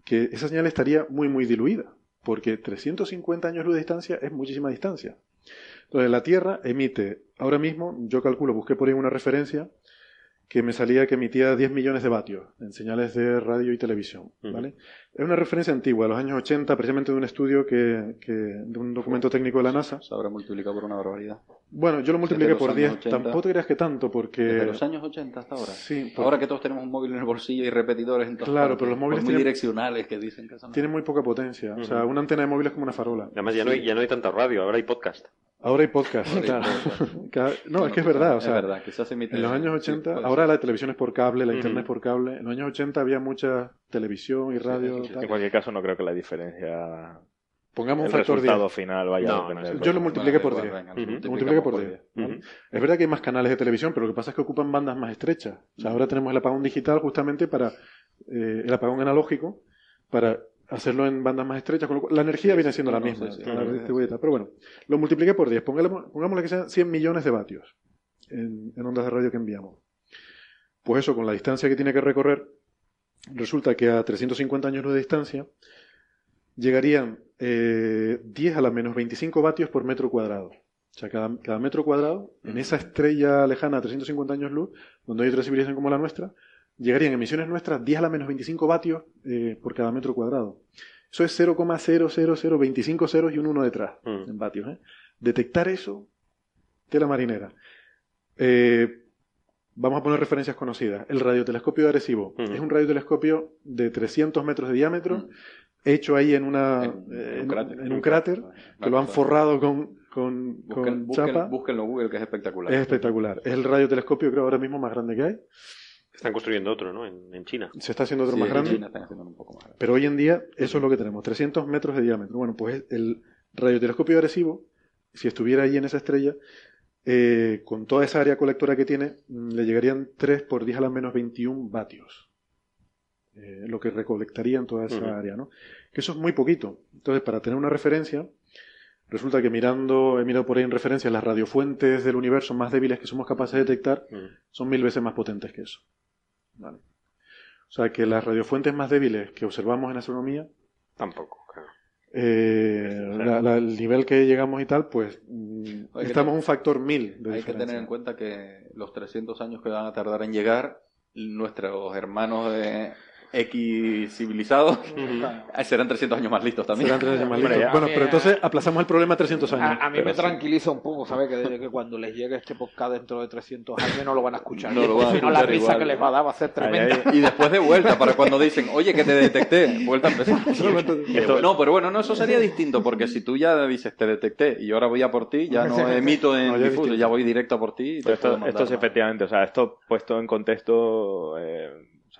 S2: que esa señal estaría muy, muy diluida, porque 350 años luz de distancia es muchísima distancia. Entonces, la Tierra emite, ahora mismo, yo calculo, busqué por ahí una referencia, que me salía que emitía 10 millones de vatios en señales de radio y televisión. ¿vale? Es una referencia antigua, de los años 80, precisamente de un estudio que, que- de un documento técnico de la NASA.
S7: Se habrá multiplicado por una barbaridad.
S2: Bueno, yo lo multipliqué por
S7: años
S2: 10.
S7: 80.
S2: Tampoco te creas que tanto, porque.
S7: Desde los años 80 hasta ahora.
S2: Sí, porque
S7: Ahora que todos tenemos un móvil en el bolsillo y repetidores en todas
S2: Claro,
S7: partes,
S2: pero los móviles
S7: muy
S2: tienen-
S7: direccionales que dicen que son...
S2: tiene muy poca potencia. O sea, una antena de móvil es como una farola.
S3: Además, ya no, hay, ya no hay tanta radio, ahora hay podcast.
S2: Ahora hay podcast.
S7: Ahora hay
S2: claro.
S7: podcast.
S2: No,
S7: Bueno,
S2: es que es verdad. O sea,
S7: es verdad, quizás se emite...
S2: En los años
S7: sí,
S2: 80,
S7: puede
S2: ahora
S7: ser.
S2: la televisión es por cable, la internet es por cable. En los años 80 había mucha televisión y radio.
S7: eso sí.
S2: tal.
S6: En cualquier caso, no creo que la diferencia.
S2: Pongamos un
S6: el
S2: factor 10.
S6: resultado final vaya
S3: No,
S6: a
S3: no,
S2: Yo lo multipliqué por
S7: igual,
S2: 10.
S7: venga,
S3: Ujú.
S2: Lo multipliqué por
S7: por
S2: 10.
S7: 10.
S2: ¿vale?
S3: Ujú.
S2: Es verdad que hay más canales de televisión, pero lo que pasa es que ocupan bandas más estrechas. O sea, ahora tenemos el apagón digital justamente para eh, el apagón analógico para hacerlo en bandas más estrechas. Con lo cual, la energía
S7: Sí,
S2: viene siendo la misma,
S7: sí,
S2: distribuida. Pero bueno, lo multipliqué por 10. Pongámosle, pongámosle que sean 100 millones de vatios en, en ondas de radio que enviamos. Pues eso, con la distancia que tiene que recorrer, resulta que a 350 años luz de distancia llegarían eh, 10 a la menos 25 vatios por metro cuadrado. O sea, cada, cada metro cuadrado, en esa estrella lejana a 350 años luz, donde hay otra civilización como la nuestra, llegarían emisiones nuestras 10 a la menos 25 vatios eh, por cada metro cuadrado. Eso es 0,00025 ceros y un 1 detrás
S3: Mm.
S2: en vatios. ¿eh? Detectar eso, tela marinera. Eh, vamos a poner referencias conocidas. El radiotelescopio de Arecibo
S3: Mm.
S2: es un radiotelescopio de 300 metros de diámetro,
S7: Mm.
S2: hecho ahí en, una,
S7: En- en un cráter.
S2: en un cráter, que lo han forrado con, con,
S7: Busquen,
S2: con
S7: busquen-
S2: chapa.
S7: búsquenlo en Google, que es espectacular.
S2: Es espectacular. Es el radiotelescopio, creo, ahora mismo más grande que hay.
S3: Están construyendo otro, ¿no? En, en China.
S2: Se está haciendo otro
S7: Sí,
S2: más
S7: en
S2: grande.
S7: China están haciendo un poco más grande.
S2: Pero hoy en día eso es lo que tenemos, 300 metros de diámetro. Bueno, pues el radiotelescopio agresivo, si estuviera ahí en esa estrella, eh, con toda esa área colectora que tiene, mm, le llegarían 3 por 10 a la menos 21 vatios. Eh, lo que recolectaría en toda esa área, ¿no? Que eso es muy poquito. Entonces, para tener una referencia, resulta que mirando, he mirado por ahí en referencia, las radiofuentes del universo más débiles que somos capaces de detectar son mil veces más potentes que eso. Vale. O sea que las radiofuentes más débiles que observamos en astronomía,
S3: Tampoco, claro.
S2: eh, la- la- el nivel que llegamos y tal, pues mm,
S7: Hay
S2: estamos un factor mil de
S7: Hay que tener en cuenta que los 300 años que van a tardar en llegar, nuestros hermanos de X civilizados serán 300 años más listos también.
S2: Serán tres años más listos.
S6: ya.
S2: Bueno,
S5: A
S2: pero entonces aplazamos el problema 300 años.
S5: A, a mí
S7: Pero
S5: me
S7: sí.
S5: tranquiliza un poco, ¿sabes? Que, que cuando les llegue este podcast dentro de 300 años no lo van a escuchar.
S7: No lo van a
S5: no, la
S7: escuchar
S5: risa que les va a dar va a ser tremenda.
S7: Y después de vuelta, para cuando dicen, oye, que te detecté, vuelta a empezar.
S6: Esto-
S7: no, pero bueno, no, eso sería distinto, porque si tú ya dices, te detecté y ahora voy a por ti, ya no emito en
S2: No, ya
S7: difuso, ya voy directo a por ti. y te
S6: esto,
S7: puedo mandar
S6: esto es efectivamente, o sea, esto puesto en contexto, eh,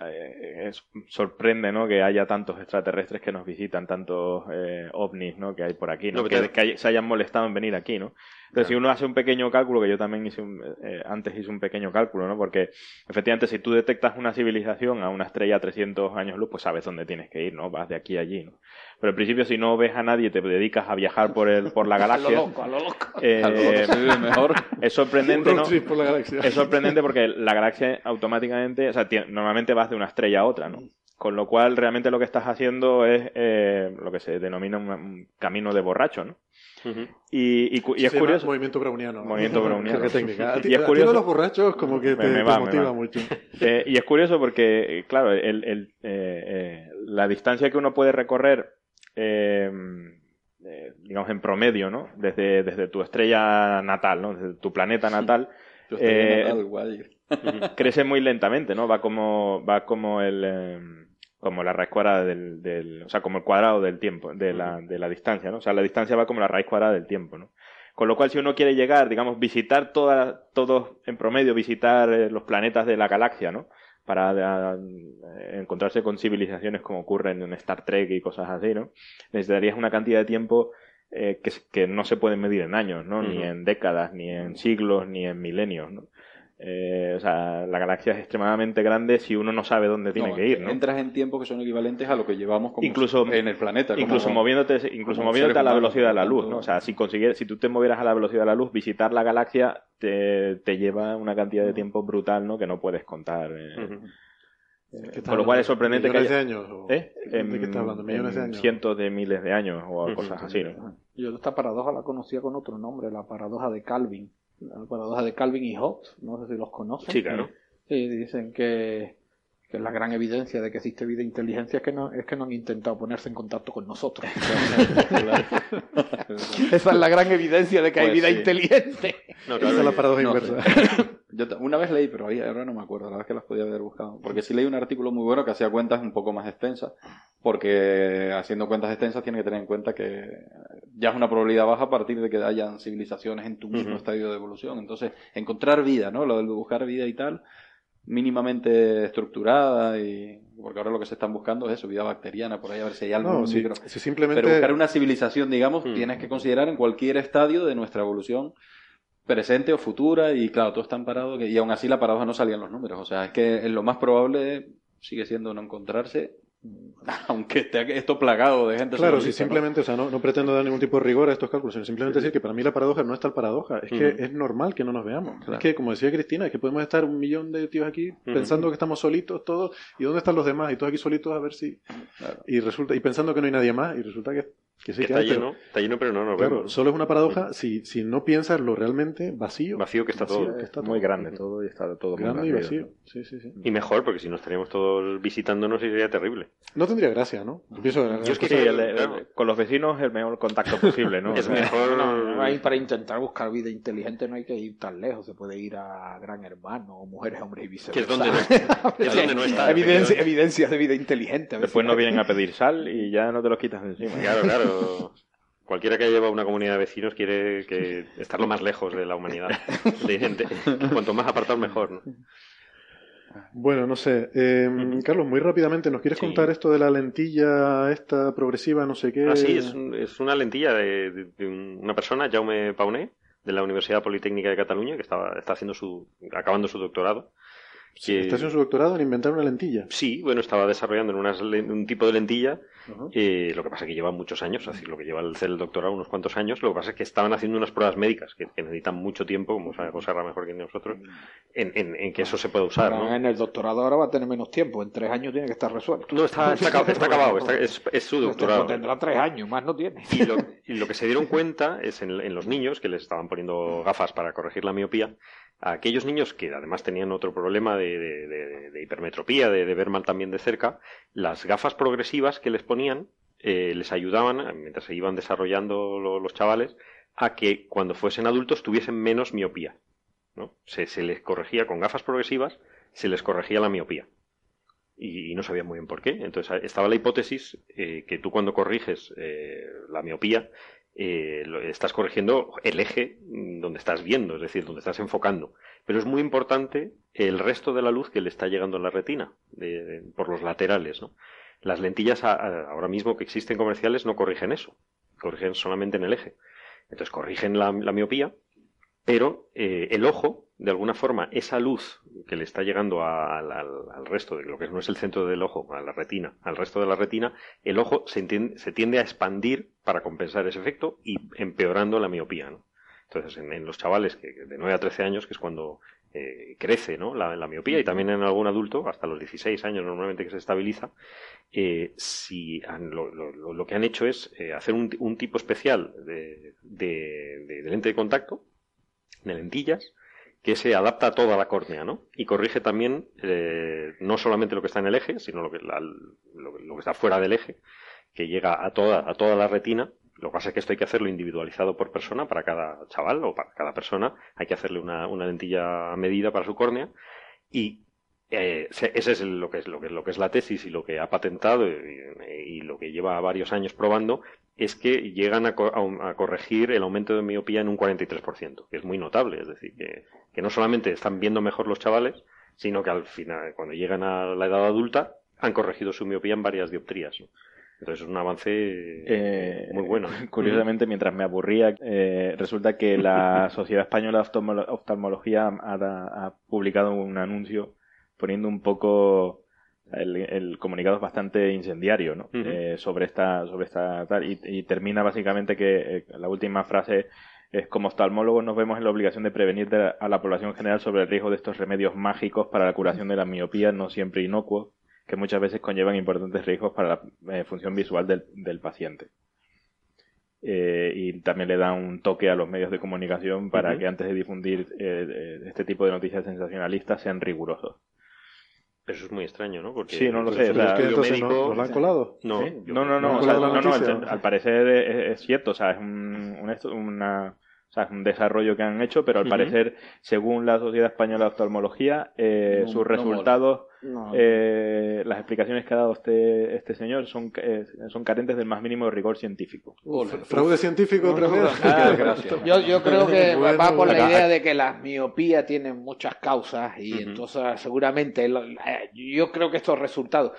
S6: eh, es- sorprende, ¿no? Que haya tantos extraterrestres que nos visitan, tantos eh, ovnis, ¿no? Que hay por aquí, ¿no?
S3: No,
S6: que, que hay- se hayan molestado en venir aquí, ¿no? Entonces, si uno hace un pequeño cálculo, que yo también hice un- eh, antes hice un pequeño cálculo, ¿no? Porque efectivamente, si tú detectas una civilización a una estrella a 300 años luz, pues sabes dónde tienes que ir, ¿no? Vas de aquí a allí, ¿no? Pero al principio, si no ves a nadie, te dedicas a viajar por el por la
S5: A lo
S6: galaxia.
S5: loco, a lo loco.
S6: eh,
S7: A lo loco mejor.
S6: es sorprendente, ¿no?
S2: por la galaxia.
S6: Es sorprendente porque la galaxia automáticamente, o sea, normalmente vas de una estrella a otra, ¿no? Con lo cual, realmente lo que estás haciendo es eh, lo que se denomina un camino de borracho, ¿no? Y, y y es curioso.
S2: Movimiento browniano.
S6: Movimiento browniano.
S2: Técnica. A ti,
S6: Y es
S2: a ti
S6: curioso-
S2: de los borrachos como que te,
S6: Me- me
S2: te
S6: va, me
S2: motiva
S6: va.
S2: mucho.
S6: Eh, y es curioso porque, eh, claro, el, el, eh, eh, la distancia que uno puede recorrer, eh, eh, digamos, en promedio, ¿no? Desde, desde tu estrella natal, ¿no? Desde tu planeta natal,
S7: estoy
S6: Eh,
S7: natal, guay.
S6: crece muy lentamente, ¿no? Va como, va como el, eh, como la raíz cuadrada del, del, o sea, como el cuadrado del tiempo, de la, de la distancia, ¿no? O sea, la distancia va como la raíz cuadrada del tiempo, ¿no? Con lo cual, si uno quiere llegar, digamos, visitar toda, todos en promedio, visitar eh, los planetas de la galaxia, ¿no? Para eh, encontrarse con civilizaciones como ocurren en Star Trek y cosas así, ¿no? Necesitarías una cantidad de tiempo eh, que, que no se pueden medir en años, ¿no? Ni en décadas, ni en siglos, ni en milenios, ¿no? Eh, o sea, la galaxia es extremadamente grande si uno no sabe dónde tiene
S7: No,
S6: que ir, ¿no?
S7: Entras en tiempos que son equivalentes a lo que llevamos como
S6: Incluso-
S7: en el planeta. como-
S6: Incluso moviéndote, incluso moviéndote a la velocidad de la luz, ¿no? O sea, si consiguieras, si tú te movieras a la velocidad de la luz, visitar la galaxia te, te lleva una cantidad de tiempo brutal, ¿no? Que no puedes contar. eh.
S3: Ujú.
S2: ¿Qué
S6: Con lo cual es sorprendente que
S2: ¿Millones de años? o-
S6: ¿Eh?
S2: ¿De qué estás hablando? ¿Millones de años?
S6: Cientos de miles de años o cosas así, ¿no?
S5: Yo esta paradoja la conocía con otro nombre, la paradoja de Calvin. La paradoja de Calvin y Hobbes, no sé si los conocen.
S3: Sí, claro.
S5: Sí, dicen que, que la gran evidencia de que existe vida e inteligencia es que no, es que no han intentado ponerse en contacto con nosotros. Esa es la gran evidencia de que hay
S7: Pues
S5: vida
S7: sí.
S5: inteligente.
S3: No,
S2: Esa
S3: claro,
S2: es la paradoja
S7: no
S2: inversa.
S7: Yo una vez leí, pero ahí ahora no me acuerdo, la verdad es que las podía haber buscado. Porque sí leí un artículo muy bueno que hacía cuentas un poco más extensas, porque haciendo cuentas extensas tiene que tener en cuenta que ya es una probabilidad baja a partir de que hayan civilizaciones en tu mismo estadio de evolución. Entonces, encontrar vida, ¿no? Lo de buscar vida y tal, mínimamente estructurada y porque ahora lo que se están buscando es eso, vida bacteriana, por ahí a ver si hay algo
S2: No, si, simplemente...
S7: Pero buscar una civilización, digamos,
S3: Mm.
S7: tienes que considerar en cualquier estadio de nuestra evolución presente o futura y claro, todo está amparado que, y aún así la paradoja no salían los números. O sea, es que lo más probable sigue siendo no encontrarse, aunque esté esto plagado de gente.
S2: Claro, si
S7: surrealista, ¿no?
S2: simplemente, o sea, no, no pretendo dar ningún tipo de rigor a estos cálculos, sino simplemente decir que para mí la paradoja no es tal paradoja, es que es normal que no nos veamos.
S7: Claro.
S2: Es que, como decía Cristina, es que podemos estar un millón de tíos aquí pensando que estamos solitos todos, y dónde están los demás, y todos aquí solitos a ver si...
S7: Claro.
S2: Y resulta y pensando que no hay nadie más, y resulta que, que sí
S3: que
S2: que
S3: está
S2: hay, pero-
S3: lleno, está lleno, pero no nos
S2: Claro,
S3: vemos.
S2: solo es una paradoja si, si no piensas lo realmente vacío.
S3: Vacío que está
S2: Vacío
S3: todo.
S2: que está
S6: Muy
S2: todo.
S6: grande todo y está todo muy
S2: Grande y
S6: vacío.
S2: Sí, sí, sí.
S3: Y mejor, porque si no estaríamos todos visitándonos y sería terrible.
S2: No tendría gracia, ¿no? Yo
S3: es que
S6: Sí, el- el-
S3: claro.
S6: con los vecinos el mejor contacto posible, ¿no?
S3: Es mejor.
S5: No, hay- para intentar buscar vida inteligente no hay que ir tan lejos, se puede ir a Gran Hermano, o Mujeres, Hombres y viceversa.
S3: Que es donde no, es donde no está.
S5: Evidencia, evidencias de vida inteligente.
S6: Después no vienen a pedir sal y ya no te los quitas de encima.
S3: Claro, claro. Cualquiera que lleva una comunidad de vecinos quiere que estar lo más lejos de la humanidad. De gente. Cuanto más apartado, mejor. ¿no?
S2: Bueno, no sé. Eh, Carlos, muy rápidamente, ¿nos quieres
S3: Sí.
S2: contar esto de la lentilla esta progresiva, no sé qué?
S3: Ah, sí, es, un- es una lentilla de, de- de una persona, Jaume Pauné, de la Universidad Politécnica de Cataluña, que estaba, está haciendo su, acabando su doctorado. Que-
S2: Está haciendo su doctorado en inventar una lentilla.
S3: Sí, bueno, estaba desarrollando en unas un tipo de lentilla. Eh, lo que pasa es que lleva muchos años, así lo que lleva el el doctorado unos cuantos años. Lo que pasa es que estaban haciendo unas pruebas médicas que, que necesitan mucho tiempo, como sabe José Ra mejor que nosotros, en, en- en que eso se pueda usar. ¿no?
S5: En el doctorado ahora va a tener menos tiempo, en tres años tiene que estar resuelto.
S3: No, está, está, está acabado, es, es su doctorado.
S5: Tendrá tres años, más no tiene.
S3: Y lo, y lo que se dieron cuenta es en, en los niños que les estaban poniendo gafas para corregir la miopía, a aquellos niños que además tenían otro problema de, hipermetropía, de, ver mal también de cerca, las gafas progresivas que les ponían eh, les ayudaban, mientras se iban desarrollando lo- los chavales, a que cuando fuesen adultos tuviesen menos miopía. ¿no? Se, les corregía con gafas progresivas, se les corregía la miopía. Y, no sabían muy bien por qué. Entonces estaba la hipótesis eh, que tú cuando corriges eh, la miopía, eh, estás corrigiendo el eje mm, donde estás viendo, es decir, donde estás enfocando. Pero es muy importante el resto de la luz que le está llegando a la retina, por los laterales. Las lentillas ahora mismo que existen comerciales no corrigen eso, corrigen solamente en el eje. Entonces corrigen la miopía, pero eh, el ojo, de alguna forma, esa luz que le está llegando al, resto de lo que no es el centro del ojo, a la retina, al resto de la retina, el ojo se, entien- se tiende a expandir para compensar ese efecto y empeorando la miopía. ¿no? Entonces, en, los chavales que, de 9 a 13 años, que es cuando eh, crece ¿no? la, miopía, y también en algún adulto, hasta los 16 años normalmente que se estabiliza, eh, si han- lo, lo- que han hecho es eh, hacer un, un tipo especial de- de- de lente de contacto, de lentillas, que se adapta a toda la córnea, ¿no? Y corrige también eh, no solamente lo que está en el eje, sino lo que, la- lo, lo que está fuera del eje, que llega a toda, a toda la retina. Lo que pasa es que esto hay que hacerlo individualizado por persona, para cada chaval o para cada persona. Hay que hacerle una, una lentilla medida para su córnea. Y eh, se- ese es lo que es, lo que, lo que es la tesis y lo que ha patentado y, y lo que lleva varios años probando es que llegan a, co- a corregir el aumento de miopía en un 43%, que es muy notable. Es decir, que, que no solamente están viendo mejor los chavales, sino que al final, cuando llegan a la edad adulta, han corregido su miopía en varias dioptrías. ¿no? Entonces es un avance
S6: Eh,
S3: muy bueno. ¿no?
S6: Curiosamente, mientras me aburría, eh, resulta que la Sociedad Española de Oftalmolo- Oftalmología ha, ha publicado un anuncio poniendo un poco el, el comunicado es bastante incendiario ¿no? Eh, sobre esta sobre esta tal y, y termina básicamente que eh, la última frase es como oftalmólogos nos vemos en la obligación de prevenir de- a la población general sobre el riesgo de estos remedios mágicos para la curación de la miopía no siempre inocuos que muchas veces conllevan importantes riesgos para la eh, función visual del, del paciente. Eh, y también le da un toque a los medios de comunicación para que antes de difundir eh, este tipo de noticias sensacionalistas sean rigurosos.
S3: Pero eso es muy extraño, ¿no? Porque
S6: Sí, no lo sé, o sea,
S2: no- nos la han colado.
S3: No,
S6: ¿Sí?
S3: yo
S6: no, no, no,
S2: no
S6: o sea,
S2: colado la
S6: no, no,
S2: noticia.
S6: al, al parecer es, es cierto, o sea, es un, una, o sea, es un desarrollo que han hecho, pero al parecer, según la Sociedad Española de Oftalmología, eh,
S7: No-
S6: sus
S7: no
S6: resultados,
S7: No.
S6: eh, las explicaciones que ha dado este, este señor son, eh, son carentes del más mínimo rigor científico.
S2: Fraude científico otra vez.
S7: Qué desgracia.
S5: Yo, yo creo que
S2: Bueno,
S5: va por la
S2: acá-
S5: idea de que la miopía tiene muchas causas y entonces seguramente lo- eh, yo creo que estos resultados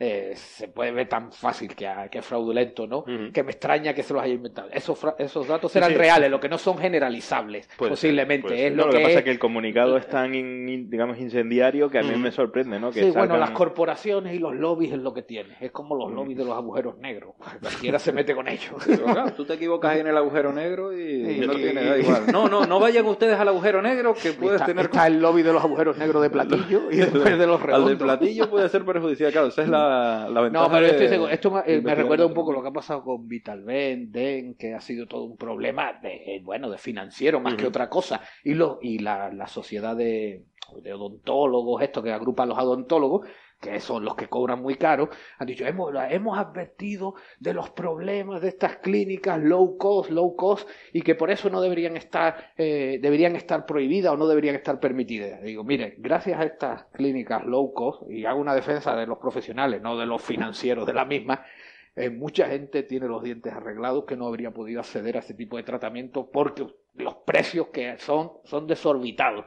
S5: eh, se puede ver tan fácil que, es fraudulento, ¿no? Que me extraña que se los haya inventado. Esos, fra- esos datos eran
S6: Sí.
S5: reales, lo que no son generalizables,
S3: Puede
S5: posiblemente.
S3: ser.
S5: es
S6: No,
S5: lo,
S6: lo que,
S5: que
S6: pasa
S5: es-
S6: que el comunicado es tan, in- in- digamos, incendiario que a mí me sorprende, ¿no? Que
S5: Sí, bueno, las corporaciones y los lobbies es lo que tiene. Es como los lobbies de los agujeros negros. Cualquiera se mete con ellos.
S7: Pero claro, tú te equivocas ahí en el agujero negro y
S5: Sí,
S7: no
S5: y-
S7: tiene, da igual. No, no, no vayan ustedes al agujero negro que puedes
S5: está,
S7: tener
S5: está el lobby de los agujeros negros de platillo y después de los
S7: al
S5: redondos.
S7: del platillo puede ser perjudicial, claro, esa es la, la ventaja.
S5: No, pero
S7: de-.
S5: Esto me, eh, me recuerda un poco lo que ha pasado con Vitalben, Den, que ha sido todo un problema de, eh, bueno, de financiero más que otra cosa. Y, lo, y la, la sociedad de, de odontólogos, esto que agrupa a los odontólogos, que son los que cobran muy caro, han dicho, hemos, hemos advertido de los problemas de estas clínicas low cost, low cost, y que por eso no deberían estar, eh, deberían estar prohibidas o no deberían estar permitidas. Digo, mire, gracias a estas clínicas low cost, y hago una defensa de los profesionales, no de los financieros de la misma, eh, mucha gente tiene los dientes arreglados que no habría podido acceder a ese tipo de tratamiento porque los precios que son son desorbitados.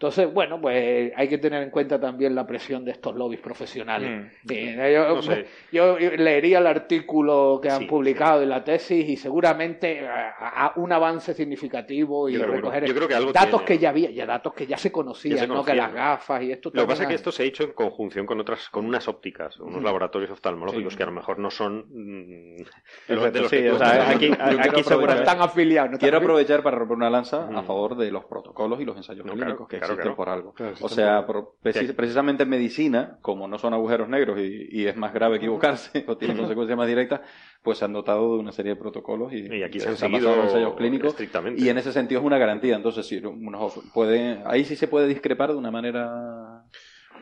S5: Entonces, bueno, pues hay que tener en cuenta también la presión de estos lobbies profesionales.
S6: Mm.
S5: Eh, yo,
S3: No sé.
S5: yo leería el artículo que han
S3: Sí,
S5: publicado en la tesis y seguramente a, a un avance significativo y
S3: Yo creo-
S5: recoger
S3: yo creo que algo
S5: datos
S3: tiene,
S5: que ya había, ya datos que ya se conocían,
S3: Ya se
S5: ¿no? que las gafas y esto
S3: Lo que pasa es que esto se ha hecho en conjunción con otras, con unas ópticas, unos laboratorios oftalmológicos
S7: Sí.
S3: que a lo mejor no son mm, de los,
S6: Perfecto,
S3: de los
S6: sí,
S3: que tú
S6: o sea,
S3: estás
S6: aquí- aquí seguramente-
S5: están afiliados. no están
S7: Quiero
S5: afiliados.
S7: aprovechar para romper una lanza a
S3: Mm.
S7: favor de los protocolos y los ensayos
S3: No,
S7: clínicos
S3: claro,
S7: que
S3: claro,
S7: existen
S3: claro.
S7: por algo.
S2: Claro,
S7: O sea, por- precisamente en medicina, como no son agujeros negros y, y es más grave equivocarse o tienen consecuencias más directas, pues se han dotado de una serie de protocolos y,
S3: Y aquí
S7: y
S3: se han seguido
S7: en ensayos clínicos.
S3: estrictamente.
S7: Y en ese sentido es una garantía. Entonces, si uno puede, ahí sí se puede discrepar de una manera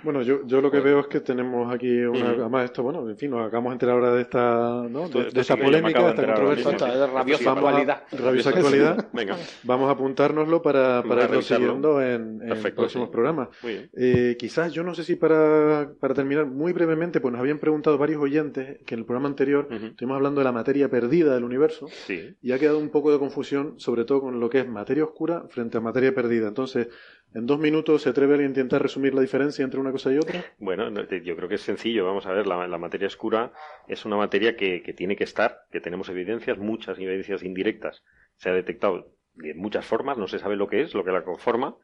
S2: Bueno, yo, yo lo que veo es que tenemos aquí una,
S3: Ujú.
S2: además esto, bueno, en fin, nos acabamos de enterar ahora de esta, ¿no? De, de esta
S6: sí
S2: polémica, de esta
S6: de
S2: controversia.
S6: mismo.
S5: Esto es rabiosa
S2: Vamos a-
S5: actualidad.
S2: Rabiosa actualidad.
S3: Venga,
S2: Vamos a apuntárnoslo para, para irlo siguiendo en, en
S3: Perfecto,
S2: próximos
S3: sí.
S2: programas.
S3: muy bien.
S2: Eh, quizás, yo no sé si para, para terminar muy brevemente, pues nos habían preguntado varios oyentes que en el programa anterior
S3: Ujú.
S2: estuvimos hablando de la materia perdida del universo
S3: Sí.
S2: y ha quedado un poco de confusión, sobre todo con lo que es materia oscura frente a materia perdida. Entonces, en dos minutos, ¿se atreve a intentar resumir la diferencia entre una cosa y otra?
S3: Bueno, yo creo que es sencillo. Vamos a ver, la, materia oscura es una materia que, tiene que estar, que tenemos evidencias, muchas evidencias indirectas. Se ha detectado de muchas formas, no se sabe lo que es, lo que la conforma,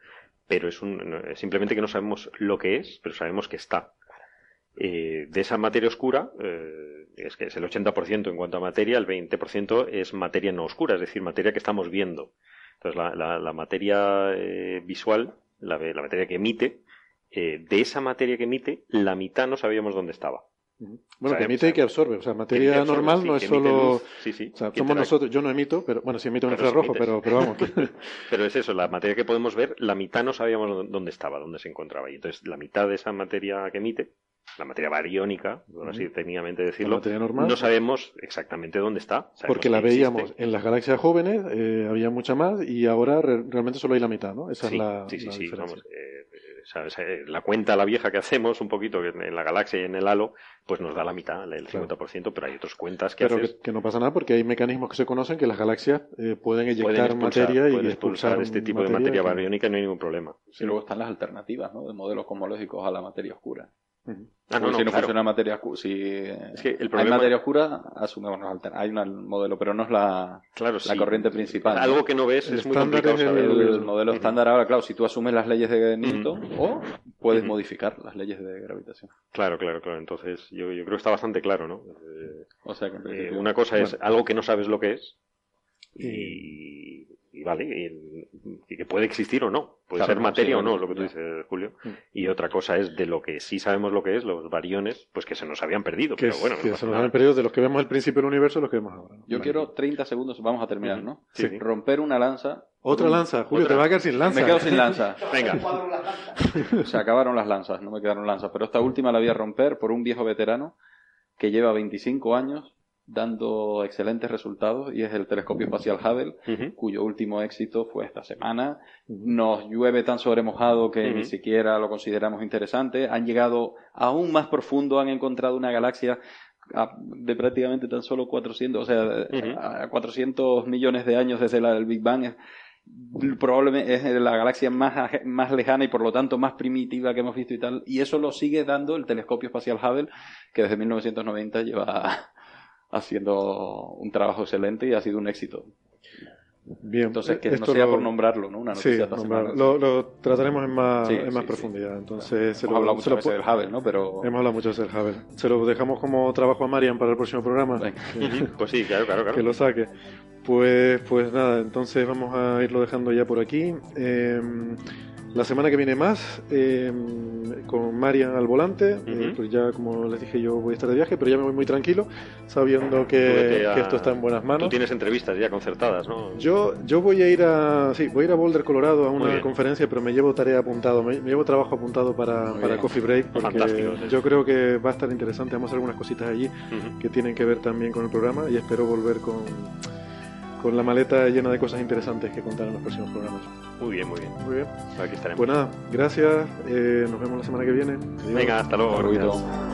S3: pero es, un, simplemente que no sabemos lo que es, pero sabemos que está. Eh, de esa materia oscura, eh, es que es el 80% en cuanto a materia, el 20% es materia no oscura, es decir, materia que estamos viendo. Entonces, la, la- la materia eh, visual, la, la materia que emite, eh, de esa materia que emite, la mitad no sabíamos dónde estaba.
S2: Bueno, que emite y que absorbe. O sea, materia
S3: absorbe,
S2: normal
S3: sí,
S2: no es solo...
S3: luz, sí, sí,
S2: O sea, somos nosotros, yo no emito, pero bueno, sí emito un infrarrojo, pero, pero vamos.
S3: Pero es eso, la materia que podemos ver, la mitad no sabíamos dó- dónde estaba, dónde se encontraba. Y entonces, la mitad de esa materia que emite, la materia bariónica, por así técnicamente decirlo,
S2: normal.
S3: no sabemos exactamente dónde está.
S2: Porque la
S3: existe.
S2: veíamos en las galaxias jóvenes, eh, había mucha más y ahora re- realmente solo hay la mitad, ¿no? Esa
S3: Sí,
S2: es la,
S3: sí, sí,
S2: la
S3: sí,
S2: diferencia.
S3: vamos, eh, eh, ¿sabes? La cuenta, la vieja que hacemos un poquito en la galaxia y en el halo, pues nos da la mitad, el
S2: Claro.
S3: 50%, pero hay otras cuentas que
S2: Pero
S3: haces.
S2: que, que no pasa nada porque hay mecanismos que se conocen que las galaxias eh, pueden eyectar
S3: pueden expulsar,
S2: materia y
S3: pueden
S2: expulsar,
S3: expulsar este tipo de materia bariónica y no hay ningún problema.
S7: Y luego están las alternativas, ¿no? De modelos cosmológicos a la materia oscura.
S3: Ah, no,
S7: Porque
S3: no,
S7: si no
S3: claro.
S7: funciona materia oscura, si
S3: Es que el
S7: hay materia oscura, asumimos los alter- hay un modelo, pero no es la,
S3: Claro,
S7: la
S3: sí.
S7: corriente principal. ¿no?
S3: Algo que no ves
S2: El
S3: es muy complicado
S2: es el-
S7: modelo estándar ahora, claro, si tú asumes las leyes de Newton o puedes modificar las leyes de gravitación.
S3: Claro, claro, claro. Entonces, yo, yo creo que está bastante claro, ¿no? Eh,
S7: O sea que
S3: eh, una cosa es
S2: Bueno.
S3: algo que no sabes lo que es y, y vale, y, y que puede existir o no. Puede
S7: Claro,
S3: ser materia
S7: sí,
S3: o no, lo que tú
S7: ya.
S3: dices, Julio.
S2: Mm.
S3: Y otra cosa es de lo que sí sabemos lo que es, los variones, pues que se nos habían perdido.
S2: Que,
S3: pero bueno,
S2: que
S3: no
S2: se nos han perdido de los que vemos al principio del universo los que vemos ahora. ¿no?
S7: Yo
S2: Vale.
S7: quiero 30 segundos, vamos a terminar. ¿no?
S3: Sí, sí.
S7: Romper una lanza.
S2: Otra
S7: Un-
S2: lanza, Julio,
S3: otra.
S2: te va a quedar sin lanza.
S7: Me quedo sin lanza.
S3: Venga,
S7: Se acabaron las lanzas, no me quedaron lanzas. Pero esta última la voy a romper por un viejo veterano que lleva 25 años dando excelentes resultados y es el telescopio espacial Hubble, cuyo último éxito fue esta semana. Nos llueve tan sobremojado que ni siquiera lo consideramos interesante. Han llegado aún más profundo, han encontrado una galaxia de prácticamente tan solo 400, o sea, a 400 millones de años desde la- el Big Bang. Probablemente es la galaxia más, más lejana y por lo tanto más primitiva que hemos visto y tal. Y eso lo sigue dando el telescopio espacial Hubble, que desde 1990 lleva haciendo un trabajo excelente y ha sido un éxito.
S2: Bien,
S7: Entonces, que
S2: esto
S7: no sea
S2: lo-
S7: por nombrarlo, ¿no? Una
S2: Sí,
S7: noticia semana.
S2: lo, lo trataremos en más,
S7: Sí,
S2: en más
S7: sí,
S2: profundidad. Entonces, se
S7: Hemos
S2: lo-
S7: hablado
S2: se
S7: muchas
S2: lo
S7: veces del Hubble, ¿no? Pero
S2: Hemos hablado mucho del Hubble. Se lo dejamos como trabajo a Marian para el próximo programa.
S3: Pues sí, claro, claro, claro.
S2: que lo saque. Pues, pues nada, entonces vamos a irlo dejando ya por aquí. Eh, la semana que viene más, eh, con Marian al volante. Eh, pues ya, como les dije, yo voy a estar de viaje, pero ya me voy muy tranquilo, sabiendo
S3: Tú
S2: que, esto está en buenas
S3: Tú
S2: manos.
S3: tienes entrevistas ya concertadas, ¿no?
S2: Yo, yo voy a ir a sí, voy a ir a Boulder, Colorado, a una conferencia, pero me llevo tarea apuntado, me, me llevo trabajo apuntado para, para. Coffee Break, porque
S3: sí.
S2: yo creo que va a estar interesante. Vamos a hacer algunas cositas allí que tienen que ver también con el programa y espero volver con, con la maleta llena de cosas interesantes que contar en los próximos programas.
S3: Muy bien, muy bien.
S2: Muy bien.
S3: Aquí estaremos.
S2: Pues nada, gracias. eh, nos vemos la semana que viene. Adiós.
S3: Venga, hasta luego.
S7: Ruido.